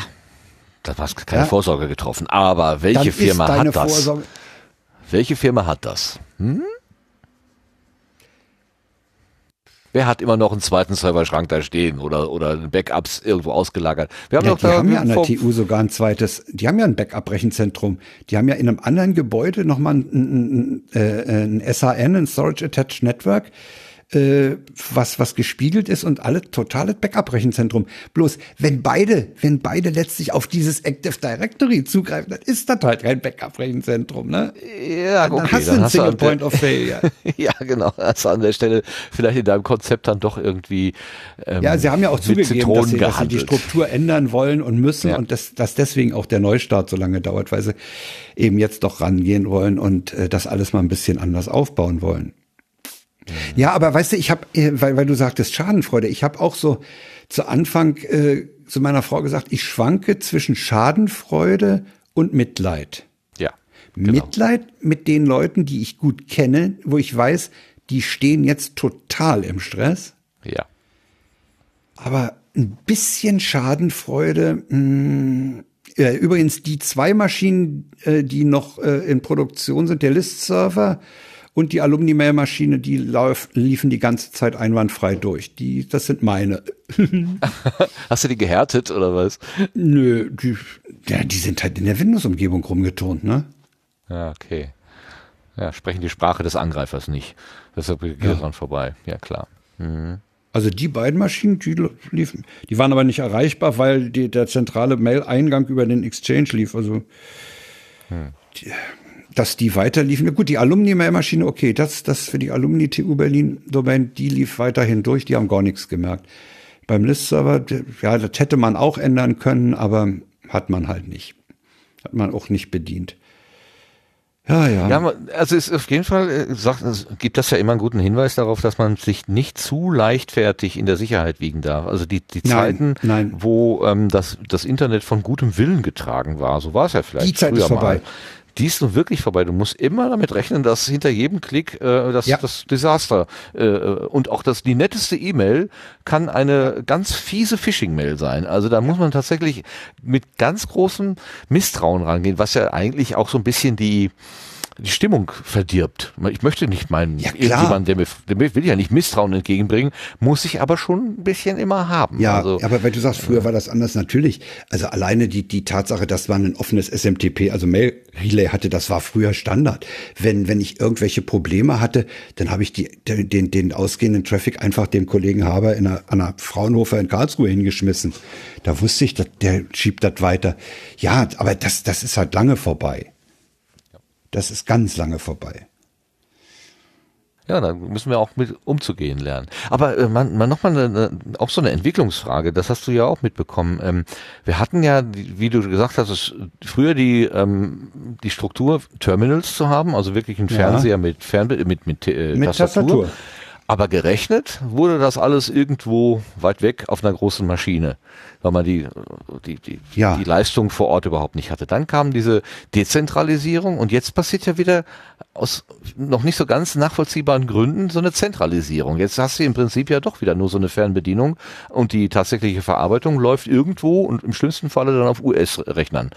Da hast du keine Ja. Vorsorge getroffen. Aber welche Dann Firma hat das? Vorsorge. Welche Firma hat das? Hm? Wer hat immer noch einen zweiten Serverschrank da stehen oder, oder Backups irgendwo ausgelagert? Wir haben Ja, doch die haben ja an der TU sogar ein zweites, die haben ja ein Backup-Rechenzentrum. Die haben ja in einem anderen Gebäude nochmal ein, ein, ein, äh, ein SAN, ein Storage Attached Network, äh, was, was gespiegelt ist und alle totales Backup-Rechenzentrum. Bloß, wenn beide, wenn beide letztlich auf dieses Active Directory zugreifen, dann ist das halt kein Backup-Rechenzentrum, ne? Ja, Dann okay, hast du einen Single Point of Failure. (laughs) ja, genau. Also an der Stelle vielleicht in deinem Konzept dann doch irgendwie. Ähm, Ja, sie haben ja auch zugegeben, dass Zitronen sie, dass sie die gehandelt. Struktur ändern wollen und müssen Ja. und dass, dass deswegen auch der Neustart so lange dauert, weil sie eben jetzt doch rangehen wollen und äh, das alles mal ein bisschen anders aufbauen wollen. Ja, aber weißt du, ich habe, weil, weil du sagtest Schadenfreude, ich habe auch so zu Anfang äh, zu meiner Frau gesagt, ich schwanke zwischen Schadenfreude und Mitleid. Ja. Genau. Mitleid mit den Leuten, die ich gut kenne, wo ich weiß, die stehen jetzt total im Stress. Ja. Aber ein bisschen Schadenfreude. Mh, äh, übrigens, die zwei Maschinen, äh, die noch äh, in Produktion sind, der List-Server und die Alumni-Mail-Maschine, die lauf, liefen die ganze Zeit einwandfrei durch. Die, das sind meine. (laughs) Hast du die gehärtet oder was? Nö, die, ja, die sind halt in der Windows-Umgebung rumgeturnt, ne? Ja, okay. Ja, sprechen die Sprache des Angreifers nicht. Deshalb geht ja. dran vorbei. Ja, klar. Mhm. Also die beiden Maschinen, die liefen, die waren aber nicht erreichbar, weil die, der zentrale Mail-Eingang über den Exchange lief. Also hm. die, dass die weiterliefen. Gut, die Alumni-Mail-Maschine, okay, das, das für die Alumni-TU Berlin-Domain, die lief weiterhin durch, die haben gar nichts gemerkt. Beim List-Server, ja, das hätte man auch ändern können, aber hat man halt nicht. Hat man auch nicht bedient. Ja, ja. Ja, also ist auf jeden Fall äh, sagt, gibt das ja immer einen guten Hinweis darauf, dass man sich nicht zu leichtfertig in der Sicherheit wiegen darf. Also die, die Zeiten, nein. wo ähm, das, das Internet von gutem Willen getragen war, so war es ja vielleicht. Die Zeit ist vorbei. Mal die ist nun wirklich vorbei. Du musst immer damit rechnen, dass hinter jedem Klick äh, das, ja. das Desaster äh, und auch das die netteste E-Mail kann eine ganz fiese Phishing-Mail sein. Also da muss man tatsächlich mit ganz großem Misstrauen rangehen, was ja eigentlich auch so ein bisschen die die Stimmung verdirbt. Ich möchte nicht meinen, ja, irgendjemand, der mir, der will ja nicht Misstrauen entgegenbringen, muss ich aber schon ein bisschen immer haben. Ja, also, aber weil du sagst, früher war das anders, natürlich. Also alleine die, die Tatsache, dass man ein offenes SMTP, also Mail Relay hatte, das war früher Standard. Wenn, wenn ich irgendwelche Probleme hatte, dann habe ich die, den, den ausgehenden Traffic einfach dem Kollegen Haber in einer, an einer Fraunhofer in Karlsruhe hingeschmissen. Da wusste ich, dass der schiebt das weiter. Ja, aber das, das ist halt lange vorbei. Das ist ganz lange vorbei. Ja, da müssen wir auch mit umzugehen lernen. Aber äh, man, man nochmal eine, auch so eine Entwicklungsfrage, das hast du ja auch mitbekommen. Ähm, wir hatten ja, wie du gesagt hast, früher die, ähm, die Struktur, Terminals zu haben, also wirklich ein Fernseher ja. mit, Fernbe mit, mit, äh, mit Tastatur. Tastatur. Aber gerechnet wurde das alles irgendwo weit weg auf einer großen Maschine, weil man die, die, die, ja. die Leistung vor Ort überhaupt nicht hatte. Dann kam diese Dezentralisierung und jetzt passiert ja wieder aus noch nicht so ganz nachvollziehbaren Gründen so eine Zentralisierung. Jetzt hast du im Prinzip ja doch wieder nur so eine Fernbedienung und die tatsächliche Verarbeitung läuft irgendwo und im schlimmsten Falle dann auf US-Rechnern.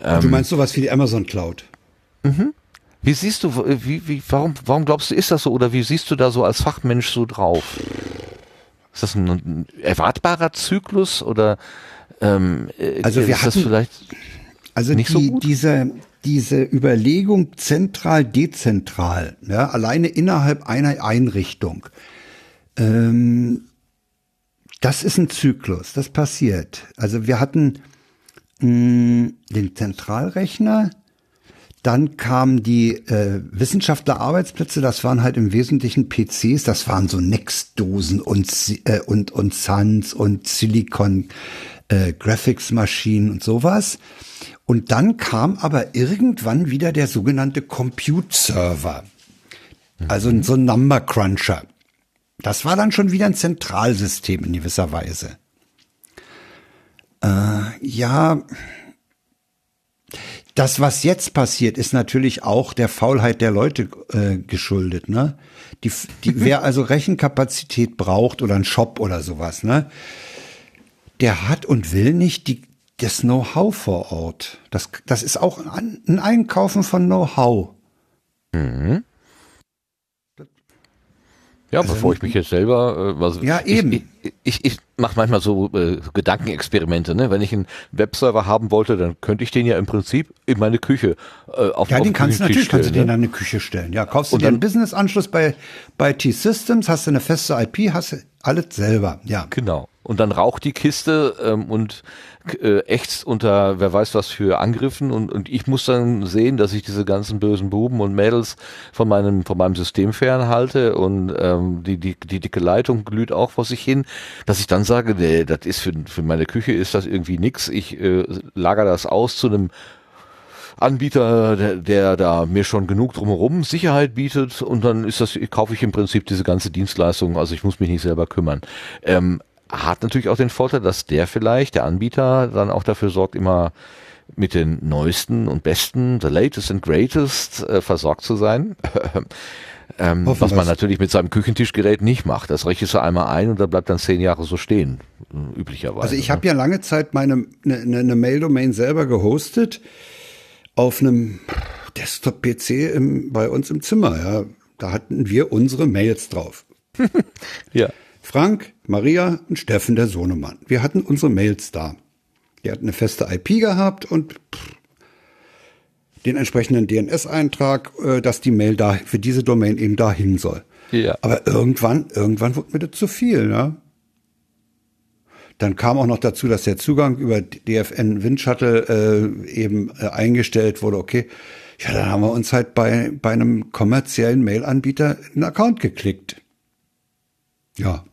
Ähm, du meinst sowas wie die Amazon Cloud? Mhm. Wie siehst du, wie, wie, warum, warum glaubst du, ist das so oder wie siehst du da so als Fachmensch so drauf? Ist das ein, ein erwartbarer Zyklus oder ähm, also wir ist hatten, das vielleicht also nicht die, so gut? diese diese Überlegung zentral dezentral, ja, alleine innerhalb einer Einrichtung. Ähm, das ist ein Zyklus, das passiert. Also wir hatten mh, mm, den Zentralrechner, dann kamen die äh, Wissenschaftlerarbeitsplätze, das waren halt im Wesentlichen PCs, das waren so Next-Dosen und, äh, und, und Suns und Silicon äh, Graphics-Maschinen und sowas. Und dann kam aber irgendwann wieder der sogenannte Compute-Server. Also so ein Number Cruncher. Das war dann schon wieder ein Zentralsystem in gewisser Weise. Äh, ja, das, was jetzt passiert, ist natürlich auch der Faulheit der Leute äh, geschuldet. Ne? Die, die, (laughs) wer also Rechenkapazität braucht oder ein Shop oder sowas, ne? der hat und will nicht die, das Know-how vor Ort. Das, das ist auch ein, ein Einkaufen von Know-how. Mhm. Ja, also bevor ich mich jetzt selber, äh, also ja eben, ich, ich, ich mache manchmal so äh, Gedankenexperimente. Ne? Wenn ich einen Webserver haben wollte, dann könnte ich den ja im Prinzip in meine Küche äh, auf Ja, auf den kannst du natürlich stellen, kannst du den ne? in eine Küche stellen. Ja, kaufst du dir einen Business-Anschluss bei bei T-Systems, hast du eine feste IP, hast du alles selber. Ja, genau. Und dann raucht die Kiste ähm, und äh, ächzt unter wer weiß was für Angriffen und, und ich muss dann sehen, dass ich diese ganzen bösen Buben und Mädels von meinem von meinem System fernhalte und ähm, die, die, die dicke Leitung glüht auch vor sich hin, dass ich dann sage, nee, das ist für, für meine Küche ist das irgendwie nix. Ich äh, lager das aus zu einem Anbieter, der, der da mir schon genug drumherum Sicherheit bietet und dann ist das, kaufe ich im Prinzip diese ganze Dienstleistung, also ich muss mich nicht selber kümmern. Ähm, hat natürlich auch den Vorteil, dass der vielleicht, der Anbieter, dann auch dafür sorgt, immer mit den neuesten und besten, the latest and greatest äh, versorgt zu sein. (laughs) ähm, was man natürlich mit seinem Küchentischgerät nicht macht. Das rechnest du einmal ein und da bleibt dann zehn Jahre so stehen, äh, üblicherweise. Also ich habe ne? ja lange Zeit meine eine ne, ne Mail-Domain selber gehostet auf einem Desktop-PC bei uns im Zimmer. Ja, da hatten wir unsere Mails drauf. (laughs) (laughs) ja. Frank, Maria und Steffen, der Sohnemann. Wir hatten unsere Mails da. Die hatten eine feste IP gehabt und pff, den entsprechenden DNS-Eintrag, äh, dass die Mail da für diese Domain eben dahin soll. Ja. Aber irgendwann, irgendwann wurde mir das zu viel, ne? Dann kam auch noch dazu, dass der Zugang über DFN Windshuttle äh, eben äh, eingestellt wurde. Okay, ja, dann haben wir uns halt bei, bei einem kommerziellen Mail-Anbieter einen Account geklickt. Ja,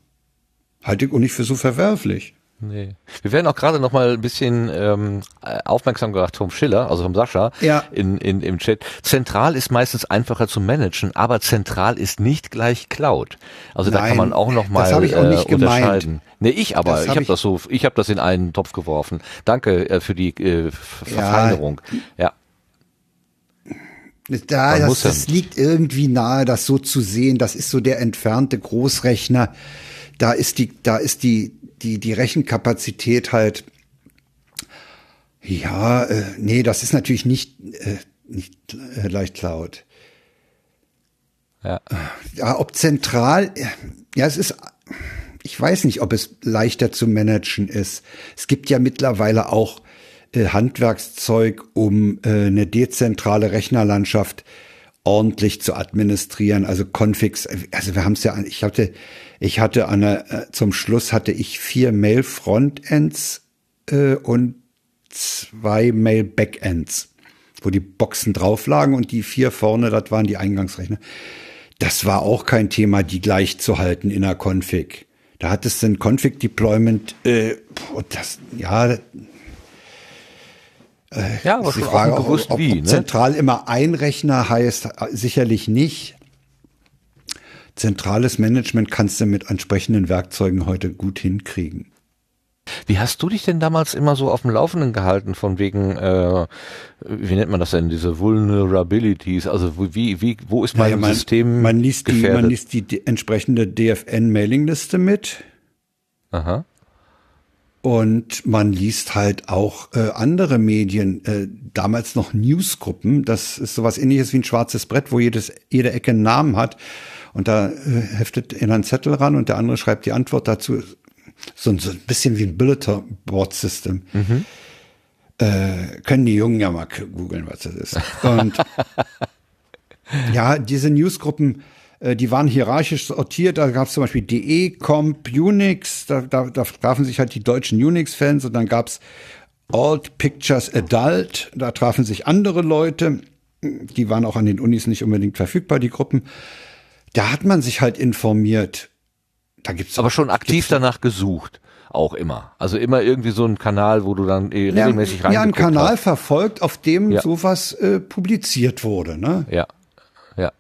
halte ich auch nicht für so verwerflich. Nee. Wir werden auch gerade noch mal ein bisschen ähm, aufmerksam gemacht vom Schiller, also vom Sascha, Ja. in, in, im Chat. Zentral ist meistens einfacher zu managen, aber zentral ist nicht gleich Cloud. Also da Nein, kann man auch noch mal das hab ich auch nicht äh, gemeint. unterscheiden. Nee, ich aber, Das ich hab habe ich- das so, ich habe das in einen Topf geworfen. Danke äh, für die äh, Ver- Verfeinerung. Ja. Da, Man das, ja das liegt irgendwie nahe, das so zu sehen. Das ist so der entfernte Großrechner. Da ist die, da ist die, die, die Rechenkapazität halt. Ja, äh, nee, das ist natürlich nicht, äh, nicht äh, leicht Cloud. Ja. Ja, ob zentral, ja, es ist, ich weiß nicht, ob es leichter zu managen ist. Es gibt ja mittlerweile auch äh, Handwerkszeug, um äh, eine dezentrale Rechnerlandschaft ordentlich zu administrieren, also Configs, also wir haben es ja, ich hatte, ich hatte an der, äh, zum Schluss hatte ich vier Mail-Frontends äh, und zwei Mail-Backends, wo die Boxen drauf lagen und die vier vorne, das waren die Eingangsrechner. Das war auch kein Thema, die gleich zu halten in der Config. Da hattest du ein Config-Deployment, äh, boah, das, ja, Ja, aber schon Frage, auch ob, bewusst ob, wie, ob ne? zentral immer ein Rechner heißt, äh, sicherlich nicht. Zentrales Management kannst du mit entsprechenden Werkzeugen heute gut hinkriegen. Wie hast du dich denn damals immer so auf dem Laufenden gehalten von wegen, äh, wie nennt man das denn, diese Vulnerabilities? Also wo- wie, wie, wo ist mein Naja, man, System man liest die, gefährdet? man liest die entsprechende DFN-Mailingliste mit Aha. und man liest halt auch äh, andere Medien, äh, damals noch Newsgruppen. Das ist sowas ähnliches wie ein schwarzes Brett, wo jedes, jede Ecke einen Namen hat. Und da äh, heftet einer einen Zettel ran und der andere schreibt die Antwort dazu. So, ein- so ein bisschen wie ein Bulletin Board System. Äh, können die Jungen ja mal googeln, was das ist. Und (laughs) ja, diese Newsgruppen, äh, die waren hierarchisch sortiert. Da gab es zum Beispiel DE, Comp, Unix. Da, da, da trafen sich halt die deutschen Unix-Fans und dann gab's Alt Pictures Adult. Da trafen sich andere Leute. Die waren auch an den Unis nicht unbedingt verfügbar, die Gruppen. Da hat man sich halt informiert. Da gibt's Aber schon aktiv danach gesucht. Auch immer. Also immer irgendwie so ein Kanal, wo du dann ja, regelmäßig ja, einen reingeguckt Kanal hast. verfolgt, auf dem Ja. sowas äh, publiziert wurde. Ne? Ja. Ja.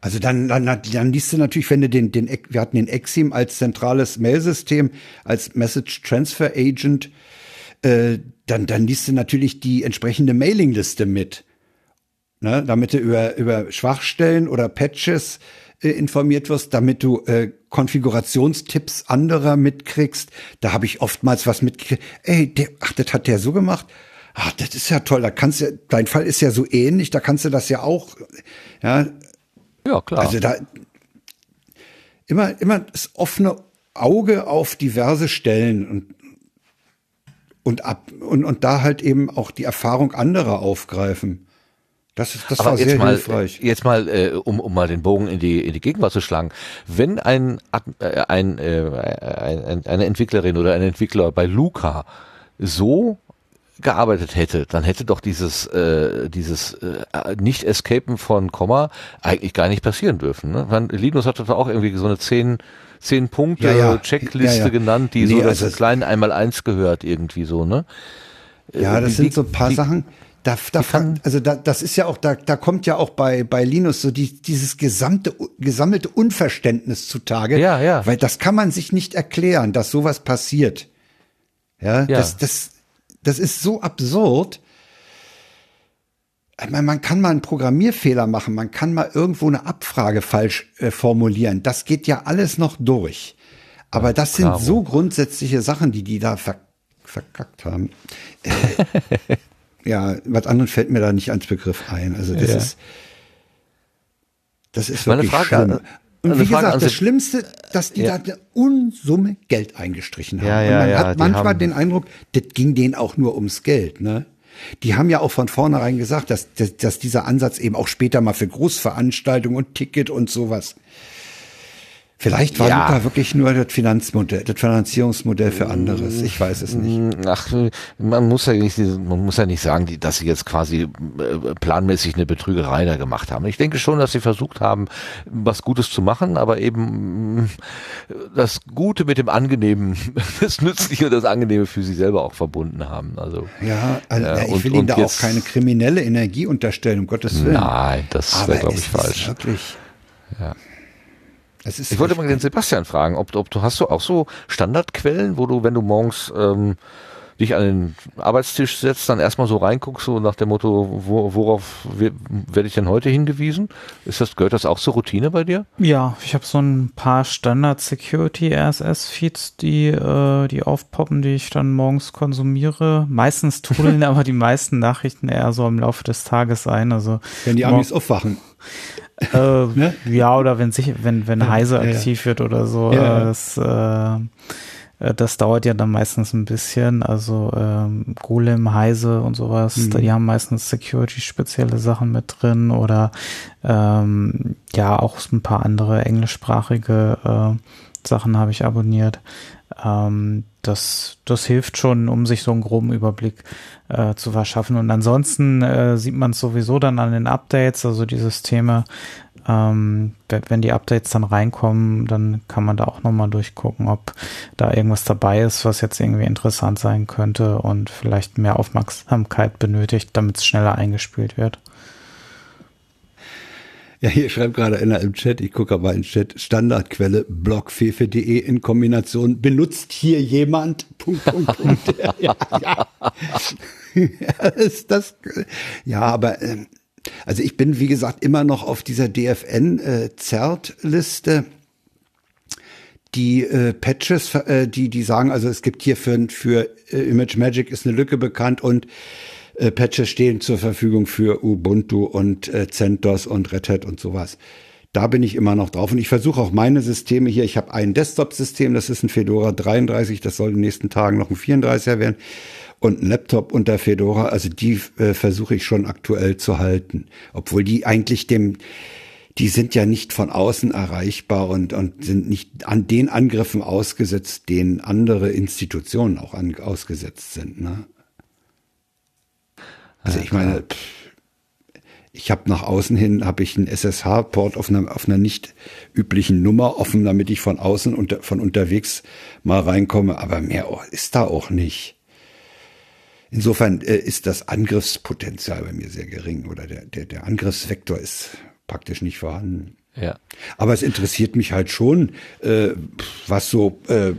Also dann, dann, dann liest du natürlich, wenn du den, den, wir hatten den Exim als zentrales Mailsystem, als Message Transfer Agent, äh, dann, dann liest du natürlich die entsprechende Mailingliste mit. Ne, damit du über, über Schwachstellen oder Patches äh, informiert wirst, damit du äh, Konfigurationstipps anderer mitkriegst. Da habe ich oftmals was mitgekriegt. Ey, der, ach, das hat der so gemacht. Ach, das ist ja toll. Da kannst du, dein Fall ist ja so ähnlich. Da kannst du das ja auch. Ja, Ja, klar. also da immer, immer das offene Auge auf diverse Stellen und und ab und, und da halt eben auch die Erfahrung anderer aufgreifen. Das ist das war Aber jetzt sehr mal, hilfreich. jetzt mal, äh, um, um mal den Bogen in die, in die Gegenwart zu schlagen. Wenn ein, äh, ein, äh, ein, eine Entwicklerin oder ein Entwickler bei Luca so gearbeitet hätte, dann hätte doch dieses, äh, dieses äh, Nicht-Escapen von Komma eigentlich gar nicht passieren dürfen. Ne? Man, Linus hat doch auch irgendwie so eine zehn, zehn Punkte Ja, ja. Checkliste Ja, genannt, die Nee, so das also es- kleinen einmal eins gehört irgendwie so, ne? Ja, das wie- sind so ein paar wie- Sachen. Da, da, kann- also da, das ist ja auch, da, da kommt ja auch bei, bei Linus so die, dieses gesamte, gesammelte Unverständnis zutage. Ja, ja. Weil das kann man sich nicht erklären, dass sowas passiert. Ja, Ja. Das, das, das ist so absurd. Meine, man kann mal einen Programmierfehler machen, man kann mal irgendwo eine Abfrage falsch äh, formulieren. Das geht ja alles noch durch. Aber das sind klaro. so grundsätzliche Sachen, die die da ver verkackt haben. Äh, (laughs) ja, was anderes fällt mir da nicht ans Begriff ein. Also das Ja. ist, das ist Meine wirklich Frage schlimm. Und wie gesagt, das Schlimmste, dass die Ja. da eine Unsumme Geld eingestrichen haben. Ja, Und ja, man ja, hat manchmal haben- den Eindruck, das ging denen auch nur ums Geld, ne? Die haben ja auch von vornherein gesagt, dass, dass, dass dieser Ansatz eben auch später mal für Großveranstaltungen und Ticket und sowas Vielleicht war ja. Luca wirklich nur das Finanzmodell, das Finanzierungsmodell für anderes. Ich weiß es nicht. Mm, ach, man muss ja nicht, man muss ja nicht sagen, dass sie jetzt quasi äh, planmäßig eine Betrügerei da gemacht haben. Ich denke schon, dass sie versucht haben, was Gutes zu machen, aber eben mm, das Gute mit dem Angenehmen, (laughs) das Nützliche und das Angenehme für sie selber auch verbunden haben. Also ja, also, äh, ich will und, ihnen da auch keine kriminelle Energie unterstellen, um Gottes Willen. Nein, das wäre glaube ich falsch. Wirklich, ja ich wollte mal den Sebastian fragen, ob, ob du hast du auch so Standardquellen, wo du, wenn du morgens ähm, dich an den Arbeitstisch setzt, dann erstmal so reinguckst, so nach dem Motto, wo, worauf werde ich denn heute hingewiesen? Ist das, gehört das auch zur Routine bei dir? Ja, ich habe so ein paar Standard-Security-RSS-Feeds, die, äh, die aufpoppen, die ich dann morgens konsumiere. Meistens trudeln (laughs) aber die meisten Nachrichten eher so im Laufe des Tages ein. Also Wenn die Amis aufwachen. Äh, ne? Ja, oder wenn sich, wenn, wenn ja, Heise aktiv ja. wird oder so. Ja. Das, äh, äh, das dauert ja dann meistens ein bisschen. Also ähm, Golem, Heise und sowas, mhm. die haben meistens Security-spezielle Sachen mit drin oder ähm, ja, auch ein paar andere englischsprachige äh, Sachen habe ich abonniert. Ähm, das, das hilft schon, um sich so einen groben Überblick äh, zu verschaffen. Und ansonsten äh, sieht man es sowieso dann an den Updates, also die Systeme, ähm, wenn die Updates dann reinkommen, dann kann man da auch nochmal durchgucken, ob da irgendwas dabei ist, was jetzt irgendwie interessant sein könnte und vielleicht mehr Aufmerksamkeit benötigt, damit es schneller eingespielt wird. Ja, hier schreibt gerade einer im Chat, ich gucke aber in Chat, Standardquelle blogfefe.de in Kombination, benutzt hier jemand, (laughs) Punkt, Punkt, Punkt. (laughs) ja, ja. ja, (laughs) ist das, ja, aber, ähm, also ich bin, wie gesagt, immer noch auf dieser DFN-Zert-Liste. Äh, die äh, Patches, äh, die die sagen, also es gibt hier für für äh, Image Magic ist eine Lücke bekannt und äh, Patches stehen zur Verfügung für Ubuntu und äh, CentOS und Red Hat und sowas. Da bin ich immer noch drauf und ich versuche auch meine Systeme hier. Ich habe ein Desktop-System, das ist ein Fedora 33, das soll in den nächsten Tagen noch ein 34er werden und ein Laptop unter Fedora. Also die äh, versuche ich schon aktuell zu halten, obwohl die eigentlich dem die sind ja nicht von außen erreichbar und, und sind nicht an den Angriffen ausgesetzt, denen andere Institutionen auch an, ausgesetzt sind. Ne? Also ich meine, ich habe nach außen hin habe ich einen SSH-Port auf einer, auf einer nicht üblichen Nummer offen, damit ich von außen unter, von unterwegs mal reinkomme, aber mehr ist da auch nicht. Insofern äh, ist das Angriffspotenzial bei mir sehr gering oder der, der, der Angriffsvektor ist praktisch nicht vorhanden. Ja. Aber es interessiert mich halt schon, äh, was so äh,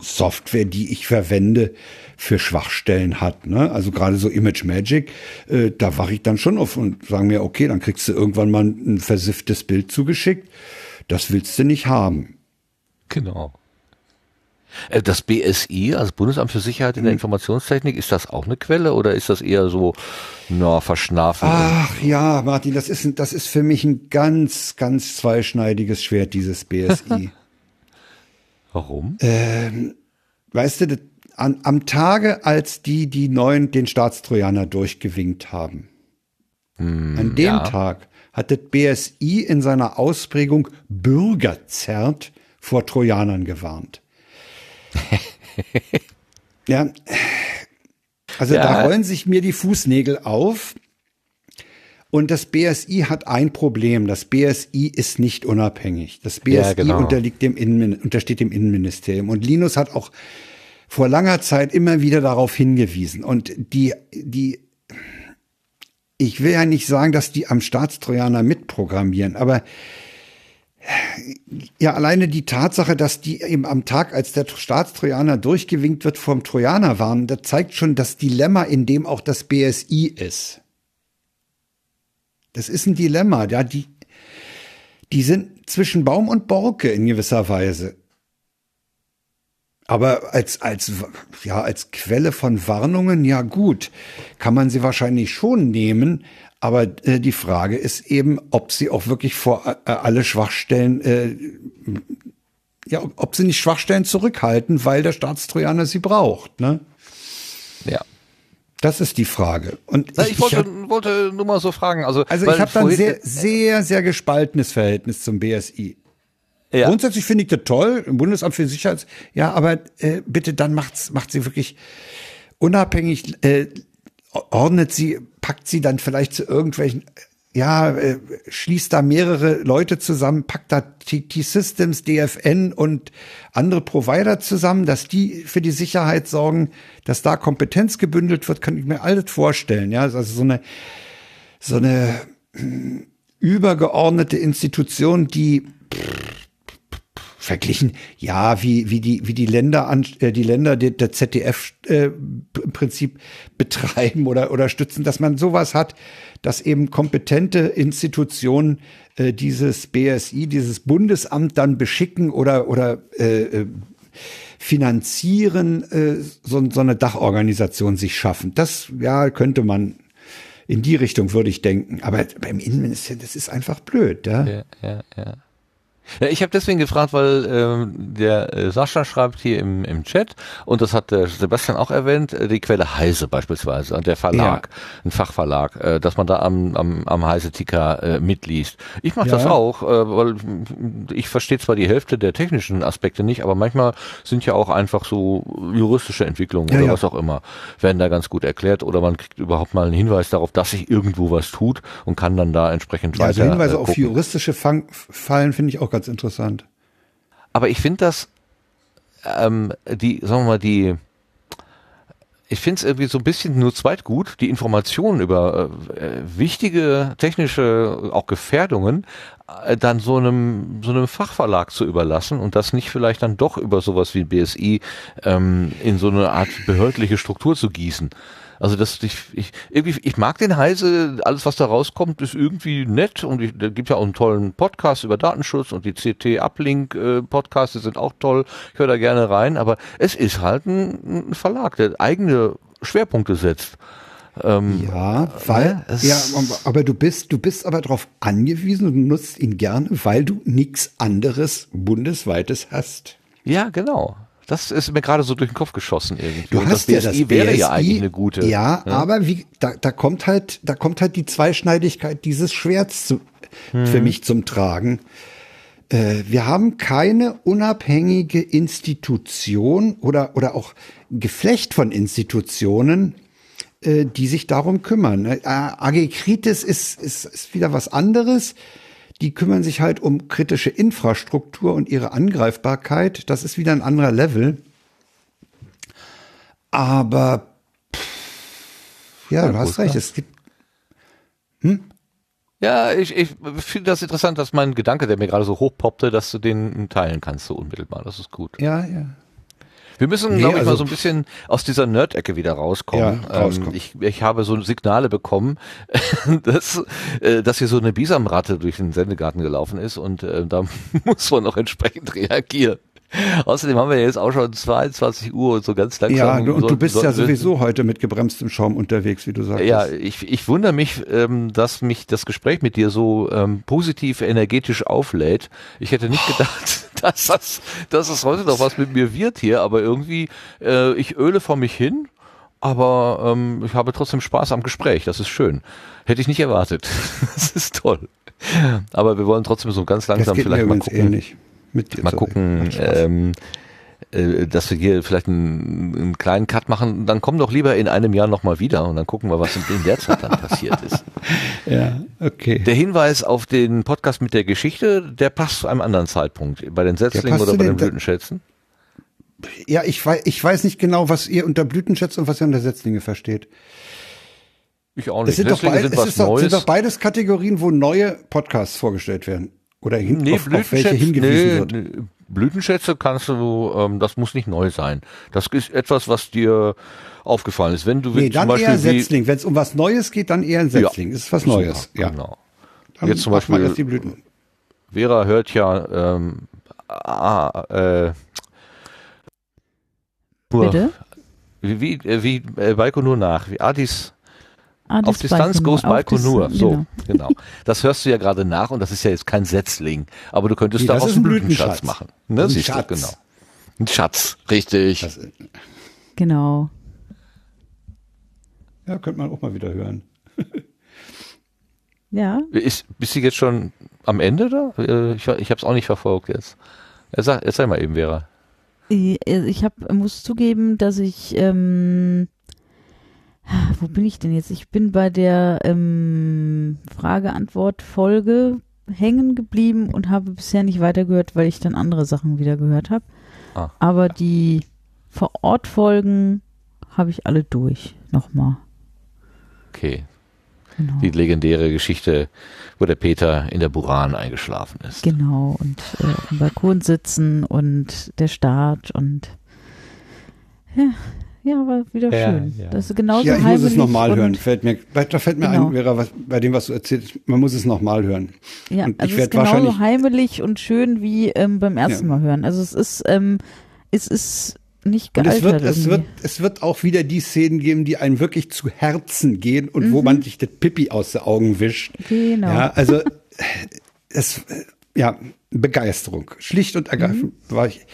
Software, die ich verwende, für Schwachstellen hat. Ne? Also gerade so Image Magic, äh, da wache ich dann schon auf und sagen mir, okay, dann kriegst du irgendwann mal ein versifftes Bild zugeschickt. Das willst du nicht haben. Genau. Äh, das BSI, also Bundesamt für Sicherheit in der mhm. Informationstechnik, ist das auch eine Quelle oder ist das eher so, na, verschlafen? Ach ja, Martin, das ist, das ist für mich ein ganz, ganz zweischneidiges Schwert, dieses BSI. (laughs) Warum? Ähm, weißt du, an, am Tage, als die die neuen den Staatstrojaner durchgewinkt haben, mm, an dem ja. Tag hat das BSI in seiner Ausprägung Bürgerzert vor Trojanern gewarnt. (laughs) ja, also ja. da rollen sich mir die Fußnägel auf. Und das BSI hat ein Problem. Das BSI ist nicht unabhängig. Das BSI ja, genau. unterliegt dem Innen, untersteht dem Innenministerium. Und Linus hat auch vor langer Zeit immer wieder darauf hingewiesen. Und die, die, ich will ja nicht sagen, dass die am Staatstrojaner mitprogrammieren, aber ja, alleine die Tatsache, dass die eben am Tag, als der Staatstrojaner durchgewinkt wird, vom Trojaner waren, das zeigt schon das Dilemma, in dem auch das BSI ist. Das ist ein Dilemma, ja, die, die sind zwischen Baum und Borke in gewisser Weise. Aber als, als, ja, als Quelle von Warnungen, ja gut, kann man sie wahrscheinlich schon nehmen, aber äh, die Frage ist eben, ob sie auch wirklich vor äh, alle Schwachstellen, äh, ja, ob sie nicht Schwachstellen zurückhalten, weil der Staatstrojaner sie braucht, ne? Ja. Das ist die Frage. Und Na, ich, ich wollte, hab, wollte nur mal so fragen. Also, also ich habe dann vorhin- sehr, sehr, sehr gespaltenes Verhältnis zum BSI. ja. Grundsätzlich finde ich das toll, im Bundesamt für Sicherheit, ja, aber äh, bitte dann macht's, macht sie wirklich unabhängig, äh, ordnet sie, packt sie dann vielleicht zu irgendwelchen, ja, äh, schließt da mehrere Leute zusammen, packt da T-Systems, DFN und andere Provider zusammen, dass die für die Sicherheit sorgen, dass da Kompetenz gebündelt wird, kann ich mir alles vorstellen, ja, also so eine, so eine mh, übergeordnete Institution, die verglichen, ja, wie, wie die, wie die Länder an, äh, die Länder der, der ZDF äh, im Prinzip betreiben oder, oder stützen, dass man sowas hat, dass eben kompetente Institutionen äh, dieses BSI, dieses Bundesamt dann beschicken oder, oder äh, äh, finanzieren, äh, so, so eine Dachorganisation sich schaffen. Das, ja, könnte man in die Richtung würde ich denken. Aber beim Innenministerium, das ist einfach blöd, ja. Ja, ja, ja. Ja, ich habe deswegen gefragt, weil ähm, der äh, Sascha schreibt hier im, im Chat, und das hat der Sebastian auch erwähnt, äh, die Quelle Heise beispielsweise und der Verlag, ein Fachverlag, äh, dass man da am, am, am Heise-Ticker äh, mitliest. Ich mache das Ja. auch, äh, weil ich verstehe zwar die Hälfte der technischen Aspekte nicht, aber manchmal sind ja auch einfach so juristische Entwicklungen Ja, oder ja. was auch immer, werden da ganz gut erklärt oder man kriegt überhaupt mal einen Hinweis darauf, dass sich irgendwo was tut und kann dann da entsprechend Ja, also weiter Hinweise äh, auf juristische Fang Fallen finde ich auch ganz interessant. Aber ich finde das, ähm, die, sagen wir mal, die, ich finde es irgendwie so ein bisschen nur zweitgut, die Informationen über äh, wichtige technische, auch Gefährdungen, äh, dann so einem, so einem Fachverlag zu überlassen und das nicht vielleicht dann doch über sowas wie BSI ähm, in so eine Art behördliche Struktur zu gießen. Also das, ich, ich, irgendwie, ich mag den Heise, alles was da rauskommt, ist irgendwie nett und ich, da gibt ja auch einen tollen Podcast über Datenschutz und die CT Uplink äh, sind auch toll. Ich höre da gerne rein, aber es ist halt ein, ein Verlag, der eigene Schwerpunkte setzt. Ähm, Ja, weil, es- ja, aber- aber du bist, du bist aber darauf angewiesen und nutzt ihn gerne, weil du nichts anderes bundesweites hast. ja, genau. Das ist mir gerade so durch den Kopf geschossen irgendwie. Du und hast das ja BSI das wäre BSI, ja eigentlich eine gute. Ja, aber wie, da, da kommt halt, da kommt halt die Zweischneidigkeit dieses Schwerts zu, für mich zum Tragen. Äh, wir haben keine unabhängige Institution oder, oder auch Geflecht von Institutionen, äh, die sich darum kümmern. Äh, AG Kritis ist, ist, ist wieder was anderes. Die kümmern sich halt um kritische Infrastruktur und ihre Angreifbarkeit. Das ist wieder ein anderer Level. Aber pff, ja, du hast recht. Es gibt Ja, ich, ich finde das interessant, dass mein Gedanke, der mir gerade so hochpoppte, dass du den teilen kannst so unmittelbar. Das ist gut. ja, ja. Wir müssen, Nee, glaube ich, also- mal so ein bisschen aus dieser Nerd-Ecke wieder rauskommen. Ja, rauskommen. Ähm, ich, ich habe so Signale bekommen, (laughs) dass, äh, dass hier so eine Bisamratte durch den Sendegarten gelaufen ist und äh, da (laughs) muss man auch entsprechend reagieren. (laughs) Außerdem haben wir jetzt auch schon 22 Uhr und so ganz langsam. Ja, und du bist ja sollten sowieso heute mit gebremstem Schaum unterwegs, wie du sagst. Ja, ich, ich wundere mich, ähm, dass mich das Gespräch mit dir so ähm, positiv energetisch auflädt. Ich hätte nicht gedacht, (laughs) dass das, dass es heute noch was mit mir wird hier, aber irgendwie, äh, ich öle vor mich hin, aber ähm, ich habe trotzdem Spaß am Gespräch. Das ist schön. Hätte ich nicht erwartet. (laughs) Das ist toll. Aber wir wollen trotzdem so ganz das langsam vielleicht mal gucken. ähnlich. Mit dir Mal gucken, ähm, äh, dass wir hier vielleicht einen, einen kleinen Cut machen. Dann komm doch lieber in einem Jahr nochmal wieder und dann gucken wir, was in, der Zeit dann passiert ist. (laughs) ja, okay. Der Hinweis auf den Podcast mit der Geschichte, der passt zu einem anderen Zeitpunkt. Bei den Setzlingen oder bei den- den Blütenschätzen? Ja, ich weiß, ich weiß nicht genau, was ihr unter Blütenschätze und was ihr unter Setzlinge versteht. Ich auch Es nicht. sind doch, beid, sind es doch, Neues. sind doch beides Kategorien, wo neue Podcasts vorgestellt werden. Oder hin, nee, auf, auf welche Blütenschätze, hingewiesen nee, wird. nee, Blütenschätze kannst du, ähm, das muss nicht neu sein. Das ist etwas, was dir aufgefallen ist. Wenn du Nee, zum dann Beispiel eher Setzling. Wenn es um was Neues geht, dann eher ein Setzling. Das ist was Super, Neues. Ja. Genau. Dann Jetzt zum Beispiel- erst die Blüten. Vera hört ja ähm, ah, äh, nur, Bitte? Wie, wie, äh, wie äh, Baikonur nach. Wie Adis Ah, auf Distanz Baikonur. Dis- So, genau. (laughs) genau. Das hörst du ja gerade nach und das ist ja jetzt kein Setzling. Aber du könntest Nee, daraus einen ein Blütenschatz Blütenschatz. machen. Ne, Ein siehst Schatz. du, genau. Ein Schatz, richtig. Das, Genau. Ja, könnte man auch mal wieder hören. (laughs) Ja, Ist, bist du jetzt schon am Ende da? Äh, Ich, ich habe es auch nicht verfolgt jetzt. Sag, erzähl mal eben, Vera. ich, ich hab, muss zugeben, dass ich, ähm, wo bin ich denn jetzt? Ich bin bei der ähm, Frage-Antwort-Folge hängen geblieben und habe bisher nicht weitergehört, weil ich dann andere Sachen wieder gehört habe. Ah. Aber die Vor-Ort-Folgen habe ich alle durch. Nochmal. Okay. Genau. Die legendäre Geschichte, wo der Peter in der Buran eingeschlafen ist. Genau, und äh, auf dem Balkon sitzen und der Start und ja, ja, war wieder Ja, schön. ja. Das ist genauso ja, ich muss es nochmal hören. Fällt mir, da fällt mir Genau. ein, Vera, was, bei dem, was du erzählst, man muss es nochmal hören. Ja, Und ich also es ist genauso heimelig und schön wie ähm, beim ersten Ja. Mal hören. Also es ist, ähm, es ist nicht Und es gealtert wird, es wird, es wird auch wieder die Szenen geben, die einem wirklich zu Herzen gehen und Mhm. wo man sich das Pipi aus den Augen wischt. Genau. Ja, also (laughs) es, ja, Begeisterung. Schlicht und ergreifend Mhm. war ich,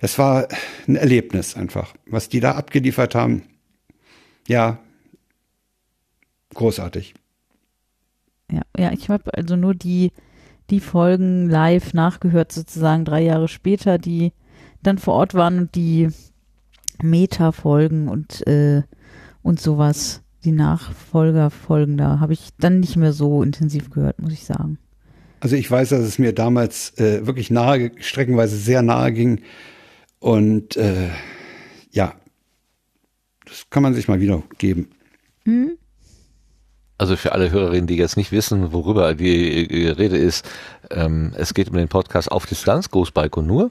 das war ein Erlebnis einfach. Was die da abgeliefert haben, ja, großartig. Ja, ja, ich habe also nur die, die Folgen live nachgehört, sozusagen drei Jahre später, die dann vor Ort waren und die Meta-Folgen und, äh, und sowas, die Nachfolgerfolgen da, habe ich dann nicht mehr so intensiv gehört, muss ich sagen. Also ich weiß, dass es mir damals äh, wirklich nahe, streckenweise sehr nahe ging. Und äh, ja, das kann man sich mal wieder geben. Also für alle Hörerinnen, die jetzt nicht wissen, worüber die äh, Rede ist, ähm, es geht um den Podcast Auf Distanz, Groß Baikonur.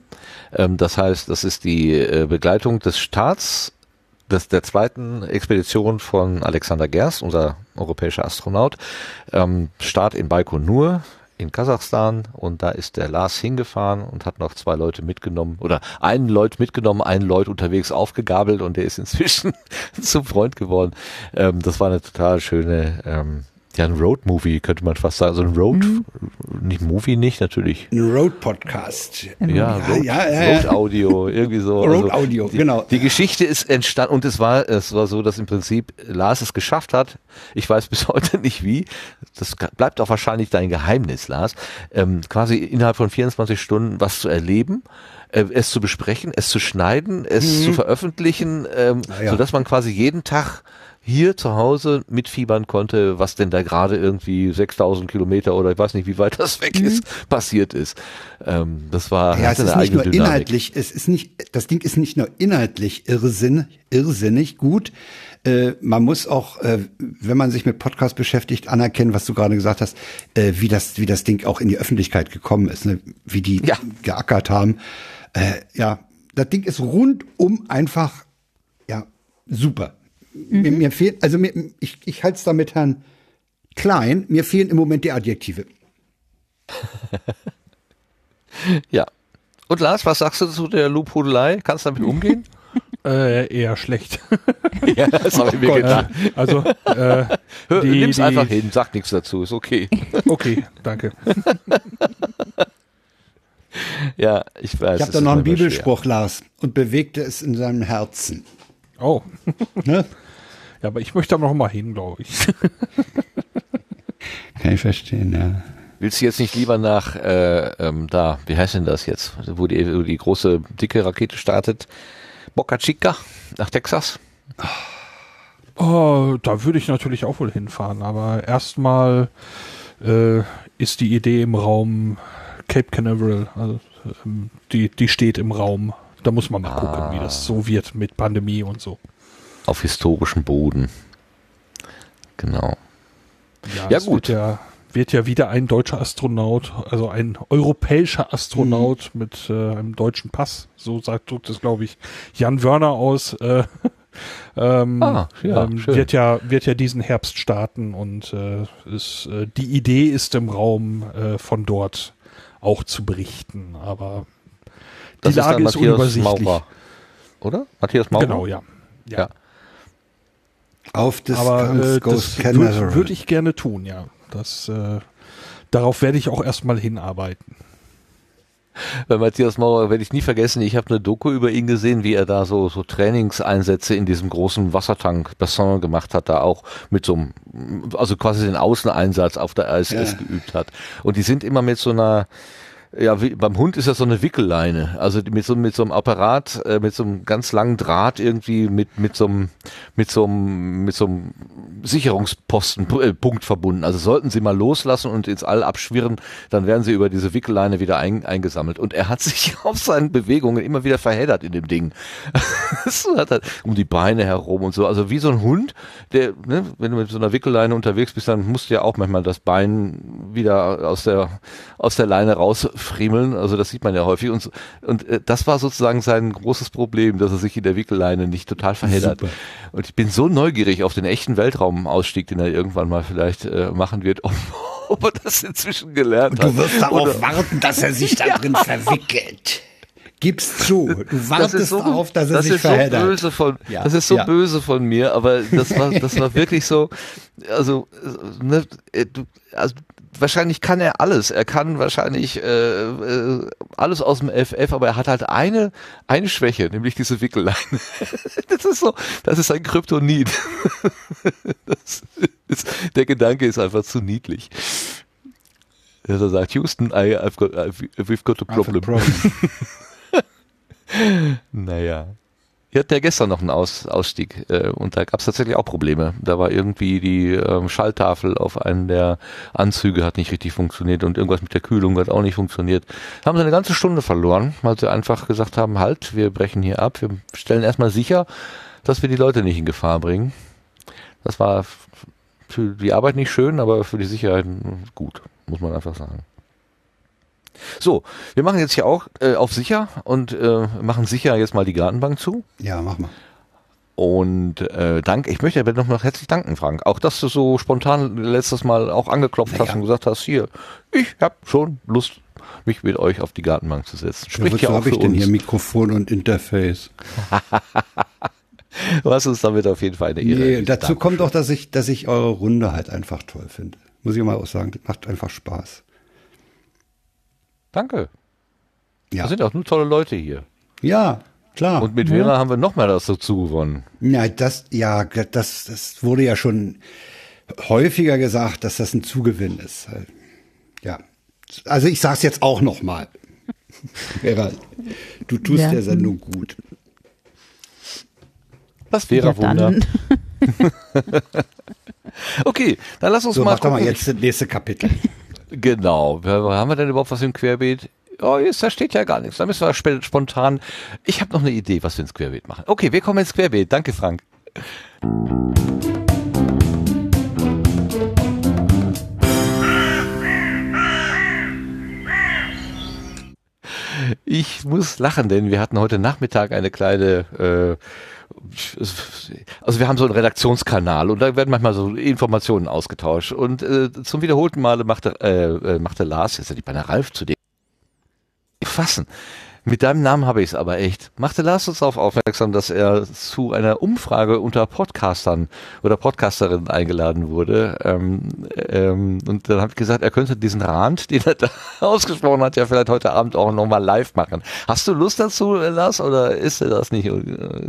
Ähm, das heißt, das ist die äh, Begleitung des Starts des, der zweiten Expedition von Alexander Gerst, unser europäischer Astronaut. Ähm, Start in Baikonur in Kasachstan und da ist der Lars hingefahren und hat noch zwei Leute mitgenommen oder einen Leut mitgenommen, einen Leut unterwegs aufgegabelt und der ist inzwischen (laughs) zum Freund geworden. Ähm, das war eine total schöne, ähm, ja, ein Road-Movie, könnte man fast sagen. So ein Road, nicht Movie nicht, natürlich. Ein Road-Podcast. Ja, Ja, Road, ja, ja, ja. Road Audio, irgendwie so. Also Road Audio, die, genau. Die Geschichte ist entstanden und es war, es war so, dass im Prinzip Lars es geschafft hat. Ich weiß bis (laughs) heute nicht wie. Das bleibt auch wahrscheinlich dein Geheimnis, Lars. Ähm, quasi innerhalb von 24 Stunden was zu erleben, äh, es zu besprechen, es zu schneiden, es zu veröffentlichen, ähm, Ah, ja. sodass man quasi jeden Tag hier zu Hause mitfiebern konnte, was denn da gerade irgendwie 6000 Kilometer oder ich weiß nicht, wie weit das weg ist, passiert ist. Ähm, das war Ja, es ist nicht nur Dynamik. inhaltlich, es ist nicht, das Ding ist nicht nur inhaltlich irrsinn, irrsinnig gut. Äh, man muss auch, äh, wenn man sich mit Podcast beschäftigt, anerkennen, was du gerade gesagt hast, äh, wie das, wie das Ding auch in die Öffentlichkeit gekommen ist, ne? wie die Ja. geackert haben. Äh, ja, das Ding ist rundum einfach, ja, super. Mir, mir fehlt, also mir, ich, ich halte es da mit Herrn Klein, mir fehlen im Moment die Adjektive. (laughs) Ja. Und Lars, was sagst du zu der Lobhudelei? Kannst du damit umgehen? (laughs) Äh, eher schlecht. (laughs) ja, das habe ich mir Gott. gedacht. Also, äh, Hör, die- nimm's die- einfach hin, sag nichts dazu, ist okay. okay, danke. (laughs) Ja, ich weiß. Ich habe da noch einen manchmal schwer. Bibelspruch, Lars, und bewegte es in seinem Herzen. Oh, (laughs) Ne? (laughs) ja, aber ich möchte da noch mal hin, glaube ich. Kann ich verstehen, ja. Willst du jetzt nicht lieber nach äh, ähm, da, wie heißt denn das jetzt, wo die, wo die große, dicke Rakete startet? Boca Chica nach Texas? Oh, da würde ich natürlich auch wohl hinfahren, aber erstmal äh, ist die Idee im Raum Cape Canaveral, also ähm, die, die steht im Raum. Da muss man mal Ah. gucken, wie das so wird mit Pandemie und so. Auf historischem Boden. Genau. Ja, es gut. Wird ja, wird ja wieder ein deutscher Astronaut, also ein europäischer Astronaut Mhm. mit äh, einem deutschen Pass, so sagt drückt es, glaube ich, Jan Wörner aus. Äh, (laughs) ähm, Ah, ja, ähm, wird ja wird ja diesen Herbst starten und äh, ist, äh, die Idee ist im Raum äh, von dort auch zu berichten, aber die Das Lage ist, ist, unübersichtlich. Maurer. Oder? Matthias Maurer? Genau, ja. Ja. Auf Aber Distanz äh, das würde würd ich gerne tun, ja. Das, äh, darauf werde ich auch erstmal hinarbeiten. Bei Matthias Maurer werde ich nie vergessen, ich habe eine Doku über ihn gesehen, wie er da so, so Trainingseinsätze in diesem großen Wassertank Bassin gemacht hat, da auch mit so einem, also quasi den Außeneinsatz auf der ISS ja. geübt hat. Und die sind immer mit so einer, ja, wie, beim Hund ist das so eine Wickelleine, also mit so, mit so einem Apparat, äh, mit so einem ganz langen Draht irgendwie mit, mit so einem, mit so einem, mit so einem Sicherungsposten, äh, verbunden. Also sollten sie mal loslassen und ins All abschwirren, dann werden sie über diese Wickelleine wieder ein, eingesammelt. Und er hat (laughs) sich auf seinen Bewegungen immer wieder verheddert in dem Ding. (laughs) um die Beine herum und so. Also wie so ein Hund, der, ne, wenn du mit so einer Wickelleine unterwegs bist, dann musst du ja auch manchmal das Bein wieder aus der, aus der Leine raus friemeln. Also das sieht man ja häufig. Und, und äh, das war sozusagen sein großes Problem, dass er sich in der Wickelleine nicht total verheddert. Super. Und ich bin so neugierig auf den echten Weltraumausstieg, den er irgendwann mal vielleicht äh, machen wird, ob, (laughs) ob er das inzwischen gelernt hat. Du wirst darauf Oder, warten, dass er sich da (laughs) drin verwickelt. Gib's zu. Du wartest das so, darauf, dass er das sich ist verheddert. So böse von, ja, das ist so ja. böse von mir, aber das war, das war wirklich so, also, ne, äh, also wahrscheinlich kann er alles. Er kann wahrscheinlich äh, äh, alles aus dem FF, aber er hat halt eine eine Schwäche, nämlich diese Wickelleine. (laughs) das ist so, das ist ein Kryptonit. (laughs) das ist, der Gedanke ist einfach zu niedlich. Er sagt, Houston, I, I've got, I've, we've got a problem. (laughs) Naja. Wir hatten ja gestern noch einen Aus, Ausstieg äh, und da gab es tatsächlich auch Probleme. Da war irgendwie die ähm, Schalltafel auf einen der Anzüge hat nicht richtig funktioniert und irgendwas mit der Kühlung hat auch nicht funktioniert. Da haben sie eine ganze Stunde verloren, weil sie einfach gesagt haben, halt, wir brechen hier ab, wir stellen erstmal sicher, dass wir die Leute nicht in Gefahr bringen. Das war für die Arbeit nicht schön, aber für die Sicherheit gut, muss man einfach sagen. So, wir machen jetzt hier auch äh, auf sicher und äh, machen sicher jetzt mal die Gartenbank zu. Ja, mach mal. Und äh, danke, ich möchte aber noch mal herzlich danken, Frank. Auch, dass du so spontan letztes Mal auch angeklopft naja. hast und gesagt hast, hier, ich habe schon Lust, mich mit euch auf die Gartenbank zu setzen. Spricht ja, auch habe ich denn hier Mikrofon und Interface? (laughs) du hast uns damit auf jeden Fall eine Ehre. Nee, dazu kommt auch, dass ich, dass ich eure Runde halt einfach toll finde. Muss ich mal auch sagen, das macht einfach Spaß. Danke. Ja. Das sind auch nur tolle Leute hier. Ja, klar. Und mit Vera haben wir noch mal das dazu gewonnen. Ja, das, ja, das, das wurde ja schon häufiger gesagt, dass das ein Zugewinn ist. Ja. Also ich sag's jetzt auch noch mal. (laughs) Vera, du tust ja. der Sendung gut. Das wäre ja, Wunder. (laughs) okay, dann lass uns so, mal. Mach doch mal jetzt das nächste Kapitel. Genau. Haben wir denn überhaupt was im Querbeet? Oh, jetzt, da steht ja gar nichts. Da müssen wir spontan. Ich habe noch eine Idee, was wir ins Querbeet machen. Okay, wir kommen ins Querbeet. Danke, Frank. Ich muss lachen, denn wir hatten heute Nachmittag eine kleine äh, also wir haben so einen Redaktionskanal und da werden manchmal so Informationen ausgetauscht. Und äh, zum wiederholten Male machte, äh, äh machte Lars, jetzt hätte ich bei Ralf zu dem fassen. Mit deinem Namen habe ich es aber echt. Machte Lars uns darauf aufmerksam, dass er zu einer Umfrage unter Podcastern oder Podcasterinnen eingeladen wurde. Ähm, ähm, und dann habe ich gesagt, er könnte diesen Rand, den er da (laughs) ausgesprochen hat, ja vielleicht heute Abend auch nochmal live machen. Hast du Lust dazu, Lars, oder ist er das nicht äh,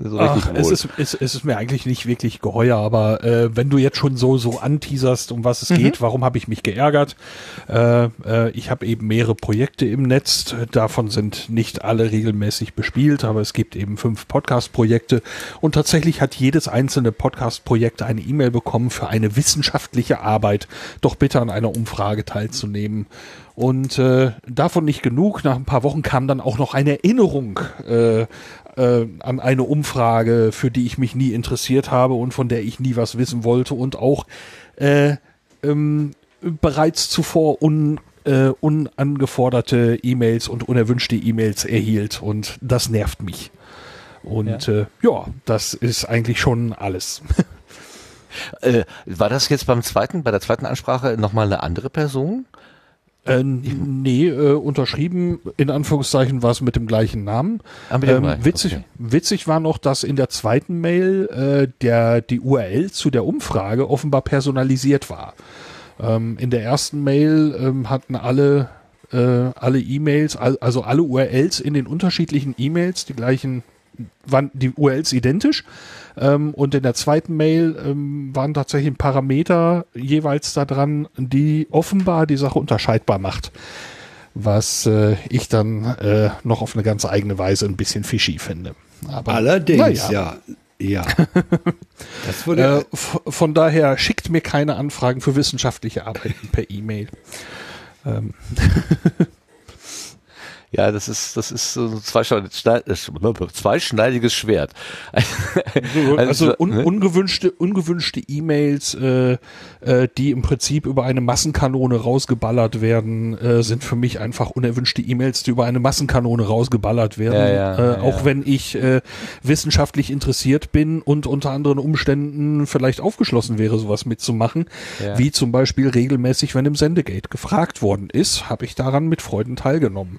so richtig Ach, es ist, es, es ist mir eigentlich nicht wirklich geheuer, aber äh, wenn du jetzt schon so so anteaserst, um was es mhm. geht, warum habe ich mich geärgert? Äh, äh, ich habe eben mehrere Projekte im Netz, davon sind nicht alle regelmäßig bespielt, aber es gibt eben fünf Podcast-Projekte und tatsächlich hat jedes einzelne Podcast-Projekt eine E-Mail bekommen für eine wissenschaftliche Arbeit, doch bitte an einer Umfrage teilzunehmen. Und äh, davon nicht genug. Nach ein paar Wochen kam dann auch noch eine Erinnerung äh, äh, an eine Umfrage, für die ich mich nie interessiert habe und von der ich nie was wissen wollte und auch äh, ähm, bereits zuvor un äh, unangeforderte E-Mails und unerwünschte E-Mails erhielt und das nervt mich. Und ja, äh, ja das ist eigentlich schon alles. (laughs) äh, war das jetzt beim zweiten, bei der zweiten Ansprache nochmal eine andere Person? Äh, nee, äh, unterschrieben, in Anführungszeichen war es mit dem gleichen Namen. Ah, ähm, gleichen. witzig, okay. witzig war noch, dass in der zweiten Mail äh, der, die URL zu der Umfrage offenbar personalisiert war. Ähm, in der ersten Mail ähm, hatten alle äh, alle E-Mails, al also alle URLs in den unterschiedlichen E-Mails, die gleichen, waren die URLs identisch. Ähm, und in der zweiten Mail ähm, waren tatsächlich ein Parameter jeweils da dran, die offenbar die Sache unterscheidbar macht. Was äh, ich dann äh, noch auf eine ganz eigene Weise ein bisschen fishy finde. Aber, Allerdings, ja. Ja. (laughs) Wurde äh, von daher schickt mir keine Anfragen für wissenschaftliche Arbeiten per E-Mail. Ähm. (laughs) Ja, das ist, das ist so ein zweischneidiges Schwert. (laughs) also, also un, ne? ungewünschte, ungewünschte E-Mails, äh, äh, die im Prinzip über eine Massenkanone rausgeballert werden, äh, sind für mich einfach unerwünschte E-Mails, die über eine Massenkanone rausgeballert werden. Ja, ja, äh, auch ja. wenn ich äh, wissenschaftlich interessiert bin und unter anderen Umständen vielleicht aufgeschlossen wäre, sowas mitzumachen, wie zum Beispiel regelmäßig, wenn im Sendegate gefragt worden ist, habe ich daran mit Freuden teilgenommen.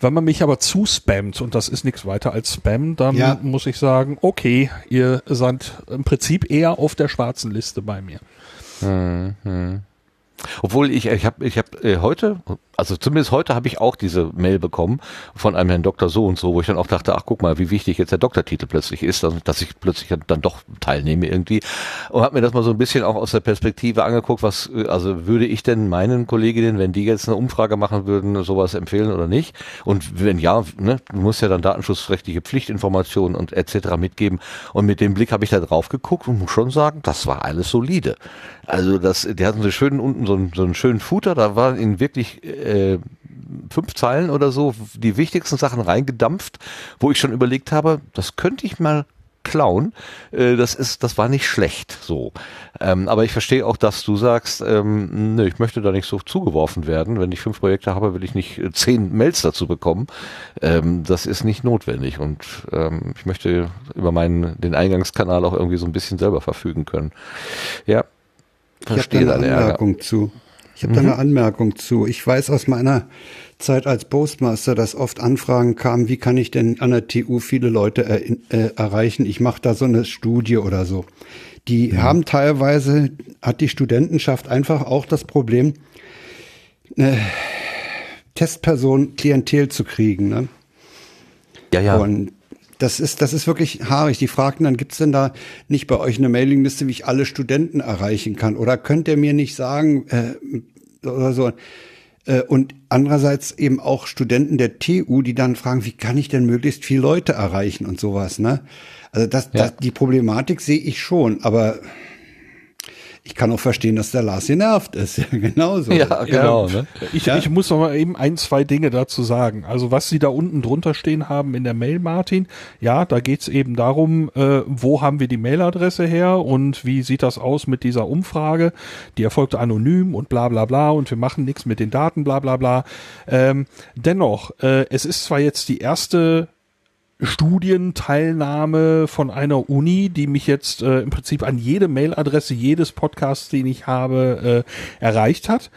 Wenn man mich aber zuspammt, und das ist nichts weiter als Spam, dann ja. muss ich sagen, okay, ihr seid im Prinzip eher auf der schwarzen Liste bei mir. Hm, hm. Obwohl ich, ich habe ich hab, äh, heute, also zumindest heute habe ich auch diese Mail bekommen von einem Herrn Doktor so und so, wo ich dann auch dachte, ach guck mal, wie wichtig jetzt der Doktortitel plötzlich ist, dass ich plötzlich dann doch teilnehme irgendwie und habe mir das mal so ein bisschen auch aus der Perspektive angeguckt, was äh, also würde ich denn meinen Kolleginnen, wenn die jetzt eine Umfrage machen würden, sowas empfehlen oder nicht? Und wenn ja, ne, du musst ja dann datenschutzrechtliche Pflichtinformationen und etc. mitgeben und mit dem Blick habe ich da drauf geguckt und muss schon sagen, das war alles solide. Also das, die hatten so schön unten so einen, so einen schönen Footer, da waren in wirklich äh, fünf Zeilen oder so die wichtigsten Sachen reingedampft, wo ich schon überlegt habe, das könnte ich mal klauen. Äh, das ist, das war nicht schlecht so. Ähm, aber ich verstehe auch, dass du sagst, ähm, nö, ich möchte da nicht so zugeworfen werden. Wenn ich fünf Projekte habe, will ich nicht äh, zehn Mails dazu bekommen. Ähm, das ist nicht notwendig und ähm, ich möchte über meinen den Eingangskanal auch irgendwie so ein bisschen selber verfügen können. Ja, verstehe ich habe eine Anmerkung Ärger. zu. Ich habe mhm. da eine Anmerkung zu. Ich weiß aus meiner Zeit als Postmaster, dass oft Anfragen kamen, wie kann ich denn an der TU viele Leute äh, äh, erreichen? Ich mache da so eine Studie oder so. Die mhm. haben teilweise, hat die Studentenschaft einfach auch das Problem, eine Testperson Klientel zu kriegen. Ne? Ja, ja. Und das ist, das ist wirklich haarig. Die fragten dann, gibt's denn da nicht bei euch eine Mailingliste, wie ich alle Studenten erreichen kann? Oder könnt ihr mir nicht sagen, äh, oder so. Äh, und andererseits eben auch Studenten der TU, die dann fragen, wie kann ich denn möglichst viele Leute erreichen und sowas, ne? Also das, ja. das die Problematik sehe ich schon, aber ich kann auch verstehen, dass der Lars genervt ist. Ja, genauso. (laughs) Ja, genau. Ja, ne? ich, ja? ich muss noch mal eben ein, zwei Dinge dazu sagen. Also was Sie da unten drunter stehen haben in der Mail, Martin, ja, da geht's eben darum, äh, wo haben wir die Mailadresse her und wie sieht das aus mit dieser Umfrage? Die erfolgt anonym und bla bla bla und wir machen nichts mit den Daten, bla bla bla. Ähm, dennoch, äh, es ist zwar jetzt die erste Studienteilnahme von einer Uni, die mich jetzt äh, im Prinzip an jede Mailadresse jedes Podcasts, den ich habe, äh, erreicht hat.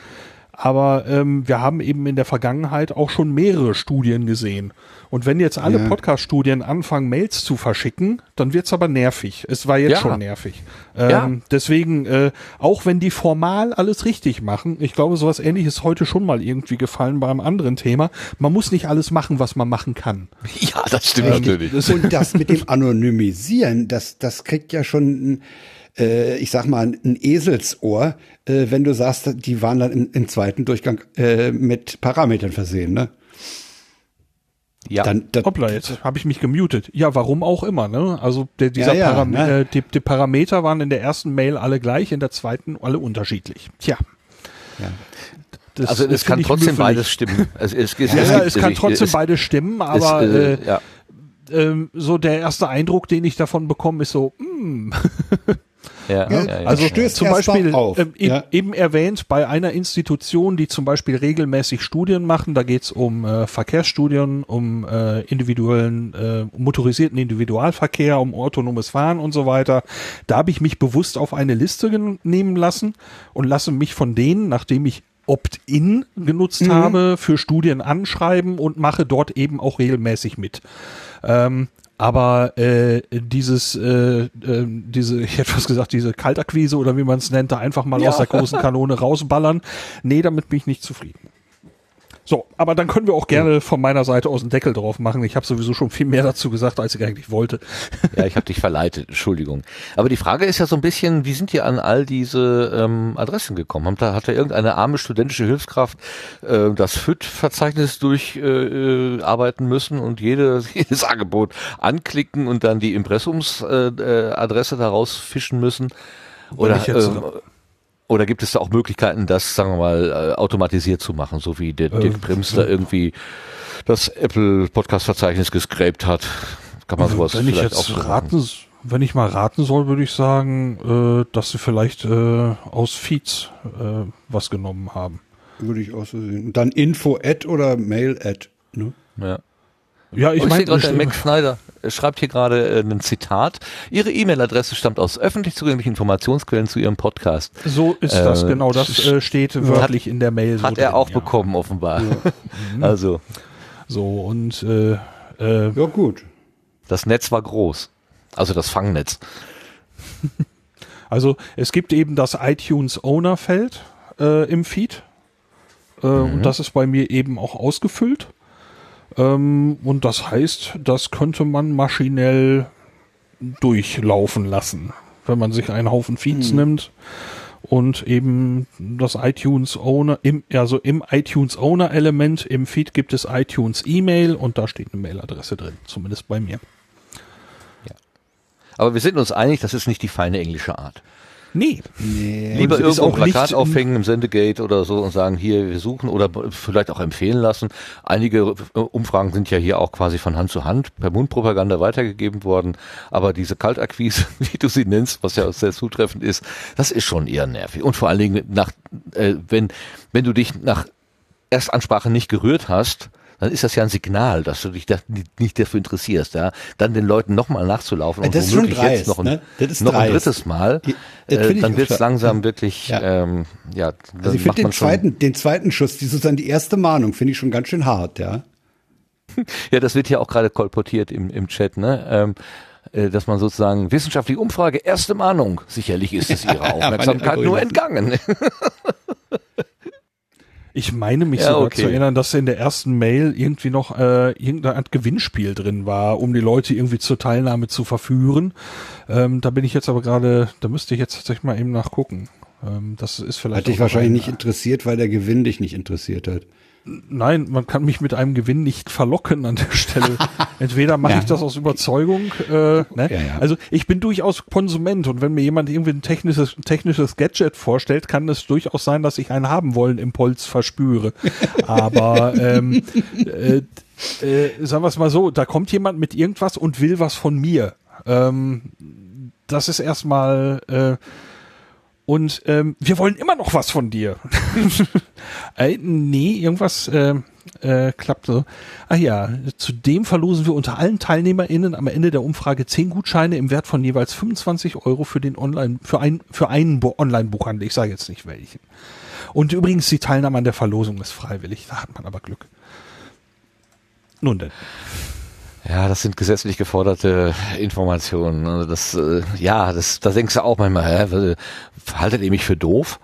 Aber ähm, wir haben eben in der Vergangenheit auch schon mehrere Studien gesehen. Und wenn jetzt alle ja. Podcast-Studien anfangen, Mails zu verschicken, dann wird's aber nervig. Es war jetzt ja. schon nervig. Ähm, ja. Deswegen, äh, auch wenn die formal alles richtig machen, ich glaube, sowas ähnliches heute schon mal irgendwie gefallen bei einem anderen Thema. Man muss nicht alles machen, was man machen kann. (laughs) Ja, das stimmt ähm, natürlich. Und das mit dem (laughs) Anonymisieren, das, das kriegt ja schon äh, ich sag mal, ein Eselsohr, äh, wenn du sagst, die waren dann im, im zweiten Durchgang äh, mit Parametern versehen, ne? Ja. Dann, dann, Hoppla, jetzt habe ich mich gemutet. Ja, warum auch immer, ne? Also der, dieser ja, ja, Param ne? äh, die, die, Parameter waren in der ersten Mail alle gleich, in der zweiten alle unterschiedlich. Tja. Ja. Das, also es kann trotzdem beides stimmen. Es, es, (laughs) es, ja, es, es kann trotzdem beides stimmen, aber äh, äh, ja. äh, so der erste Eindruck, den ich davon bekomme, ist so, mh. (laughs) Ja, ja, ja, also zum Beispiel ähm, eben, eben erwähnt bei einer Institution, die zum Beispiel regelmäßig Studien machen, da geht's um äh, Verkehrsstudien, um äh, individuellen äh, motorisierten Individualverkehr, um autonomes Fahren und so weiter. Da habe ich mich bewusst auf eine Liste nehmen lassen und lasse mich von denen, nachdem ich Opt-in genutzt mhm. habe, für Studien anschreiben und mache dort eben auch regelmäßig mit. Ähm, aber äh, dieses, äh, äh, diese, (laughs) ich hätte fast gesagt, diese Kaltakquise oder wie man es nennt, da einfach mal ja. aus der großen (laughs) Kanone rausballern, nee, damit bin ich nicht zufrieden. So, aber dann können wir auch gerne von meiner Seite aus einen Deckel drauf machen. Ich habe sowieso schon viel mehr dazu gesagt, als ich eigentlich wollte. (laughs) Ja, ich habe dich verleitet, Entschuldigung. Aber die Frage ist ja so ein bisschen, wie sind ihr an all diese ähm, Adressen gekommen? Hat da, hat da irgendeine arme studentische Hilfskraft äh, das FIT-Verzeichnis durcharbeiten äh, arbeiten müssen und jede, (laughs) jedes Angebot anklicken und dann die Impressumsadresse äh, Adresse daraus fischen müssen? Oder, ähm, oder gibt es da auch Möglichkeiten, das, sagen wir mal, äh, automatisiert zu machen, so wie der Dirk Äh, Prims da irgendwie das Apple-Podcast-Verzeichnis gescrapt hat? Kann man sowas wenn ich vielleicht auch jetzt machen? raten, wenn ich mal raten soll, würde ich sagen, äh, dass sie vielleicht äh, aus Feeds äh, was genommen haben. Würde ich auch so sehen. Und dann Info at oder Mail at. Ne? Ja. Ja, ich Ich, meine, der Max Schneider schreibt hier gerade äh, ein Zitat. Ihre E-Mail-Adresse stammt aus öffentlich zugänglichen Informationsquellen zu Ihrem Podcast. so ist das Äh, genau. Das äh, steht wörtlich in der Mail. so Hat er drin, auch ja. bekommen, offenbar. (laughs) Also, So und äh, äh, Ja, gut. das Netz war groß. Also das Fangnetz. (laughs) Also es gibt eben das iTunes Owner Feld äh, im Feed äh, und das ist bei mir eben auch ausgefüllt. Ähm, und das heißt, das könnte man maschinell durchlaufen lassen, wenn man sich einen Haufen Feeds nimmt und eben das iTunes Owner im also im iTunes Owner Element im Feed gibt es iTunes E-Mail und da steht eine Mailadresse drin, zumindest bei mir. Aber wir sind uns einig, das ist nicht die feine englische Art. Nee, Lieber es ist irgendwo ein Plakat aufhängen im Sendegate oder so und sagen, hier, wir suchen oder vielleicht auch empfehlen lassen. Einige äh, Umfragen sind ja hier auch quasi von Hand zu Hand per Mundpropaganda weitergegeben worden. Aber diese Kaltakquise, (laughs) wie du sie nennst, was ja auch sehr zutreffend ist, das ist schon eher nervig. Und vor allen Dingen nach, äh, wenn, wenn du dich nach Erstansprache nicht gerührt hast, dann ist das ja ein Signal, dass du dich da nicht, dafür interessierst, ja. Dann den Leuten nochmal nachzulaufen und Das ist schon womöglich jetzt dreist, noch ein, ne? Noch ein drittes Mal, äh, dann wird's klar. langsam wirklich, Ja. ähm, ja, dann Also ich finde man den zweiten, den zweiten Schuss, die sozusagen die erste Mahnung, finde ich schon ganz schön hart, ja. (laughs) ja, das wird ja auch gerade kolportiert im, im Chat, ne, ähm, äh, dass man sozusagen wissenschaftliche Umfrage, erste Mahnung, sicherlich ist es ihrer (laughs) Aufmerksamkeit nur entgangen. (laughs) Ich meine mich Ja, sogar okay. zu erinnern, dass in der ersten Mail irgendwie noch äh, irgendeine Art Gewinnspiel drin war, um die Leute irgendwie zur Teilnahme zu verführen. Ähm, da bin ich jetzt aber gerade, da müsste ich jetzt tatsächlich mal eben nachgucken. Ähm, das ist vielleicht. Hat dich wahrscheinlich ein- nicht interessiert, weil der Gewinn dich nicht interessiert hat. Nein, man kann mich mit einem Gewinn nicht verlocken an der Stelle. (laughs) Entweder mache Ja. ich das aus Überzeugung, äh, ne? Ja, ja. also ich bin durchaus Konsument und wenn mir jemand irgendwie ein technisches, technisches Gadget vorstellt, kann es durchaus sein, dass ich einen haben wollen Impuls verspüre. (laughs) Aber ähm, äh, äh, sagen wir es mal so, da kommt jemand mit irgendwas und will was von mir. Ähm, das ist erstmal äh, und ähm, wir wollen immer noch was von dir. (laughs) äh, nee, irgendwas äh, äh, klappt so. Ah ja, zudem verlosen wir unter allen TeilnehmerInnen am Ende der Umfrage 10 Gutscheine im Wert von jeweils 25 Euro für den Online, für ein, für einen Online-Buchhandel. Ich sage jetzt nicht welchen. Und übrigens, die Teilnahme an der Verlosung ist freiwillig. Da hat man aber Glück. Nun denn. Ja, das sind gesetzlich geforderte Informationen. Also das, äh, ja, das, da denkst du auch manchmal, hä, haltet ihr mich für doof?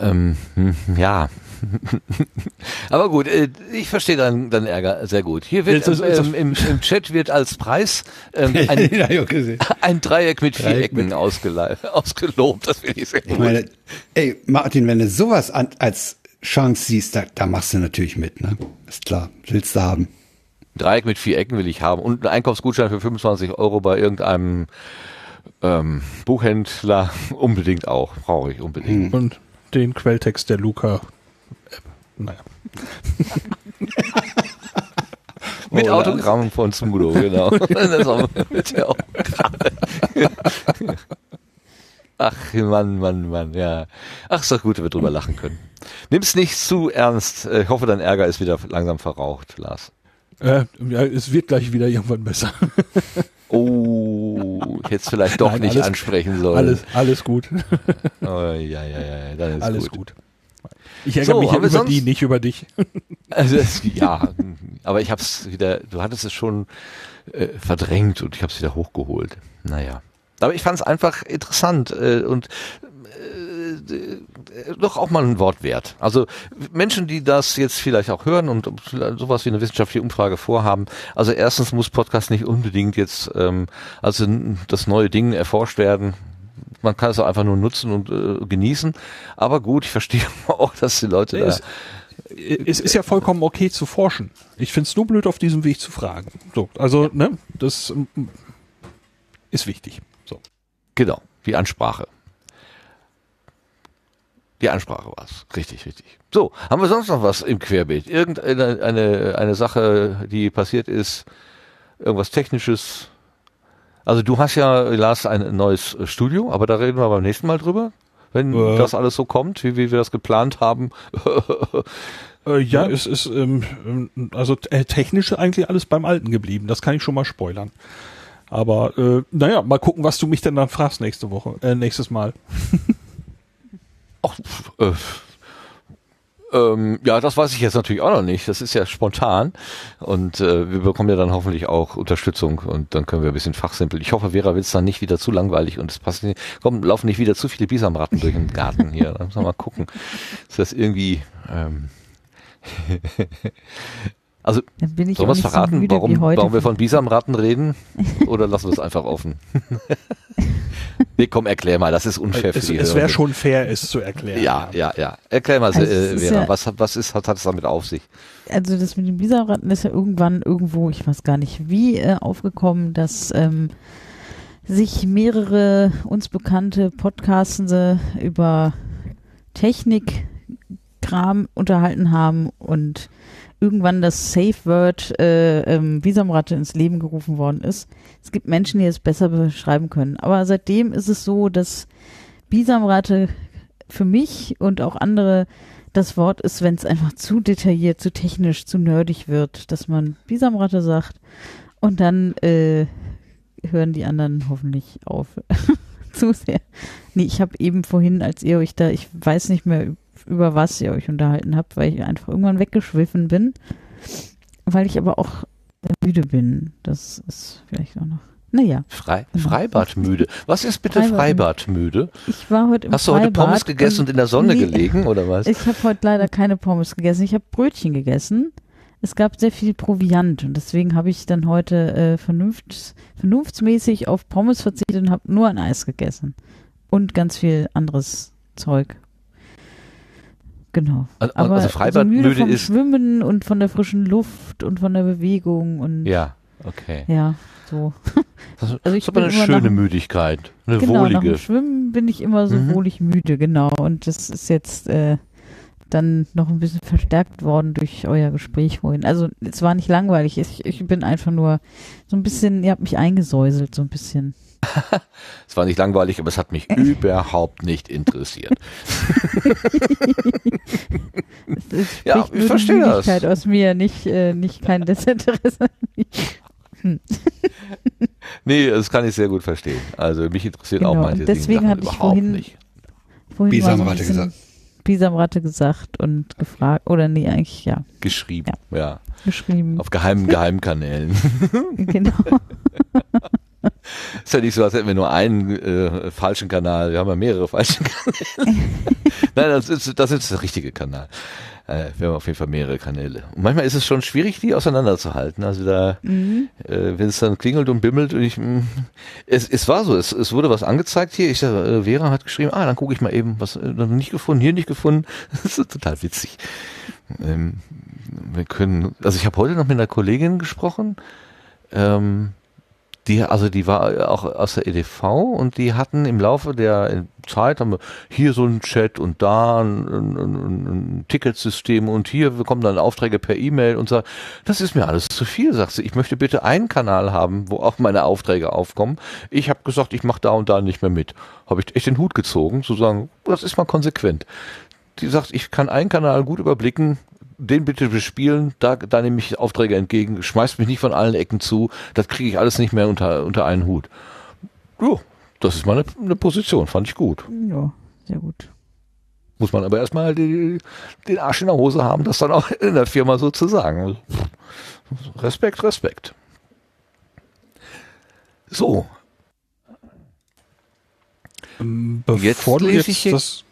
Ähm, hm, ja. (laughs) Aber gut, äh, ich verstehe deinen, deinen Ärger sehr gut. Hier wird ähm, im, im Chat wird als Preis ähm, (laughs) ein, ein Dreieck mit vier Ecken ausgelobt. Das finde ich sehr Ich gut. meine, ey, Martin, wenn du sowas an, als Chance siehst, da, da machst du natürlich mit, ne? Ist klar. Willst du haben. Dreieck mit vier Ecken will ich haben und einen Einkaufsgutschein für 25 Euro bei irgendeinem ähm, Buchhändler (laughs) unbedingt auch. Brauche ich unbedingt. Und den Quelltext der Luca-App. Naja. (laughs) Mit Oh, Autogramm von Smudo, genau. (laughs) mit der Autogramm. Ach, Mann, Mann, Mann, ja. Ach, ist doch gut, dass wir drüber lachen können. Nimm's nicht zu ernst. Ich hoffe, dein Ärger ist wieder langsam verraucht, Lars. Äh, ja, es wird gleich wieder irgendwann besser. Oh, ich hätte es vielleicht doch Nein, nicht alles- ansprechen sollen. Alles, alles gut. Oh, ja, ja, ja, dann ist alles gut. gut. Ich ärgere So, mich über sonst- die, nicht über dich. Also es, ja, aber ich habe es wieder, du hattest es schon äh, verdrängt und ich habe es wieder hochgeholt. Naja. Aber ich fand es einfach interessant äh, und doch auch mal ein Wort wert. Also Menschen, die das jetzt vielleicht auch hören und sowas wie eine wissenschaftliche Umfrage vorhaben. Also erstens muss Podcast nicht unbedingt jetzt ähm, also das neue Ding erforscht werden. Man kann es auch einfach nur nutzen und äh, genießen. Aber gut, ich verstehe (laughs) auch, dass die Leute da es, es ist ja vollkommen okay zu forschen. Ich finde es nur blöd, auf diesem Weg zu fragen. So, also, ne, das ähm, ist wichtig. So. Genau, die Ansprache. Die Ansprache war's. Richtig, richtig. So, haben wir sonst noch was im Querbild? Irgendeine eine, eine Sache, die passiert ist, irgendwas Technisches? Also du hast ja, Lars, ein neues Studio, aber da reden wir beim nächsten Mal drüber, wenn Äh. das alles so kommt, wie, wie wir das geplant haben. (laughs) Äh, ja, Ja. es ist ähm, ähm, also äh, technisch eigentlich alles beim Alten geblieben. Das kann ich schon mal spoilern. Aber äh, naja, mal gucken, was du mich denn dann fragst nächste Woche, äh, nächstes Mal. (laughs) Ach, äh, ähm, ja, das weiß ich jetzt natürlich auch noch nicht. Das ist ja spontan. Und äh, wir bekommen ja dann hoffentlich auch Unterstützung und dann können wir ein bisschen fachsimpeln. Ich hoffe, Vera wird es dann nicht wieder zu langweilig und es passt nicht. Komm, laufen nicht wieder zu viele Bisamratten durch den Garten hier. Da müssen wir mal gucken. Ist das irgendwie. Ähm, (laughs) also Dann bin ich Sollen auch wir es nicht verraten, so müde warum, wie heute. warum wir von Bisamratten reden? (laughs) Oder lassen wir es einfach offen? (laughs) nee, komm, erklär mal, das ist unfair Es, für die es wäre schon fair, es zu erklären. Ja, ja, ja. Erklär mal, Also es äh, ist Vera, ja- was, hat- was ist, hat, hat es damit auf sich? also das mit den Bisamratten ist ja irgendwann irgendwo, ich weiß gar nicht wie, äh, aufgekommen, dass ähm, sich mehrere uns bekannte Podcastende über Technik-Kram unterhalten haben und irgendwann das Safe Word äh, ähm, Bisamratte ins Leben gerufen worden ist. Es gibt Menschen, die es besser beschreiben können. Aber seitdem ist es so, dass Bisamratte für mich und auch andere das Wort ist, wenn es einfach zu detailliert, zu technisch, zu nerdig wird, dass man Bisamratte sagt und dann äh, hören die anderen hoffentlich auf (laughs) zu sehr. Nee, ich habe eben vorhin, als ihr euch da, ich weiß nicht mehr über was ihr euch unterhalten habt, weil ich einfach irgendwann weggeschwiffen bin, weil ich aber auch müde bin. Das ist vielleicht auch noch. Naja, Frei, Genau. Freibadmüde. Was ist bitte Freibadmüde. Freibadmüde? ich war heute im Hast du heute Freibad Pommes gegessen und in der Sonne Nee. gelegen oder was? Ich habe heute leider keine Pommes gegessen. Ich habe Brötchen gegessen. Es gab sehr viel Proviant und deswegen habe ich dann heute äh, vernunft, vernunftsmäßig auf Pommes verzichtet und habe nur ein Eis gegessen. Und ganz viel anderes Zeug. Genau. Also, Aber also so müde Freibadmüde vom ist. Schwimmen und von der frischen Luft und von der Bewegung und Ja, okay. ja, so. (laughs) Das, Also ich ist aber eine schöne nach- Müdigkeit. Eine genau, nach wohlige. dem Schwimmen bin ich immer so Mhm. wohlig müde, genau. Und das ist jetzt äh, dann noch ein bisschen verstärkt worden durch euer Gespräch vorhin. Also es war nicht langweilig, ich, ich bin einfach nur so ein bisschen, ihr habt mich eingesäuselt, so ein bisschen. (laughs) Es war nicht langweilig, aber es hat mich (laughs) überhaupt nicht interessiert. Es, es Ja, ich verstehe die das. Müdigkeit aus mir, nicht, äh, nicht kein Desinteresse. (laughs) Nee, das kann ich sehr gut verstehen. Also mich interessiert auch Genau, manche und deswegen Dinge hatte ich überhaupt vorhin- nicht. Vorhin so Bisamratte gesagt. Bisamratte gesagt und gefragt, oder nee, eigentlich ja, Geschrieben, ja. geschrieben. Auf geheimen Geheimkanälen. genau. Ist ja nicht so, als hätten wir nur einen äh, falschen Kanal. Wir haben ja mehrere falsche Kanäle. (laughs) Nein, das ist, das ist der richtige Kanal. Äh, wir haben auf jeden Fall mehrere Kanäle. Und manchmal ist es schon schwierig, die auseinanderzuhalten. Also da, Mhm. äh, wenn es dann klingelt und bimmelt und ich, mh, es, es war so, es, es wurde was angezeigt hier. Ich sag, äh, Vera hat geschrieben, ah, dann gucke ich mal eben, was äh, noch nicht gefunden, hier nicht gefunden. (laughs) Das ist total witzig. Ähm, wir können, also ich habe heute noch mit einer Kollegin gesprochen. Ähm, die, also die war auch aus der EDV und die hatten im Laufe der Zeit haben wir hier so einen Chat und da ein, ein, ein, ein Ticketsystem und hier bekommen dann Aufträge per E-Mail und sagt, das ist mir alles zu viel, sagt sie. Ich möchte bitte einen Kanal haben, wo auch meine Aufträge aufkommen. Ich habe gesagt, ich mache da und da nicht mehr mit. Habe ich echt den Hut gezogen, zu sagen, das ist mal konsequent. Die sagt, ich kann einen Kanal gut überblicken, den bitte bespielen, da, da nehme ich Aufträge entgegen, schmeißt mich nicht von allen Ecken zu, das kriege ich alles nicht mehr unter, unter einen Hut. Jo, das ist mal eine, Position, fand ich gut. Ja, sehr gut. Muss man aber erstmal die, den Arsch in der Hose haben, das dann auch (laughs) in der Firma so zu sagen. Also, Respekt, Respekt. So, Ähm, Jetzt Bevor du lese jetzt ich hier- das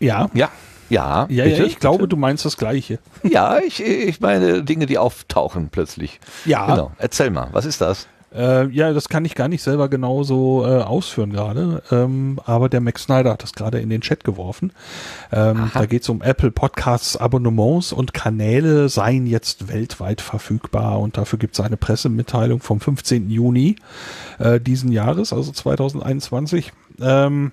Ja, Ja, ja, ja, bitte, ja ich glaube, bitte. du meinst das Gleiche. (laughs) Ja, ich, ich meine Dinge, die auftauchen plötzlich. Ja, Genau. Erzähl mal, was ist das? Äh, ja, das kann ich gar nicht selber genauso äh, ausführen gerade. Ähm, aber der Max Snyder hat das gerade in den Chat geworfen. Ähm, da geht es um Apple Podcasts Abonnements und Kanäle seien jetzt weltweit verfügbar. Und dafür gibt es eine Pressemitteilung vom 15. Juni äh, diesen Jahres, also 2021. Ähm,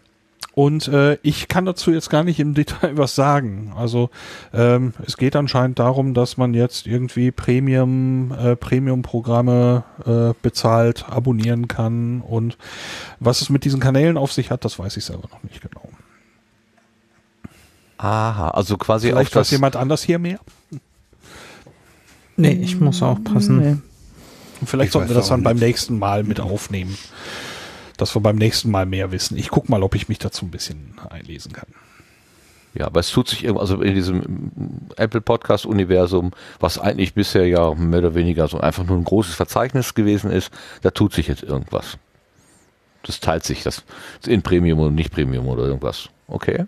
und äh, ich kann dazu jetzt gar nicht im (laughs) Detail was sagen. Also ähm, es geht anscheinend darum, dass man jetzt irgendwie Premium äh, Premium-Programme äh, bezahlt, abonnieren kann. Und was es mit diesen Kanälen auf sich hat, das weiß ich selber noch nicht genau. Aha, also quasi auf Vielleicht weiß das, jemand anders hier mehr. Nee, ich muss aufpassen. Nee. Und vielleicht Ich sollten wir das auch dann beim nächsten Mal mit aufnehmen. Dass wir beim nächsten Mal mehr wissen. Ich guck mal, ob ich mich dazu ein bisschen einlesen kann. ja, aber es tut sich irgendwo, also in diesem Apple Podcast Universum, was eigentlich bisher ja mehr oder weniger so einfach nur ein großes Verzeichnis gewesen ist, da tut sich jetzt irgendwas. Das teilt sich, das in Premium und nicht Premium oder irgendwas. Okay.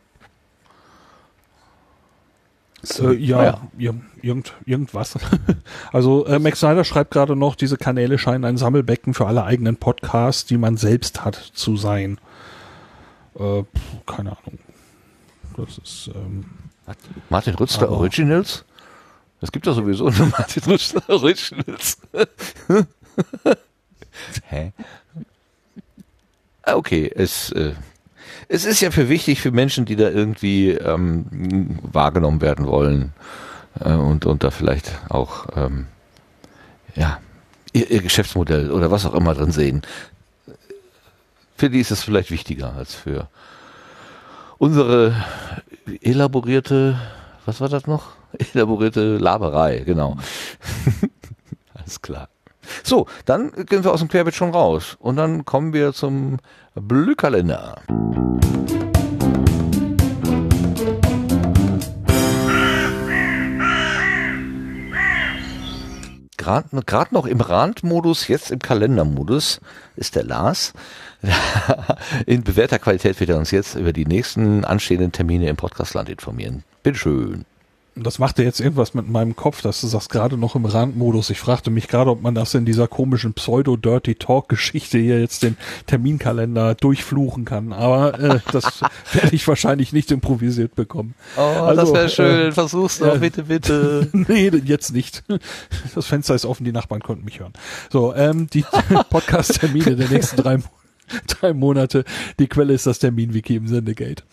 Äh, ja, Ja. ir- Irgend, irgendwas. (laughs) also äh, Max Snyder schreibt gerade noch, diese Kanäle scheinen ein Sammelbecken für alle eigenen Podcasts, die man selbst hat, zu sein. Äh, keine Ahnung. Das ist ähm, Martin Rützler Originals? Es gibt ja sowieso nur (laughs) Martin Rützler Originals. (laughs) Hä? Ah, Okay, es, äh, es ist ja für wichtig für Menschen, die da irgendwie ähm, wahrgenommen werden wollen äh, und, und da vielleicht auch ähm, ja, ihr, ihr Geschäftsmodell oder was auch immer drin sehen. Für die ist es vielleicht wichtiger als für unsere elaborierte, was war das noch? (laughs) Elaborierte Laberei, genau. (laughs) Alles klar. So, dann gehen wir aus dem Querbeet schon raus. Und dann kommen wir zum Blühkalender. Gerade noch im Randmodus, jetzt im Kalendermodus, ist der Lars. (laughs) In bewährter Qualität wird er uns jetzt über die nächsten anstehenden Termine im Podcastland informieren. Bitteschön. Das machte jetzt irgendwas mit meinem Kopf, dass du sagst gerade noch im Randmodus. Ich fragte mich gerade, ob man das in dieser komischen Pseudo-Dirty-Talk-Geschichte hier jetzt den Terminkalender durchfluchen kann. Aber äh, (laughs) das werde ich wahrscheinlich nicht improvisiert bekommen. Oh, Also, das wäre schön. äh, Versuch's doch, bitte, bitte. (laughs) Nee, jetzt nicht. Das Fenster ist offen, die Nachbarn konnten mich hören. So, ähm, die (laughs) Podcast-Termine der nächsten drei, Mo- (laughs) drei Monate. Die Quelle ist das Termin-Wiki im Sendegate.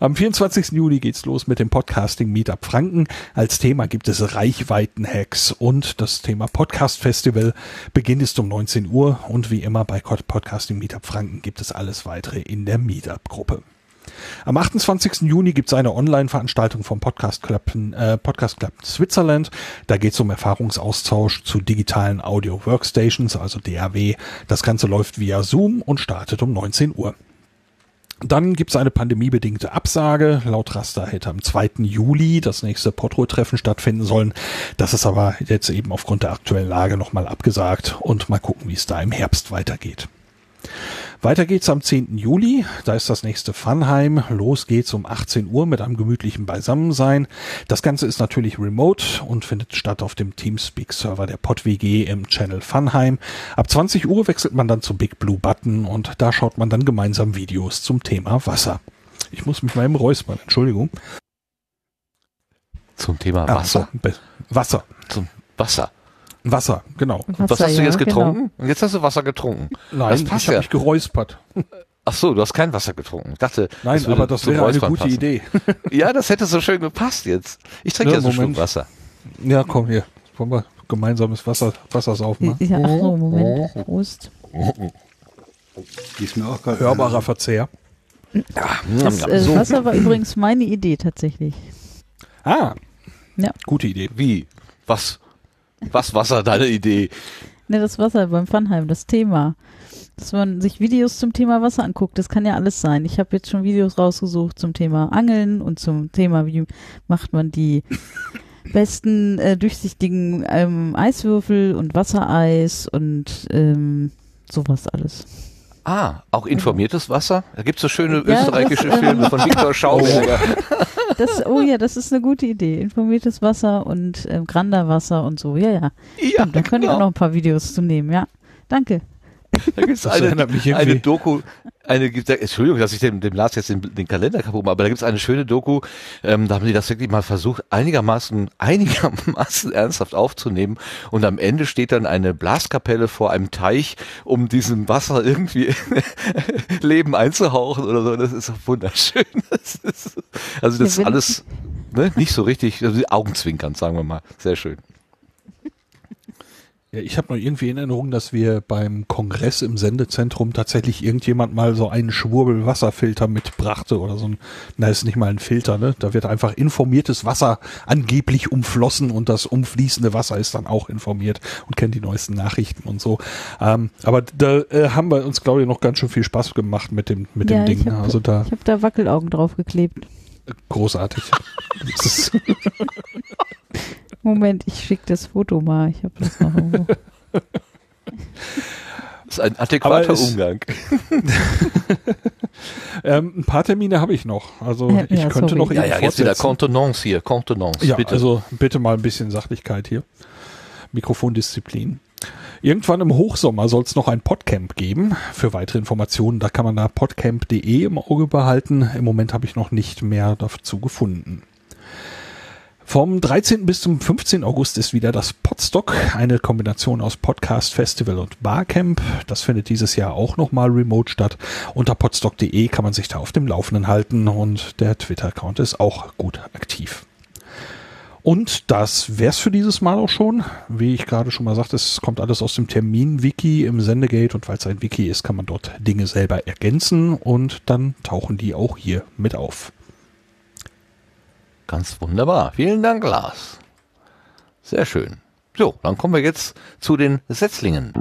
Am 24. Juli geht's los mit dem Podcasting Meetup Franken. Als Thema gibt es Reichweiten-Hacks und das Thema Podcast Festival. Beginn ist um 19 Uhr und wie immer bei Podcasting Meetup Franken gibt es alles weitere in der Meetup-Gruppe. Am 28. Juni gibt es eine Online-Veranstaltung vom Podcast Club, äh, Podcast Club Switzerland. Da geht es um Erfahrungsaustausch zu digitalen Audio-Workstations, also DAW. Das Ganze läuft via Zoom und startet um 19 Uhr. Dann gibt es eine pandemiebedingte Absage. Laut Raster hätte am 2. Juli das nächste Potro-Treffen stattfinden sollen. Das ist aber jetzt eben aufgrund der aktuellen Lage nochmal abgesagt und mal gucken, wie es da im Herbst weitergeht. Weiter geht's am 10. Juli. Da ist das nächste Funheim. Los geht's um 18 Uhr mit einem gemütlichen Beisammensein. Das Ganze ist natürlich remote und findet statt auf dem Teamspeak-Server der PodWG im Channel Funheim. Ab 20 Uhr wechselt man dann zum Big Blue Button und da schaut man dann gemeinsam Videos zum Thema Wasser. Ich muss mich mal eben räuspern, Entschuldigung. Zum Thema Wasser. so, be- Wasser. Zum Wasser. Wasser, genau. Was Wasser, hast du jetzt genau. getrunken? Und jetzt hast du Wasser getrunken. Nein, Das ich passt habe ja. mich geräuspert. Ach so, du hast kein Wasser getrunken. Ich dachte, Nein, würde aber das wäre eine gute passen. Idee. (laughs) Ja, das hätte so schön gepasst jetzt. Ich trinke Ja, jetzt einen Schluck Moment. Wasser. Ja, komm hier. Wollen wir gemeinsames Wasser, Wasser saufen? Ne? Ja, ach so, Moment. Prost. Die ist mir auch gerade. Hörbarer Verzehr. Das äh, so. Wasser war übrigens meine Idee tatsächlich. Ah. Ja. Gute Idee. Wie? Was? Was Wasser, deine Idee? Ne, das Wasser beim Funheim, das Thema. Dass man sich Videos zum Thema Wasser anguckt, das kann ja alles sein. Ich habe jetzt schon Videos rausgesucht zum Thema Angeln und zum Thema, wie macht man die (laughs) besten äh, durchsichtigen ähm, Eiswürfel und Wassereis und ähm, sowas alles. Ah, auch informiertes Wasser? Da gibt's so schöne Ja, österreichische das, ähm, Filme von Viktor (laughs) Schauberger. das, oh ja, das ist eine gute Idee. Informiertes Wasser und äh, Granda-Wasser und so. Ja, ja. Ja, Stimmt, da könnte ich auch genau. noch ein paar Videos zu nehmen, ja. Danke. Da gibt's Das eine, eine Doku, eine, gibt- Entschuldigung, dass ich dem, dem Lars jetzt den, den Kalender kaputt mache, aber da gibt's eine schöne Doku, ähm, da haben die das wirklich mal versucht, einigermaßen, (laughs) einigermaßen ernsthaft aufzunehmen und am Ende steht dann eine Blaskapelle vor einem Teich, um diesem Wasser irgendwie (laughs) Leben einzuhauchen oder so, das ist wunderschön. (laughs) Das ist, also das ist alles ne, nicht so richtig, also Augenzwinkern, sagen wir mal, sehr schön. Ja, ich habe noch irgendwie in Erinnerung, dass wir beim Kongress im Sendezentrum tatsächlich irgendjemand mal so einen Schwurbel Wasserfilter mitbrachte oder so ein, na ist nicht mal ein Filter, ne? Da wird einfach informiertes Wasser angeblich umflossen und das umfließende Wasser ist dann auch informiert und kennt die neuesten Nachrichten und so. Ähm, aber da äh, haben wir uns, glaube ich, noch ganz schön viel Spaß gemacht mit dem mit ja, dem Ding. ich habe also da hab da Wackelaugen draufgeklebt. großartig. (laughs) ist, Moment, ich schicke das Foto mal. Ich habe das noch irgendwo. Das (laughs) ist ein adäquater es- Umgang. (laughs) ähm, ein paar Termine habe ich noch. Also Ja, ich ja, könnte sorry. noch Ja, eben ja, jetzt wieder. Kontenance hier, Kontenance, Ja, bitte. also bitte mal ein bisschen Sachlichkeit hier. Mikrofondisziplin. Irgendwann im Hochsommer soll es noch ein Podcamp geben. Für weitere Informationen, da kann man da podcamp.de im Auge behalten. Im Moment habe ich noch nicht mehr dazu gefunden. Vom 13. bis zum 15. August ist wieder das Podstock, eine Kombination aus Podcast, Festival und Barcamp. Das findet dieses Jahr auch nochmal remote statt. Unter podstock.de kann man sich da auf dem Laufenden halten und der Twitter-Account ist auch gut aktiv. Und das wär's für dieses Mal auch schon. Wie ich gerade schon mal sagte, es kommt alles aus dem Termin-Wiki im Sendegate und weil es ein Wiki ist, kann man dort Dinge selber ergänzen und dann tauchen die auch hier mit auf. Ganz wunderbar. Vielen Dank, Lars. Sehr schön. So, dann kommen wir jetzt zu den Setzlingen.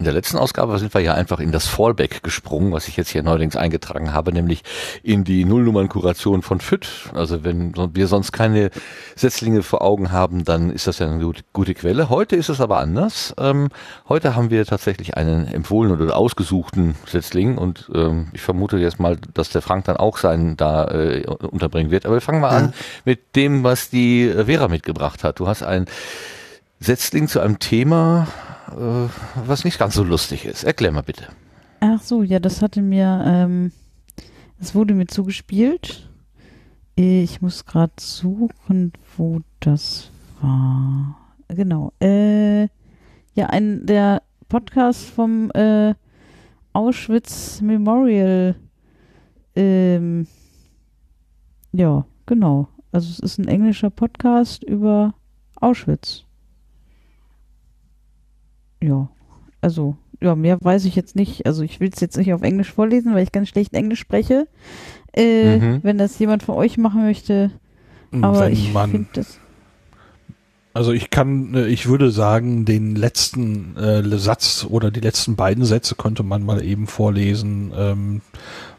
In der letzten Ausgabe sind wir ja einfach in das Fallback gesprungen, was ich jetzt hier neuerdings eingetragen habe, nämlich in die Nullnummernkuration von FIT. Also wenn wir sonst keine Setzlinge vor Augen haben, dann ist das ja eine gute, gute Quelle. Heute ist es aber anders. Ähm, heute haben wir tatsächlich einen empfohlenen oder ausgesuchten Setzling und ähm, ich vermute jetzt mal, dass der Frank dann auch seinen da äh, unterbringen wird. Aber wir fangen mal an mit dem, was die Vera mitgebracht hat. Du hast ein Setzling zu einem Thema, äh, was nicht ganz so lustig ist. Erklär mal bitte. Ach so, ja, das hatte mir, ähm, das wurde mir zugespielt. Ich muss gerade suchen, wo das war. Genau. Äh, ja, ein der Podcast vom äh, Auschwitz Memorial. Ähm, ja, genau. Also es ist ein englischer Podcast über Auschwitz. Ja, also, ja, mehr weiß ich jetzt nicht. Also ich will es jetzt nicht auf Englisch vorlesen, weil ich ganz schlecht Englisch spreche. Äh, Mhm. Wenn das jemand von euch machen möchte, aber Wenn ich finde das. also ich kann, äh, ich würde sagen, den letzten äh, Satz oder die letzten beiden Sätze könnte man mal eben vorlesen, ähm,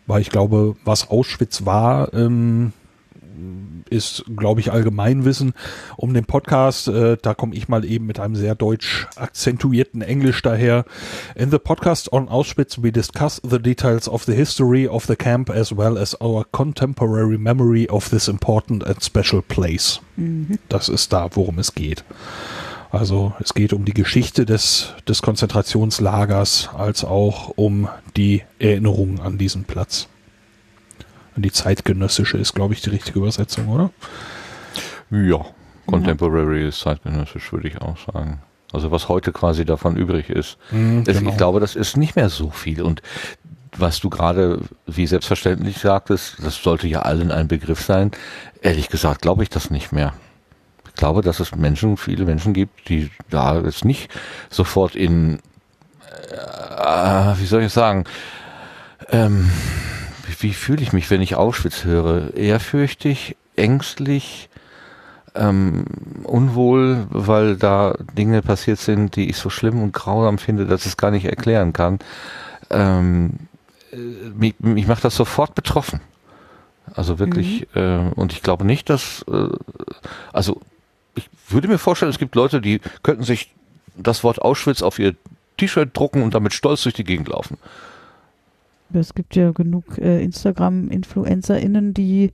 weil ich glaube, was Auschwitz war, ähm, ist, glaube ich, Allgemeinwissen. Um den Podcast, äh, da komme ich mal eben mit einem sehr deutsch akzentuierten Englisch daher. In the podcast on Auschwitz, we discuss the details of the history of the camp as well as our contemporary memory of this important and special place. Das ist da, worum es geht. Also es geht um die Geschichte des, des Konzentrationslagers als auch um die Erinnerung an diesen Platz. Und die zeitgenössische ist, glaube ich, die richtige Übersetzung, oder? Ja, Contemporary ist zeitgenössisch, würde ich auch sagen. Also was heute quasi davon übrig ist. Mhm, genau. Ich glaube, das ist nicht mehr so viel. Und was du gerade wie selbstverständlich sagtest, das sollte ja allen ein Begriff sein. Ehrlich gesagt, glaube ich das nicht mehr. Ich glaube, dass es Menschen, viele Menschen gibt, die da jetzt nicht sofort in, äh, wie soll ich sagen, ähm, wie, fühle ich mich, wenn ich Auschwitz höre? Ehrfürchtig, ängstlich, ähm, unwohl, weil da Dinge passiert sind, die ich so schlimm und grausam finde, dass ich es gar nicht erklären kann. Ähm, äh, mich, mich macht das sofort betroffen. Also wirklich, äh, und ich glaube nicht, dass, äh, also ich würde mir vorstellen, es gibt Leute, die könnten sich das Wort Auschwitz auf ihr T-Shirt drucken und damit stolz durch die Gegend laufen. Es gibt ja genug äh, Instagram-InfluencerInnen, die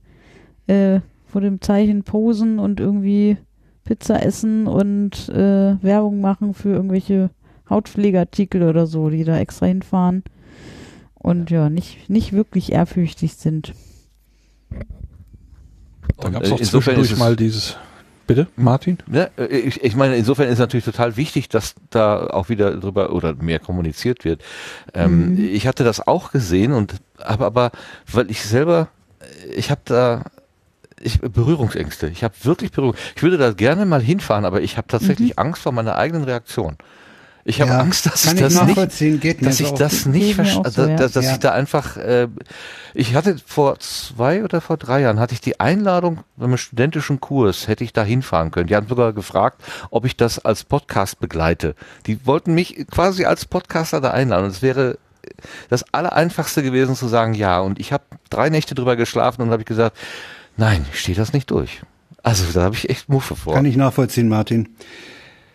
äh, vor dem Zeichen posen und irgendwie Pizza essen und äh, Werbung machen für irgendwelche Hautpflegeartikel oder so, die da extra hinfahren und ja, nicht, nicht wirklich ehrfürchtig sind. Da gab es äh, auch insofern zwischendurch es- mal dieses. Bitte, Martin? Ja, ich, ich meine, insofern ist natürlich total wichtig, dass da auch wieder drüber oder mehr kommuniziert wird. Ähm, Mhm. Ich hatte das auch gesehen und aber aber weil ich selber, ich habe da ich, Berührungsängste. Ich habe wirklich Berührung. Ich würde da gerne mal hinfahren, aber ich habe tatsächlich Mhm. Angst vor meiner eigenen Reaktion. Ich habe Ja, Angst, dass ich das nicht, dass ich das nicht, so, dass, Ja. ich da einfach, äh, ich hatte vor zwei oder vor drei Jahren hatte ich die Einladung beim studentischen Kurs, hätte ich da hinfahren können. Die haben sogar gefragt, ob ich das als Podcast begleite. Die wollten mich quasi als Podcaster da einladen. Es wäre das Allereinfachste gewesen zu sagen, ja. Und ich habe drei Nächte drüber geschlafen und habe ich gesagt, nein, ich stehe das nicht durch. Also da habe ich echt Muffe vor. Kann ich nachvollziehen, Martin.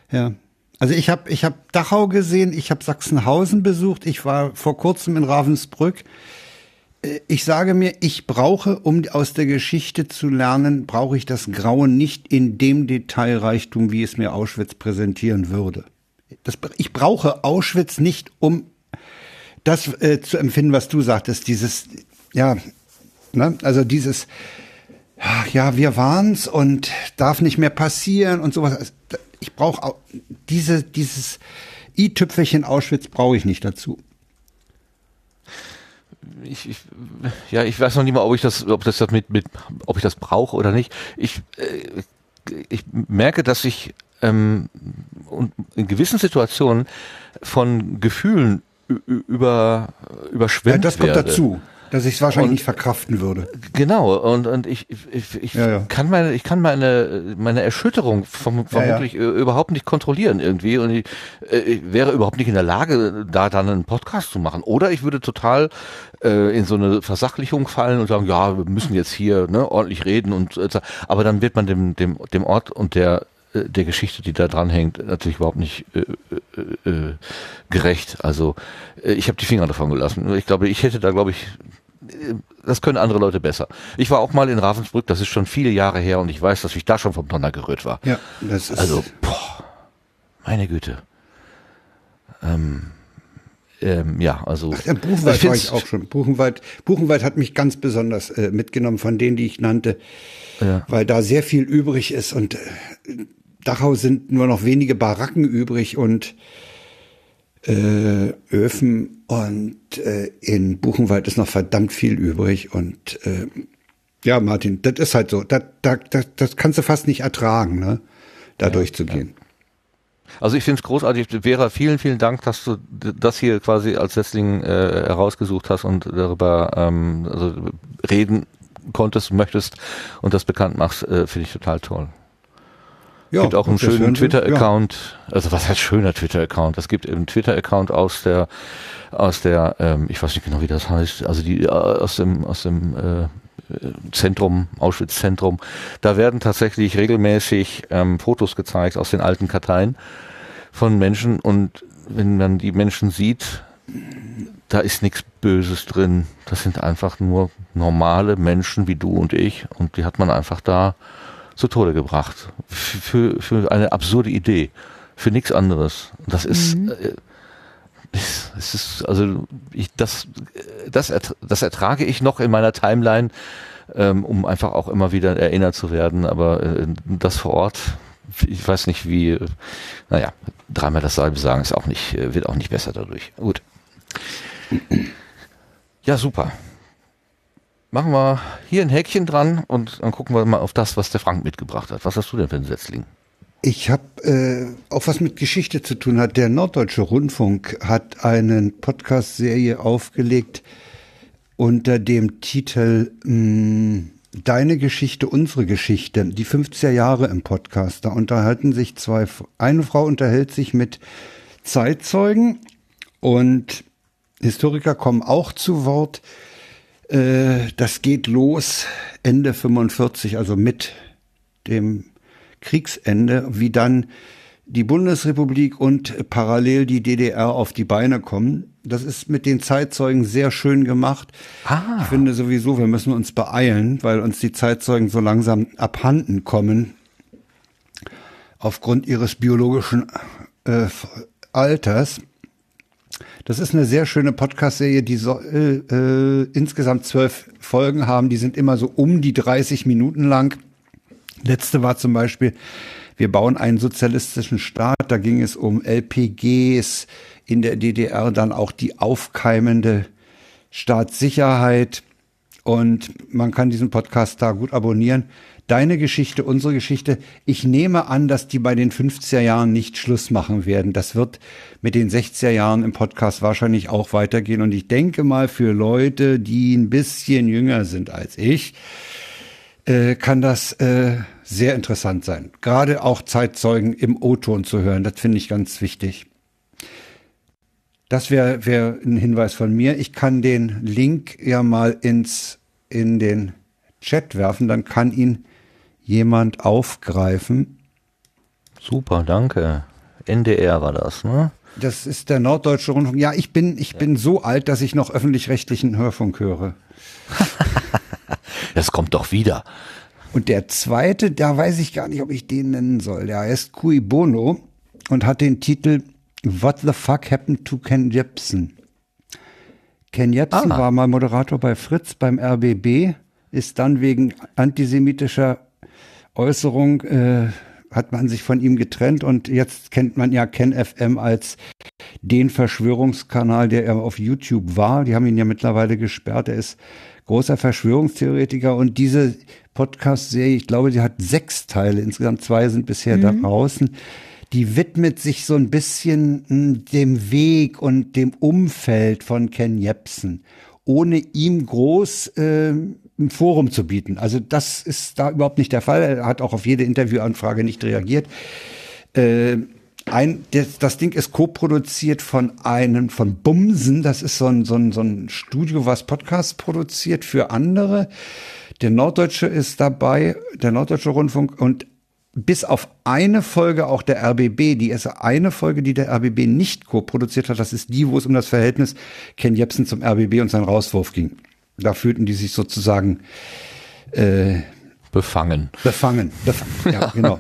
Ja. Also ich habe ich hab Dachau gesehen, ich habe Sachsenhausen besucht, ich war vor kurzem in Ravensbrück. Äh, Ich sage mir, ich brauche, um aus der Geschichte zu lernen, brauche ich das Grauen nicht in dem Detailreichtum, wie es mir Auschwitz präsentieren würde. Das, ich brauche Auschwitz nicht, um das äh, zu empfinden, was du sagtest, dieses, ja, ne, also dieses, ja, wir waren's und darf nicht mehr passieren und sowas. Ich brauche diese, dieses i-Tüpfelchen Auschwitz brauche ich nicht dazu. ich, ich, ja, ich weiß noch nicht mal, ob ich das, ob das mit, mit, ob ich das brauche oder nicht. Ich, äh, ich merke, dass ich ähm, in gewissen Situationen von Gefühlen über Ja, überschwemmt das kommt werde. dazu, dass ich es wahrscheinlich Und- nicht verkraften würde. Genau, und, und ich, ich, ich Ja, ja. kann meine, ich kann meine, meine Erschütterung verm Ja, ja. vermutlich äh, überhaupt nicht kontrollieren irgendwie und ich, äh, ich wäre überhaupt nicht in der Lage, da dann einen Podcast zu machen. Oder ich würde total äh, in so eine Versachlichung fallen und sagen, ja, wir müssen jetzt hier ne, ordentlich reden und aber dann wird man dem, dem, dem Ort und der äh, der Geschichte, die da dran hängt, natürlich überhaupt nicht äh, äh, äh, gerecht. Also ich habe die Finger davon gelassen. Ich glaube, ich hätte da, glaube ich, das können andere Leute besser. Ich war auch mal in Ravensbrück, das ist schon viele Jahre her und ich weiß, dass ich da schon vom Donner gerührt war. Ja, das ist Also, boah, meine Güte. Ähm, ähm, ja, also. Ja, Buchenwald war find's- ich auch schon. Buchenwald, Buchenwald hat mich ganz besonders äh, mitgenommen von denen, die ich nannte, Ja. weil da sehr viel übrig ist und äh, Dachau sind nur noch wenige Baracken übrig und äh, Öfen und äh, in Buchenwald ist noch verdammt viel übrig und äh, ja, Martin, das ist halt so. Das, das, das, das kannst du fast nicht ertragen, ne? Da durchzugehen. Also ich finde es großartig. Vera, vielen, vielen Dank, dass du das hier quasi als Setzling äh, herausgesucht hast und darüber ähm, also reden konntest, möchtest und das bekannt machst, äh, finde ich total toll. Ja, gibt auch einen schönen Twitter-Account. Also was heißt schöner Twitter-Account? Es gibt einen Twitter-Account aus der, aus der, ähm, ich weiß nicht genau, wie das heißt, also die äh, aus dem, aus dem äh, Zentrum, Auschwitz-Zentrum. Da werden tatsächlich regelmäßig ähm, Fotos gezeigt aus den alten Karteien von Menschen und wenn man die Menschen sieht, da ist nichts Böses drin. Das sind einfach nur normale Menschen wie du und ich und die hat man einfach da zu Tode gebracht. Für, für eine absurde Idee. Für nichts anderes. Das ist, äh, es ist, also ich, das, das, das ertrage ich noch in meiner Timeline, ähm, um einfach auch immer wieder erinnert zu werden. Aber äh, das vor Ort, ich weiß nicht wie, äh, naja, dreimal dasselbe sagen ist auch nicht, äh, wird auch nicht besser dadurch. Gut. Ja, super. Machen wir hier ein Häkchen dran und dann gucken wir mal auf das, was der Frank mitgebracht hat. Was hast du denn für ein Setzling? Ich habe äh, auch was mit Geschichte zu tun hat. Der Norddeutsche Rundfunk hat einen Podcast-Serie aufgelegt unter dem Titel mh, Deine Geschichte, unsere Geschichte, die 50er Jahre im Podcast. Da unterhalten sich zwei, eine Frau unterhält sich mit Zeitzeugen und Historiker kommen auch zu Wort. Äh, das geht los Ende 45, also mit dem Kriegsende, wie dann die Bundesrepublik und parallel die DDR auf die Beine kommen. Das ist mit den Zeitzeugen sehr schön gemacht. Ah. Ich finde sowieso, wir müssen uns beeilen, weil uns die Zeitzeugen so langsam abhanden kommen aufgrund ihres biologischen äh, Alters. Das ist eine sehr schöne Podcast-Serie, die so, äh, äh, insgesamt zwölf Folgen haben. Die sind immer so um die 30 Minuten lang. Letzte war zum Beispiel, wir bauen einen sozialistischen Staat. Da ging es um LPGs in der DDR, dann auch die aufkeimende Staatssicherheit. Und man kann diesen Podcast da gut abonnieren deine Geschichte, unsere Geschichte. Ich nehme an, dass die bei den 50er Jahren nicht Schluss machen werden. Das wird mit den 60er Jahren im Podcast wahrscheinlich auch weitergehen. Und ich denke mal, für Leute, die ein bisschen jünger sind als ich, äh, kann das äh, sehr interessant sein. Gerade auch Zeitzeugen im O-Ton zu hören, das finde ich ganz wichtig. Das wäre wär ein Hinweis von mir. Ich kann den Link ja mal ins, in den Chat werfen, dann kann ihn jemand aufgreifen. Super, danke. NDR war das, ne? Das ist der Norddeutsche Rundfunk. Ja, ich bin, ich bin so alt, dass ich noch öffentlich-rechtlichen Hörfunk höre. (laughs) das kommt doch wieder. Und der zweite, da weiß ich gar nicht, ob ich den nennen soll. Der heißt Cui Bono und hat den Titel What the fuck happened to Ken Jebsen? Ken Jebsen ah. war mal Moderator bei Fritz beim RBB, ist dann wegen antisemitischer Äußerung äh, hat man sich von ihm getrennt und jetzt kennt man ja Ken FM als den Verschwörungskanal, der er auf YouTube war. Die haben ihn ja mittlerweile gesperrt. Er ist großer Verschwörungstheoretiker und diese Podcast-Serie, ich glaube, die hat sechs Teile, insgesamt zwei sind bisher mhm. da draußen. Die widmet sich so ein bisschen hm, dem Weg und dem Umfeld von Ken Jepsen, ohne ihm groß äh, ein Forum zu bieten. Also das ist da überhaupt nicht der Fall. Er hat auch auf jede Interviewanfrage nicht reagiert. Äh, ein, das, das Ding ist co-produziert von einem, von Bumsen. Das ist so ein, so, ein, so ein Studio, was Podcasts produziert für andere. Der Norddeutsche ist dabei, der Norddeutsche Rundfunk und bis auf eine Folge auch der RBB, die ist eine Folge, die der RBB nicht co-produziert hat, das ist die, wo es um das Verhältnis Ken Jebsen zum RBB und seinen Rauswurf ging. Da fühlten die sich sozusagen äh, befangen. Befangen, befangen ja, (laughs) genau.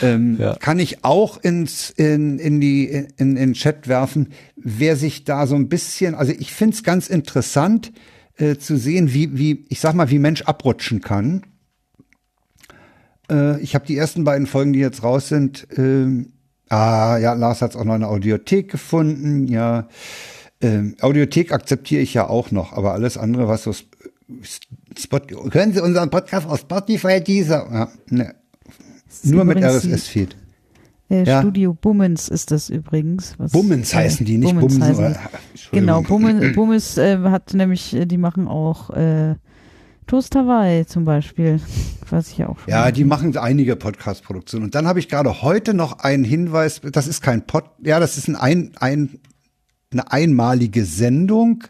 Ähm, ja. Kann ich auch ins, in, in die in, in den Chat werfen, wer sich da so ein bisschen, also ich finde es ganz interessant äh, zu sehen, wie, wie, ich sag mal, wie Mensch abrutschen kann. Äh, ich habe die ersten beiden Folgen, die jetzt raus sind, äh, ah ja, Lars hat auch noch eine Audiothek gefunden, ja. Ähm, Audiothek akzeptiere ich ja auch noch, aber alles andere, was so Spot, können Sie unseren Podcast aus Spotify dieser? Ja, ne. Nur mit RSS-Feed. Äh, ja. Studio Bummens ist das übrigens. Was, Bummens heißen die, nicht Bummens. Bummens oder, genau, Bummens, Bummens äh, hat nämlich, äh, die machen auch äh, Toast Hawaii zum Beispiel, was ich ja auch schon Ja, die machen einige Podcast-Produktionen. Und dann habe ich gerade heute noch einen Hinweis, das ist kein Pod, ja, das ist ein, ein, ein eine einmalige Sendung.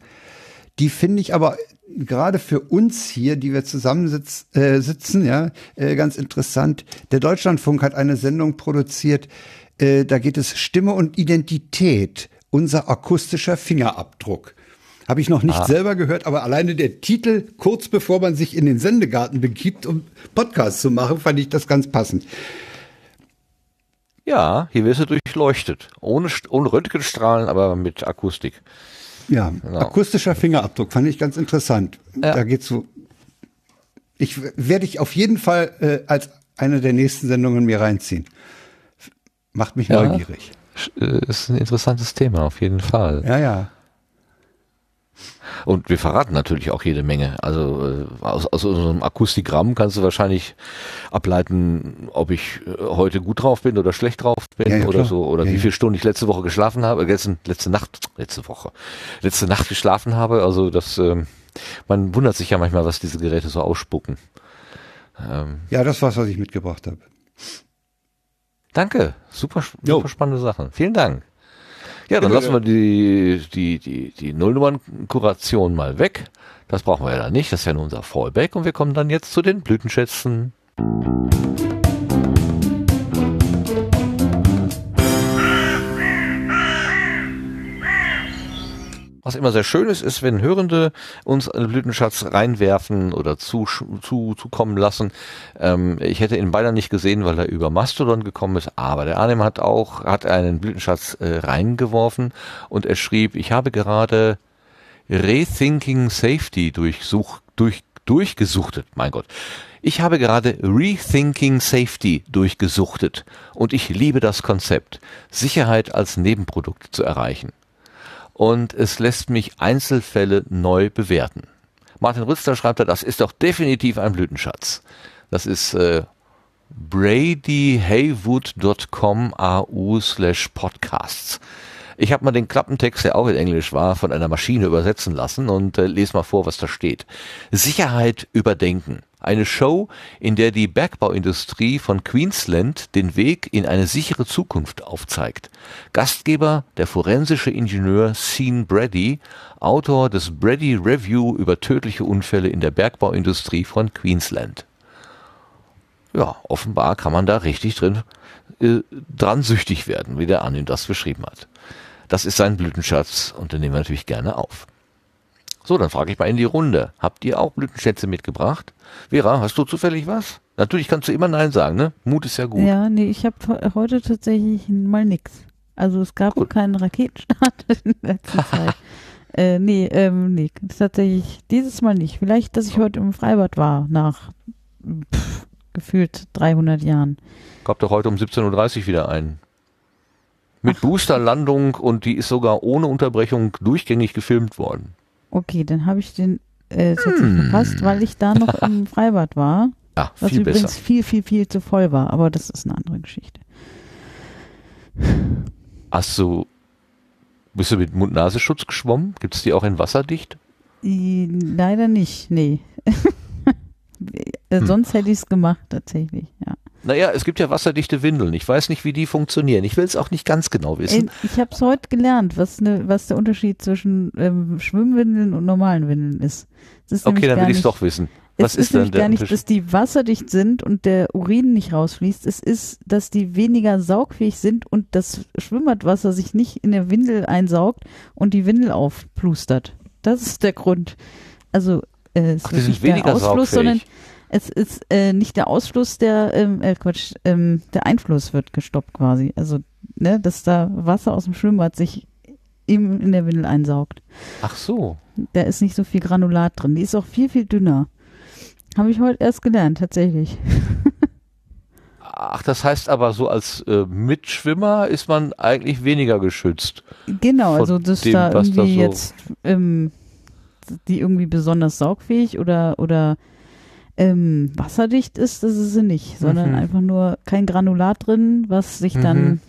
Die finde ich aber gerade für uns hier, die wir zusammen sitz, äh, sitzen, ja, äh, ganz interessant. Der Deutschlandfunk hat eine Sendung produziert, äh, da geht es Stimme und Identität, unser akustischer Fingerabdruck. Habe ich noch nicht ah. selber gehört, aber alleine der Titel, kurz bevor man sich in den Sendegarten begibt, um Podcast zu machen, fand ich das ganz passend. Ja, hier wirst du durchleuchtet. Ohne, ohne Röntgenstrahlen, aber mit Akustik. Ja, genau. akustischer Fingerabdruck fand ich ganz interessant. Ja. Da geht's so. Ich werde ich auf jeden Fall äh, als eine der nächsten Sendungen mir reinziehen. Macht mich ja, neugierig. Äh, ist ein interessantes Thema, auf jeden Fall. Ja, ja. Und wir verraten natürlich auch jede Menge. Also äh, aus, aus unserem Akustigramm kannst du wahrscheinlich ableiten, ob ich äh, heute gut drauf bin oder schlecht drauf bin ja, ja, oder klar. so. Oder ja, wie viele Stunden ich letzte Woche geschlafen habe, letzte, letzte Nacht, letzte Woche, letzte Nacht geschlafen habe. Also das, ähm, man wundert sich ja manchmal, was diese Geräte so ausspucken. Ähm, ja, das war's, was ich mitgebracht habe. Danke, super, super spannende Sachen. Vielen Dank. Ja, dann lassen wir die, die, die, die Nullnummern-Kuration mal weg. Das brauchen wir ja dann nicht. Das ist ja nur unser Fallback. Und wir kommen dann jetzt zu den Blütenschätzen. Was immer sehr schön ist, ist, wenn Hörende uns einen Blütenschatz reinwerfen oder zu, zu, zukommen lassen. Ähm, ich hätte ihn beinahe nicht gesehen, weil er über Mastodon gekommen ist, aber der Arnim hat auch, hat einen Blütenschatz äh, reingeworfen und er schrieb, ich habe gerade Rethinking Safety durchsuch, durch, durchgesuchtet, mein Gott. Ich habe gerade Rethinking Safety durchgesuchtet und ich liebe das Konzept, Sicherheit als Nebenprodukt zu erreichen und es lässt mich Einzelfälle neu bewerten. Martin Rützler schreibt da, das ist doch definitiv ein Blütenschatz. Das ist äh, bradyhaywood.com au slash podcasts. Ich habe mal den Klappentext, der auch in Englisch war, von einer Maschine übersetzen lassen und äh, lese mal vor, was da steht. Sicherheit überdenken. Eine Show, in der die Bergbauindustrie von Queensland den Weg in eine sichere Zukunft aufzeigt. Gastgeber der forensische Ingenieur Sean Brady, Autor des Brady Review über tödliche Unfälle in der Bergbauindustrie von Queensland. Ja, offenbar kann man da richtig drin äh, dran süchtig werden, wie der Anim das beschrieben hat. Das ist sein Blütenschatz und den nehmen wir natürlich gerne auf. So, dann frage ich mal in die Runde. Habt ihr auch Blütenschätze mitgebracht? Vera, hast du zufällig was? Natürlich kannst du immer Nein sagen, ne? Mut ist ja gut. Ja, nee, ich habe heute tatsächlich mal nix. Also es gab gut. keinen Raketenstart (laughs) in der letzten (laughs) Zeit. Äh, nee, ähm, nee, tatsächlich dieses Mal nicht. Vielleicht, dass ich heute im Freibad war, nach pff, gefühlt 300 Jahren. Gab doch heute um 17.30 Uhr wieder einen. Mit Boosterlandung und die ist sogar ohne Unterbrechung durchgängig gefilmt worden. Okay, dann habe ich den äh, tatsächlich hm. verpasst, weil ich da noch im (laughs) Freibad war. Ja, was viel übrigens besser. viel, viel, viel zu voll war, aber das ist eine andere Geschichte. Hast du, bist du mit Mund-Nasenschutz geschwommen? Gibt es die auch in wasserdicht? Leider nicht, nee. (laughs) hm. Sonst hätte ich es gemacht, tatsächlich, ja. Naja, es gibt ja wasserdichte Windeln. Ich weiß nicht, wie die funktionieren. Ich will es auch nicht ganz genau wissen. Ich habe es heute gelernt, was, ne, was der Unterschied zwischen ähm, Schwimmwindeln und normalen Windeln ist. ist okay, dann will ich es doch wissen. Was es ist, denn der gar nicht, dass die wasserdicht sind und der Urin nicht rausfließt. Es ist, dass die weniger saugfähig sind und das Schwimmbadwasser sich nicht in der Windel einsaugt und die Windel aufplustert. Das ist der Grund. Also äh, es Ach, ist nicht der Ausfluss, sondern es ist äh, nicht der Ausschluss, der ähm, äh, Quatsch, ähm, der Einfluss wird gestoppt quasi. Also, ne, dass da Wasser aus dem Schwimmbad sich eben in der Windel einsaugt. Ach so. Da ist nicht so viel Granulat drin. Die ist auch viel, viel dünner. Habe ich heute erst gelernt, tatsächlich. Ach, das heißt aber so als äh, Mitschwimmer ist man eigentlich weniger geschützt. Genau, also dass dem, da irgendwie da so jetzt ähm, die irgendwie besonders saugfähig oder oder ähm, wasserdicht ist, das ist sie nicht, sondern mhm. einfach nur kein Granulat drin, was sich mhm. dann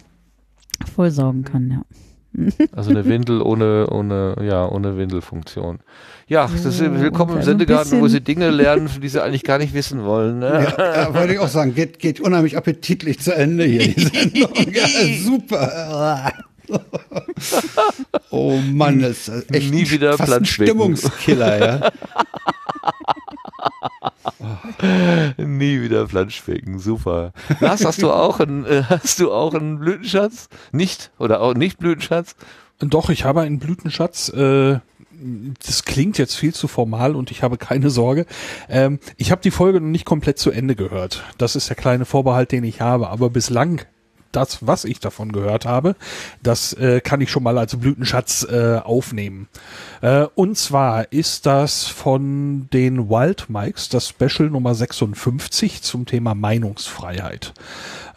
vollsaugen kann, ja. (laughs) Also eine Windel ohne, ohne, ja, ohne Windelfunktion. Ja, das ist willkommen im Sendegarten, wo sie Dinge lernen, die sie eigentlich gar nicht wissen wollen. Ne? Ja, ja, wollte ich auch sagen, geht, geht unheimlich appetitlich zu Ende hier, die Sendung. Ja, super. oh Mann, das ist echt Nie wieder fast ein Stimmungskiller, ja. (laughs) Nie wieder Planschbecken, super. Lars, hast du auch einen, äh, hast du auch einen Blütenschatz? Nicht? Oder auch nicht Blütenschatz? Doch, ich habe einen Blütenschatz. Äh, das klingt jetzt viel zu formal und ich habe keine Sorge. Ähm, ich habe die Folge noch nicht komplett zu Ende gehört. Das ist der kleine Vorbehalt, den ich habe. Aber bislang das, was ich davon gehört habe, das äh, kann ich schon mal als Blütenschatz äh, aufnehmen. Äh, und zwar ist das von den Wild Mikes das Special Nummer 56 zum Thema Meinungsfreiheit.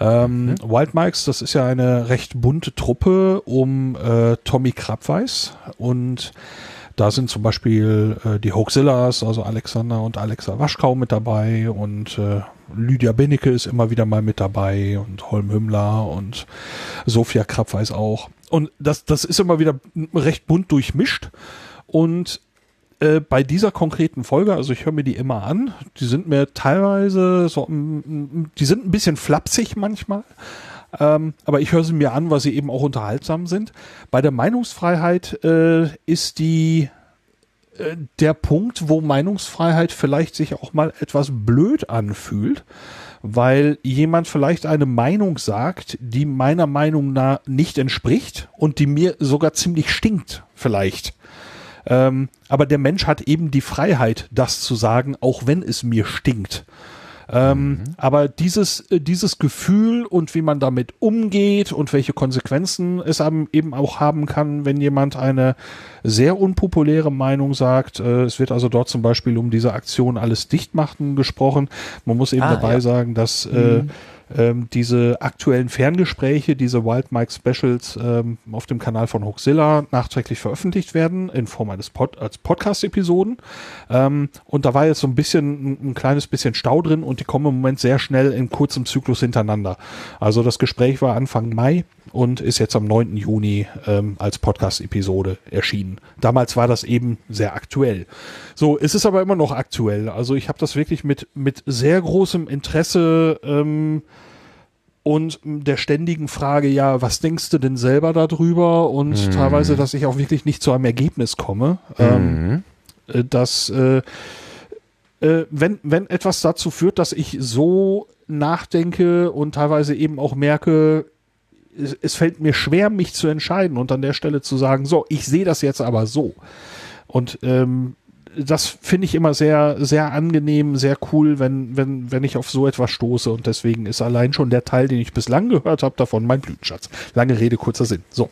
Ähm, mhm. Wild Mikes, das ist ja eine recht bunte Truppe um äh, Tommy Krabweis und da sind zum Beispiel äh, die Hoaxillas, also Alexander und Alexa Waschkau mit dabei und äh, Lydia Benecke ist immer wieder mal mit dabei und Holm Hümmler und Sophia Krapweis auch. Und das, das ist immer wieder recht bunt durchmischt. Und äh, bei dieser konkreten Folge, also ich höre mir die immer an, die sind mir teilweise so, die sind ein bisschen flapsig manchmal. Ähm, aber ich höre sie mir an, weil sie eben auch unterhaltsam sind. Bei der Meinungsfreiheit äh, ist die äh, der Punkt, wo Meinungsfreiheit vielleicht sich auch mal etwas blöd anfühlt, weil jemand vielleicht eine Meinung sagt, die meiner Meinung nach nicht entspricht und die mir sogar ziemlich stinkt, vielleicht. Ähm, aber der Mensch hat eben die Freiheit, das zu sagen, auch wenn es mir stinkt. Ähm, mhm. Aber dieses, äh, dieses Gefühl und wie man damit umgeht und welche Konsequenzen es eben auch haben kann, wenn jemand eine sehr unpopuläre Meinung sagt. Äh, es wird also dort zum Beispiel um diese Aktion alles dicht machen gesprochen. Man muss eben ah, dabei ja. sagen, dass äh, mhm. äh, ähm, diese aktuellen Ferngespräche, diese Wild Mike Specials ähm, auf dem Kanal von Hoaxilla nachträglich veröffentlicht werden in Form eines Pod als Podcast-Episoden. Ähm, und da war jetzt so ein bisschen, ein, ein, kleines bisschen Stau drin und die kommen im Moment sehr schnell in kurzem Zyklus hintereinander. Also das Gespräch war Anfang Mai und ist jetzt am 9. Juni ähm, als Podcast-Episode erschienen. Damals war das eben sehr aktuell. So, es ist aber immer noch aktuell. Also ich habe das wirklich mit, mit sehr großem Interesse ähm, und der ständigen Frage, ja, was denkst du denn selber darüber? Und mhm. teilweise, dass ich auch wirklich nicht zu einem Ergebnis komme. Ähm, mhm. Ähm, dass äh, äh, wenn, wenn etwas dazu führt, dass ich so nachdenke und teilweise eben auch merke, es, es fällt mir schwer, mich zu entscheiden und an der Stelle zu sagen, so, ich sehe das jetzt aber so. Und ähm, das finde ich immer sehr, sehr angenehm, sehr cool, wenn, wenn, wenn ich auf so etwas stoße. Und deswegen ist allein schon der Teil, den ich bislang gehört habe, davon mein Blütenschatz. Lange Rede, kurzer Sinn. So.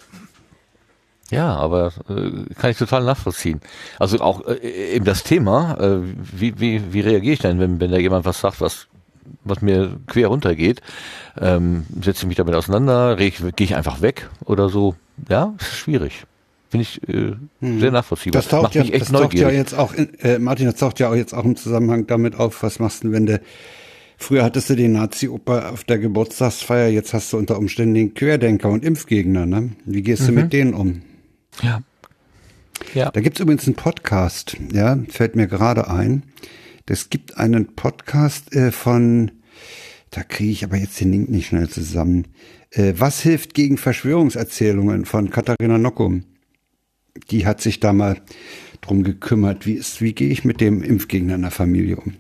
Ja, aber äh, kann ich total nachvollziehen. Also auch äh, eben das Thema, äh, wie, wie, wie reagiere ich denn, wenn, wenn da jemand was sagt, was was mir quer runtergeht, ähm, setze ich mich damit auseinander, gehe ich einfach weg oder so. Ja, ist schwierig. Finde ich äh, hm. sehr nachvollziehbar. Das taucht, ja, das taucht ja jetzt auch, in, äh, Martin, das taucht ja auch jetzt auch im Zusammenhang damit auf, was machst du, wenn du Früher hattest du den Nazi-Oper auf der Geburtstagsfeier, jetzt hast du unter Umständen den Querdenker und Impfgegner, ne? Wie gehst mhm. du mit denen um? Ja. ja. Da gibt's übrigens einen Podcast, ja, fällt mir gerade ein. Es gibt einen Podcast äh, von, da kriege ich aber jetzt den Link nicht schnell zusammen. Äh, Was hilft gegen Verschwörungserzählungen von Katharina Nockum? Die hat sich da mal drum gekümmert. Wie ist, wie gehe ich mit dem Impfgegner in der Familie um?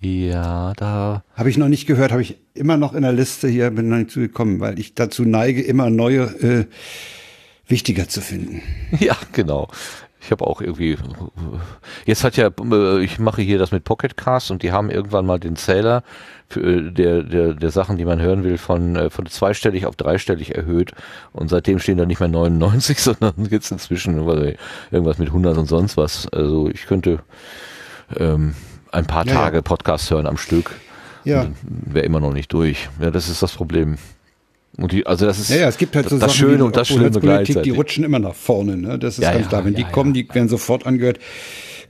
Ja, da habe ich noch nicht gehört, habe ich immer noch in der Liste hier, bin noch nicht zugekommen, weil ich dazu neige, immer neue äh, wichtiger zu finden. (laughs) Ja, genau. Ich habe auch irgendwie, jetzt hat ja, ich mache hier das mit Pocket Cast und die haben irgendwann mal den Zähler für, äh, der, der, der Sachen, die man hören will, von, äh, von zweistellig auf dreistellig erhöht und seitdem stehen da nicht mehr 99, (laughs) sondern gibt's inzwischen irgendwas mit 100 und sonst was. Also ich könnte ähm, ein paar ja, Tage ja. Podcast hören am Stück. Ja. Wäre immer noch nicht durch. Ja, das ist das Problem. Und die, also das ist ja, ja, es gibt halt so das Sachen, Schöne und das Schlimme gleichzeitig. Die rutschen immer nach vorne, ne? Das ist ja, ganz klar. Wenn die kommen, die werden sofort angehört.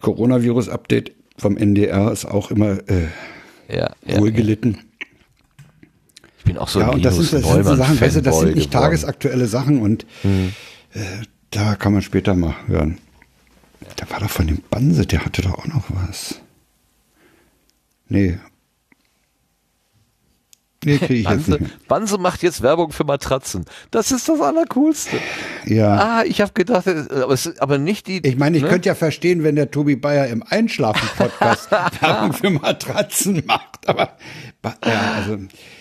Coronavirus-Update vom NDR ist auch immer äh, ja, wohl gelitten. Ich bin auch so ja, ein und das sind, das sind so Sachen, weißt du, das sind nicht geworden. tagesaktuelle Sachen und hm. äh, da kann man später mal hören. Da war doch von dem Banse, der hatte doch auch noch was. Nee, Nee, krieg ich Banse, jetzt nicht Banse macht jetzt Werbung für Matratzen. Das ist das Allercoolste. Ja. Ah, ich habe gedacht, äh, aber, es, aber nicht die. Ich meine, ich ne? könnte ja verstehen, wenn der Tobi Bayer im Einschlafen-Podcast (laughs) Werbung für Matratzen macht. Aber ja, also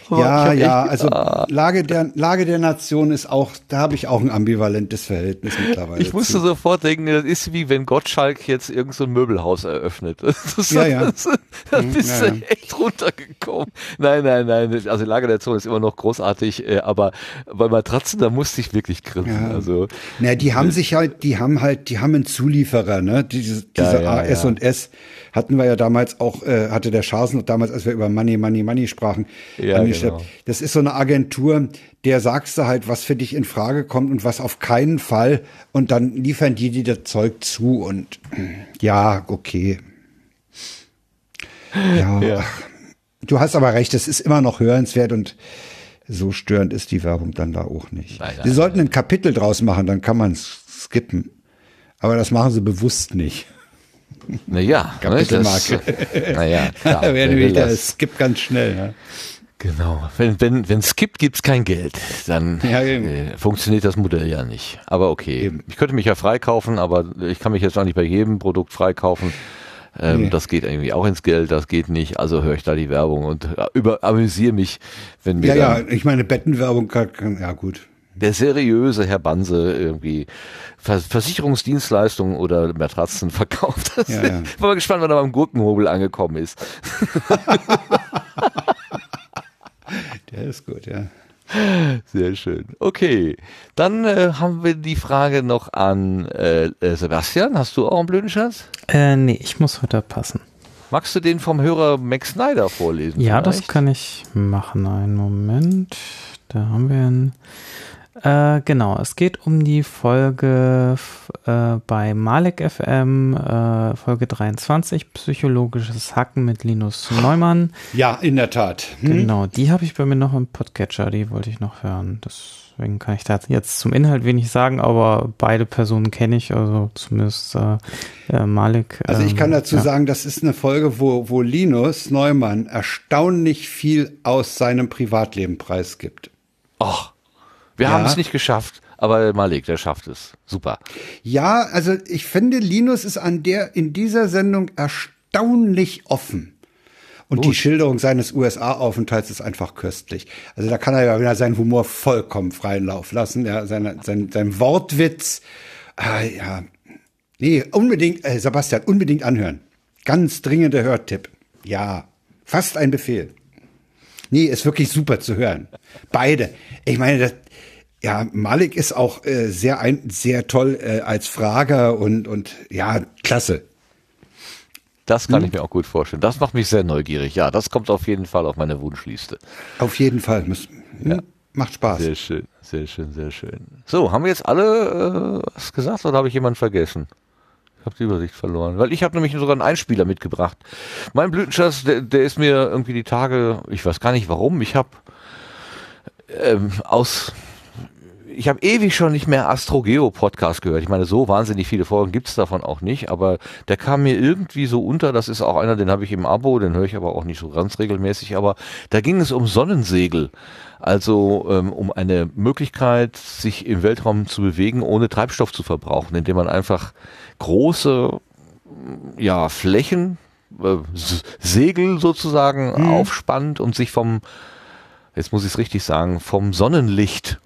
ja, ja, also Lage der, Lage der Nation ist auch, da habe ich auch ein ambivalentes Verhältnis mittlerweile. Ich musste zu. sofort denken, das ist wie wenn Gottschalk jetzt irgendein so Möbelhaus eröffnet. (laughs) Das, ja, ja. Das, das bist ja, du echt runtergekommen. Nein, nein, nein, also Lage der Nation ist immer noch großartig, äh, aber bei Matratzen, da musste ich wirklich grinsen. Ja. Also, Na, die haben sich halt, die haben halt, die haben einen Zulieferer, ne, diese, diese ja, ja, AS und S hatten wir ja damals auch, äh, hatte der Schaas noch damals, als wir über Money, Money, Money sprachen, ja, angestellt. Genau. Das ist so eine Agentur, der sagst du halt, was für dich in Frage kommt und was auf keinen Fall. Und dann liefern die dir das Zeug zu und (clears throat) ja, okay. Ja, ja. du hast aber recht, es ist immer noch hörenswert und so störend ist die Werbung dann da auch nicht. sie sollten ein Kapitel draus machen, dann kann man es skippen. Aber das machen sie bewusst nicht. Naja, Kapitelmarke. Das, naja, (laughs) klar. da wäre nämlich der Skip ganz schnell. Ja. Genau. Wenn, wenn, wenn es gibt, gibt's kein Geld. Dann ja, äh, funktioniert das Modell ja nicht. Aber okay. Eben. Ich könnte mich ja freikaufen, aber ich kann mich jetzt auch nicht bei jedem Produkt freikaufen. Ähm, Nee. Das geht irgendwie auch ins Geld, das geht nicht. Also höre ich da die Werbung und äh, über amüsiere mich, wenn mir Ja, ja, ich meine, Bettenwerbung kann, kann ja gut. der seriöse Herr Banse irgendwie Vers Versicherungsdienstleistungen oder Matratzen verkauft. (laughs) Ja, ja. Ich bin mal gespannt, wann er beim Gurkenhobel angekommen ist. (laughs) Der ist gut, ja. Sehr schön. Okay, dann äh, haben wir die Frage noch an äh, äh, Sebastian. Hast du auch einen blöden Schatz? Äh, nee, ich muss heute passen. Magst du den vom Hörer Max Snyder vorlesen? Ja, das vielleicht? kann ich machen. Einen Moment. Da haben wir ihn. Äh, genau, es geht um die Folge äh, bei Malek FM, äh, Folge 23, Psychologisches Hacken mit Linus Neumann. Ja, in der Tat. Hm? Genau, die habe ich bei mir noch im Podcatcher, die wollte ich noch hören. Deswegen kann ich da jetzt zum Inhalt wenig sagen, aber beide Personen kenne ich, also zumindest äh, äh, Malik. Also ich ähm, kann dazu ja. sagen, das ist eine Folge, wo, wo Linus Neumann erstaunlich viel aus seinem Privatleben preisgibt. Och, wir Ja. haben es nicht geschafft, aber Malik, der schafft es. Super. Ja, also ich finde, Linus ist an der, in dieser Sendung erstaunlich offen. Und die Schilderung seines USA-Aufenthalts ist einfach köstlich. Also da kann er ja wieder seinen Humor vollkommen freien Lauf lassen. Ja, seine, sein, sein Wortwitz. Ah, ja. Nee, unbedingt, äh, Sebastian, unbedingt anhören. Ganz dringender Hörtipp. Ja, fast ein Befehl. Nee, ist wirklich super zu hören. Beide. Ich meine, das, ja, Malik ist auch äh, sehr ein, sehr toll äh, als Frager und und ja, klasse. Das Hm? kann ich mir auch gut vorstellen. Das macht mich sehr neugierig. Ja, das kommt auf jeden Fall auf meine Wunschliste. Auf jeden Fall. Muss, hm, Macht Spaß. Sehr schön, sehr schön, sehr schön. So, haben wir jetzt alle äh, was gesagt oder habe ich jemanden vergessen? Ich habe die Übersicht verloren, weil ich habe nämlich sogar einen Einspieler mitgebracht. Mein Blütenschatz, der, der ist mir irgendwie die Tage, ich weiß gar nicht warum, ich habe ähm, aus ich habe ewig schon nicht mehr Astrogeo Podcast gehört. Ich meine, so wahnsinnig viele Folgen gibt's davon auch nicht, aber der kam mir irgendwie so unter. Das ist auch einer, den habe ich im Abo, den höre ich aber auch nicht so ganz regelmäßig. Aber da ging es um Sonnensegel. Also ähm, um eine Möglichkeit, sich im Weltraum zu bewegen, ohne Treibstoff zu verbrauchen, indem man einfach große ja, Flächen, äh, Segel sozusagen aufspannt und sich vom, jetzt muss ich es richtig sagen, vom Sonnenlicht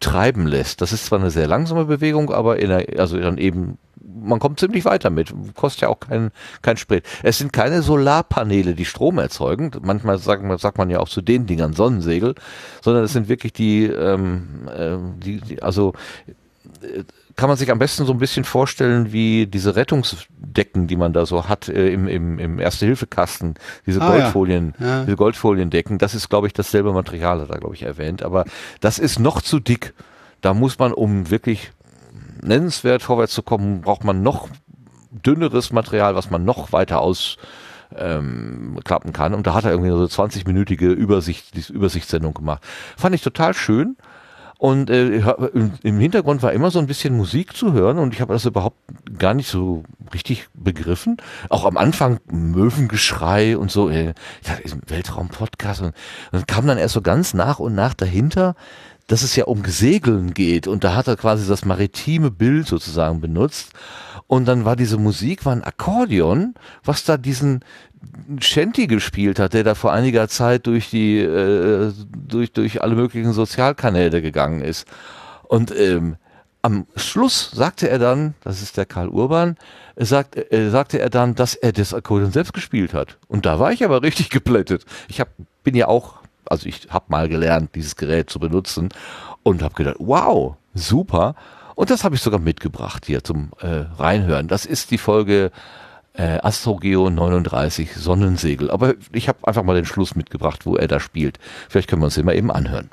treiben lässt. Das ist zwar eine sehr langsame Bewegung, aber in der, also dann eben, man kommt ziemlich weiter mit. Kostet ja auch kein, kein Sprit. Es sind keine Solarpaneele, die Strom erzeugen. Manchmal sagt man, sagt man ja auch zu den Dingern Sonnensegel, sondern es sind wirklich die, ähm, ähm, die, die also äh, kann man sich am besten so ein bisschen vorstellen wie diese Rettungsdecken, die man da so hat äh, im, im, im Erste-Hilfe-Kasten, diese Ah, ja. Goldfolien, Ja. diese Goldfoliendecken. Das ist, glaube ich, dasselbe Material, hat er, glaube ich, erwähnt. Aber das ist noch zu dick. Da muss man, um wirklich nennenswert vorwärts zu kommen, braucht man noch dünneres Material, was man noch weiter aus ähm, klappen kann. Und da hat er irgendwie so 20-minütige Übersicht, Übersichtssendung gemacht. Fand ich total schön. Und äh, im- Hintergrund war immer so ein bisschen Musik zu hören und ich habe das überhaupt gar nicht so richtig begriffen. Auch am Anfang Möwengeschrei und so. Äh, Weltraum-Podcast. Und dann kam dann erst so ganz nach und nach dahinter, dass es ja um Segeln geht. Und da hat er quasi das maritime Bild sozusagen benutzt. Und dann war diese Musik, war ein Akkordeon, was da diesen Shanty gespielt hat, der da vor einiger Zeit durch die, äh, durch, durch alle möglichen Sozialkanäle gegangen ist. Und ähm, am Schluss sagte er dann, das ist der Karl Urban, sagt, äh, sagte er dann, dass er das Akkordeon selbst gespielt hat. Und da war ich aber richtig geplättet. Ich hab, bin ja auch, also ich habe mal gelernt, dieses Gerät zu benutzen und habe gedacht, wow, super. Und das habe ich sogar mitgebracht hier zum äh, Reinhören. Das ist die Folge äh, Astrogeo 39 Sonnensegel. Aber ich habe einfach mal den Schluss mitgebracht, wo er da spielt. Vielleicht können wir uns den mal eben anhören.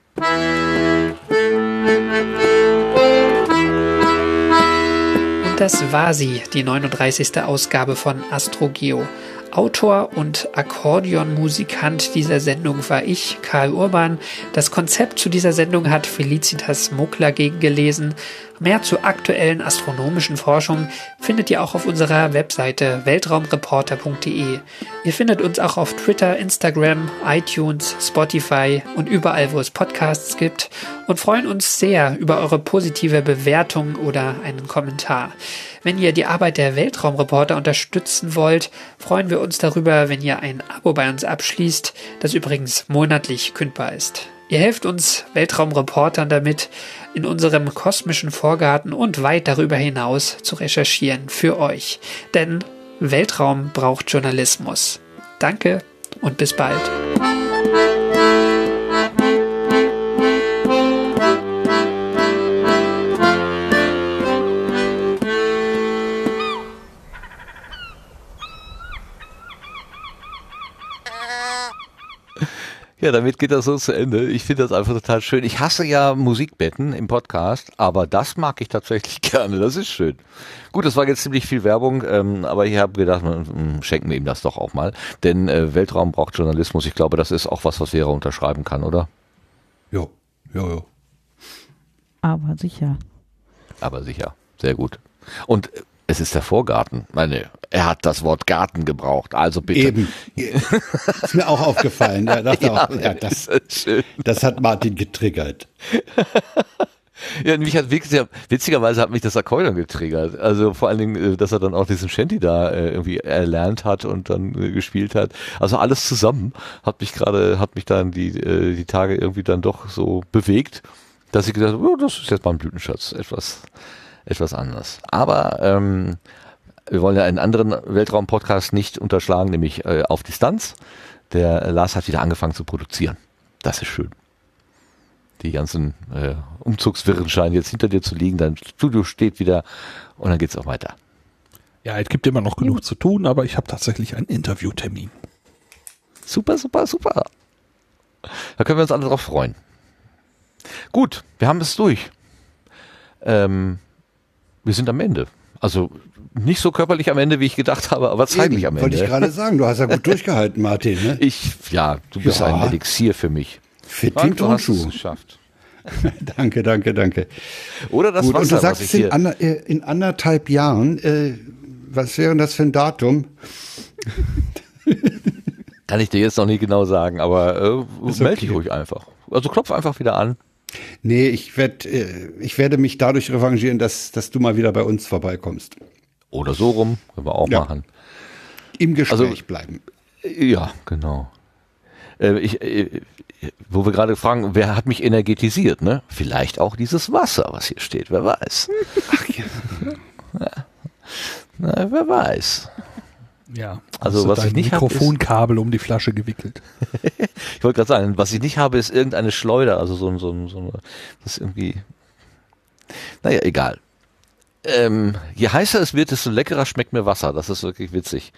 Das war sie, die 39. Ausgabe von Astrogeo. Autor und Akkordeonmusikant dieser Sendung war ich, Karl Urban. Das Konzept zu dieser Sendung hat Felicitas Muckler gegengelesen. Mehr zu aktuellen astronomischen Forschungen findet ihr auch auf unserer Webseite weltraumreporter.de. Ihr findet uns auch auf Twitter, Instagram, iTunes, Spotify und überall, wo es Podcasts gibt und freuen uns sehr über eure positive Bewertung oder einen Kommentar. Wenn ihr die Arbeit der Weltraumreporter unterstützen wollt, freuen wir uns darüber, wenn ihr ein Abo bei uns abschließt, das übrigens monatlich kündbar ist. Ihr helft uns Weltraumreportern damit, in unserem kosmischen Vorgarten und weit darüber hinaus zu recherchieren für euch. Denn Weltraum braucht Journalismus. Danke und bis bald. Ja, damit geht das so zu Ende. Ich finde das einfach total schön. Ich hasse ja Musikbetten im Podcast, aber das mag ich tatsächlich (laughs) gerne. Das ist schön. Gut, das war jetzt ziemlich viel Werbung, ähm, aber ich habe gedacht, hm, schenken wir ihm das doch auch mal. Denn äh, Weltraum braucht Journalismus. Ich glaube, das ist auch was, was Vera unterschreiben kann, oder? Jo, jo, jo. Aber sicher. Aber sicher. Sehr gut. Und es ist der Vorgarten. Meine, er hat das Wort Garten gebraucht. Also bitte. Eben. Ist mir auch aufgefallen. Ja, das, (laughs) Ja, auch, ja, das, das das hat Martin getriggert. (laughs) Ja, mich hat witziger, witzigerweise hat mich das Akkordeon getriggert. Also vor allen Dingen, äh, dass er dann auch diesen Shanty da äh, irgendwie erlernt hat und dann äh, gespielt hat. Also alles zusammen hat mich gerade, hat mich dann die, die Tage irgendwie dann doch so bewegt, dass ich gedacht habe, oh, das ist jetzt mal ein Blütenschatz. Etwas, etwas anders. Aber ähm, wir wollen ja einen anderen Weltraum-Podcast nicht unterschlagen, nämlich äh, auf Distanz. Der Lars hat wieder angefangen zu produzieren. Das ist schön. Die ganzen äh, Umzugswirren scheinen jetzt hinter dir zu liegen. Dein Studio steht wieder und dann geht's auch weiter. Ja, es gibt immer noch genug zu tun, aber ich habe tatsächlich einen Interviewtermin. Super, super, super. Da können wir uns alle drauf freuen. Gut, wir haben es durch. Ähm, wir sind am Ende. Also nicht so körperlich am Ende, wie ich gedacht habe, aber zeitlich am Eben, Wollte ich Ende. gerade sagen, du hast ja gut (laughs) durchgehalten, Martin. Ne? Ich, ja, du bist Ja. ein Elixier für mich. Fit du hast es geschafft. (laughs) Danke, danke, danke. Oder das Gut, und Wasser, du was sagst ich in, ander, äh, in anderthalb Jahren, äh, was wäre denn das für ein Datum? (laughs) Kann ich dir jetzt noch nicht genau sagen, aber äh, Ist melde okay. dich ruhig einfach. Also klopf einfach wieder an. Nee, ich, werd, äh, ich werde mich dadurch revanchieren, dass, dass du mal wieder bei uns vorbeikommst. Oder so rum, können wir auch Ja. machen. Im Gespräch Also- bleiben. Ja, genau. Äh, ich, äh, wo wir gerade fragen, wer hat mich energetisiert, ne? Vielleicht auch dieses Wasser, was hier steht, wer weiß. Ach ja. (laughs) Na, wer weiß. Ja. Also, was ich nicht hab, ist- Mikrofonkabel um die Flasche gewickelt. (laughs) Ich wollte gerade sagen, was ich nicht habe, ist irgendeine Schleuder, also so ein, so ein, so ein das ist irgendwie, naja, egal. Ähm, je heißer es wird, desto leckerer schmeckt mir Wasser. Das ist wirklich witzig.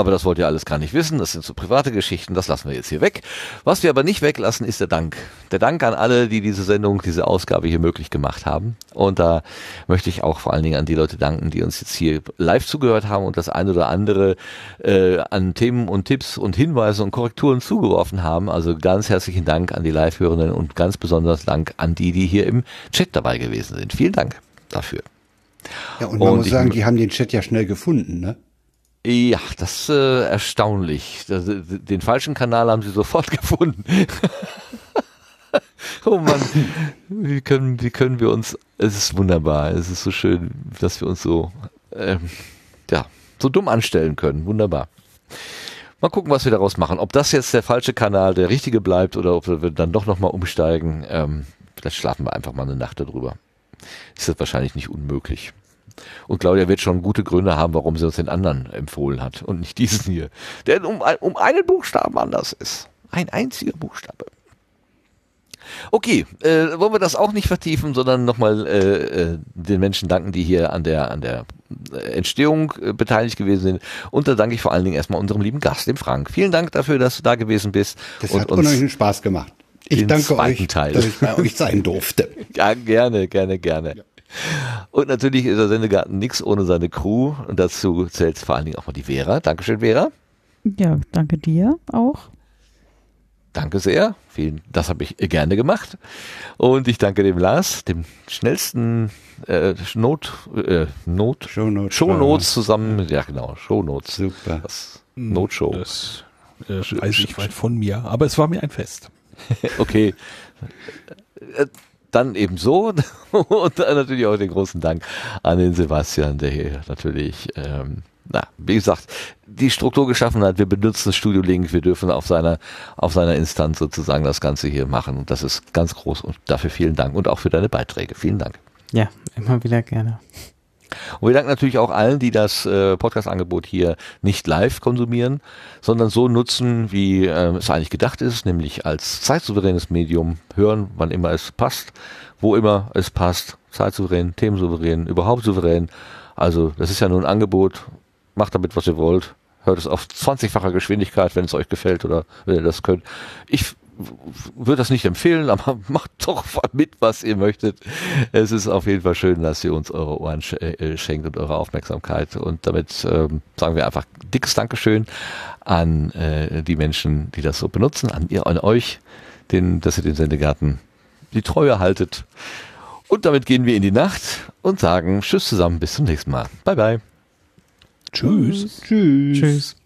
Aber das wollt ihr alles gar nicht wissen. Das sind so private Geschichten. Das lassen wir jetzt hier weg. Was wir aber nicht weglassen, ist der Dank. Der Dank an alle, die diese Sendung, diese Ausgabe hier möglich gemacht haben. Und da möchte ich auch vor allen Dingen an die Leute danken, die uns jetzt hier live zugehört haben und das eine oder andere äh, an Themen und Tipps und Hinweise und Korrekturen zugeworfen haben. Also ganz herzlichen Dank an die Live-Hörenden und ganz besonders Dank an die, die hier im Chat dabei gewesen sind. Vielen Dank dafür. Ja, und man Und muss sagen, die haben den Chat ja schnell gefunden, ne? Ja, das ist äh, erstaunlich. Das, äh, den falschen Kanal haben sie sofort (laughs) gefunden. oh Mann, wie können, wie können wir uns, es ist wunderbar, es ist so schön, dass wir uns so, ähm, ja, so dumm anstellen können. Wunderbar. Mal gucken, was wir daraus machen. Ob das jetzt der falsche Kanal der richtige bleibt oder ob wir dann doch nochmal umsteigen. Ähm, vielleicht schlafen wir einfach mal eine Nacht darüber. Ist das wahrscheinlich nicht unmöglich. Und Claudia wird schon gute Gründe haben, warum sie uns den anderen empfohlen hat und nicht diesen hier. Der um, um einen Buchstaben anders ist. Ein einziger Buchstabe. Okay, äh, wollen wir das auch nicht vertiefen, sondern nochmal äh, äh, den Menschen danken, die hier an der, an der äh, Entstehung äh, beteiligt gewesen sind. Und da danke ich vor allen Dingen erstmal unserem lieben Gast, dem Frank. Vielen Dank dafür, dass du da gewesen bist. Das und hat unheimlichen Spaß gemacht. Ich danke euch, Teil. dass ich bei euch sein durfte. (laughs) Ja, gerne, gerne, gerne. Und natürlich ist der Sendegarten nix ohne seine Crew. Und dazu zählt vor allen Dingen auch mal die Vera. Dankeschön, Vera. Ja, danke dir auch. danke sehr. Vielen, das habe ich gerne gemacht. Und ich danke dem Lars, dem schnellsten äh, Not, äh, Not, Shownotes. Shownotes zusammen. Ja, genau, Shownotes. Super. Das Notshow. Das äh, weiß ich weit von mir, aber es war mir ein Fest. (laughs) Okay. (laughs) Dann eben so (laughs) und natürlich auch den großen Dank an den Sebastian, der hier natürlich, ähm, na, wie gesagt, die Struktur geschaffen hat. Wir benutzen Studio Link, wir dürfen auf seiner, auf seiner Instanz sozusagen das Ganze hier machen und das ist ganz groß und dafür vielen Dank und auch für deine Beiträge. Vielen Dank. Ja, immer wieder gerne. Und wir danken natürlich auch allen, die das äh, Podcast-Angebot hier nicht live konsumieren, sondern so nutzen, wie äh, es eigentlich gedacht ist, nämlich als zeitsouveränes Medium hören, wann immer es passt, wo immer es passt, zeitsouverän, themensouverän, überhaupt souverän. Also das ist ja nur ein Angebot, macht damit, was ihr wollt, hört es auf 20-facher Geschwindigkeit, wenn es euch gefällt oder wenn ihr das könnt. Ich würde das nicht empfehlen, aber (laughs) macht doch mit, was ihr möchtet. Es ist auf jeden Fall schön, dass ihr uns eure Ohren äh, schenkt und eure Aufmerksamkeit. Und damit ähm, sagen wir einfach dickes Dankeschön an äh, die Menschen, die das so benutzen, an ihr, an euch, den, dass ihr den Sendegarten die Treue haltet. Und damit gehen wir in die Nacht und sagen Tschüss zusammen, bis zum nächsten Mal. Bye bye. Tschüss. Tschüss. Tschüss.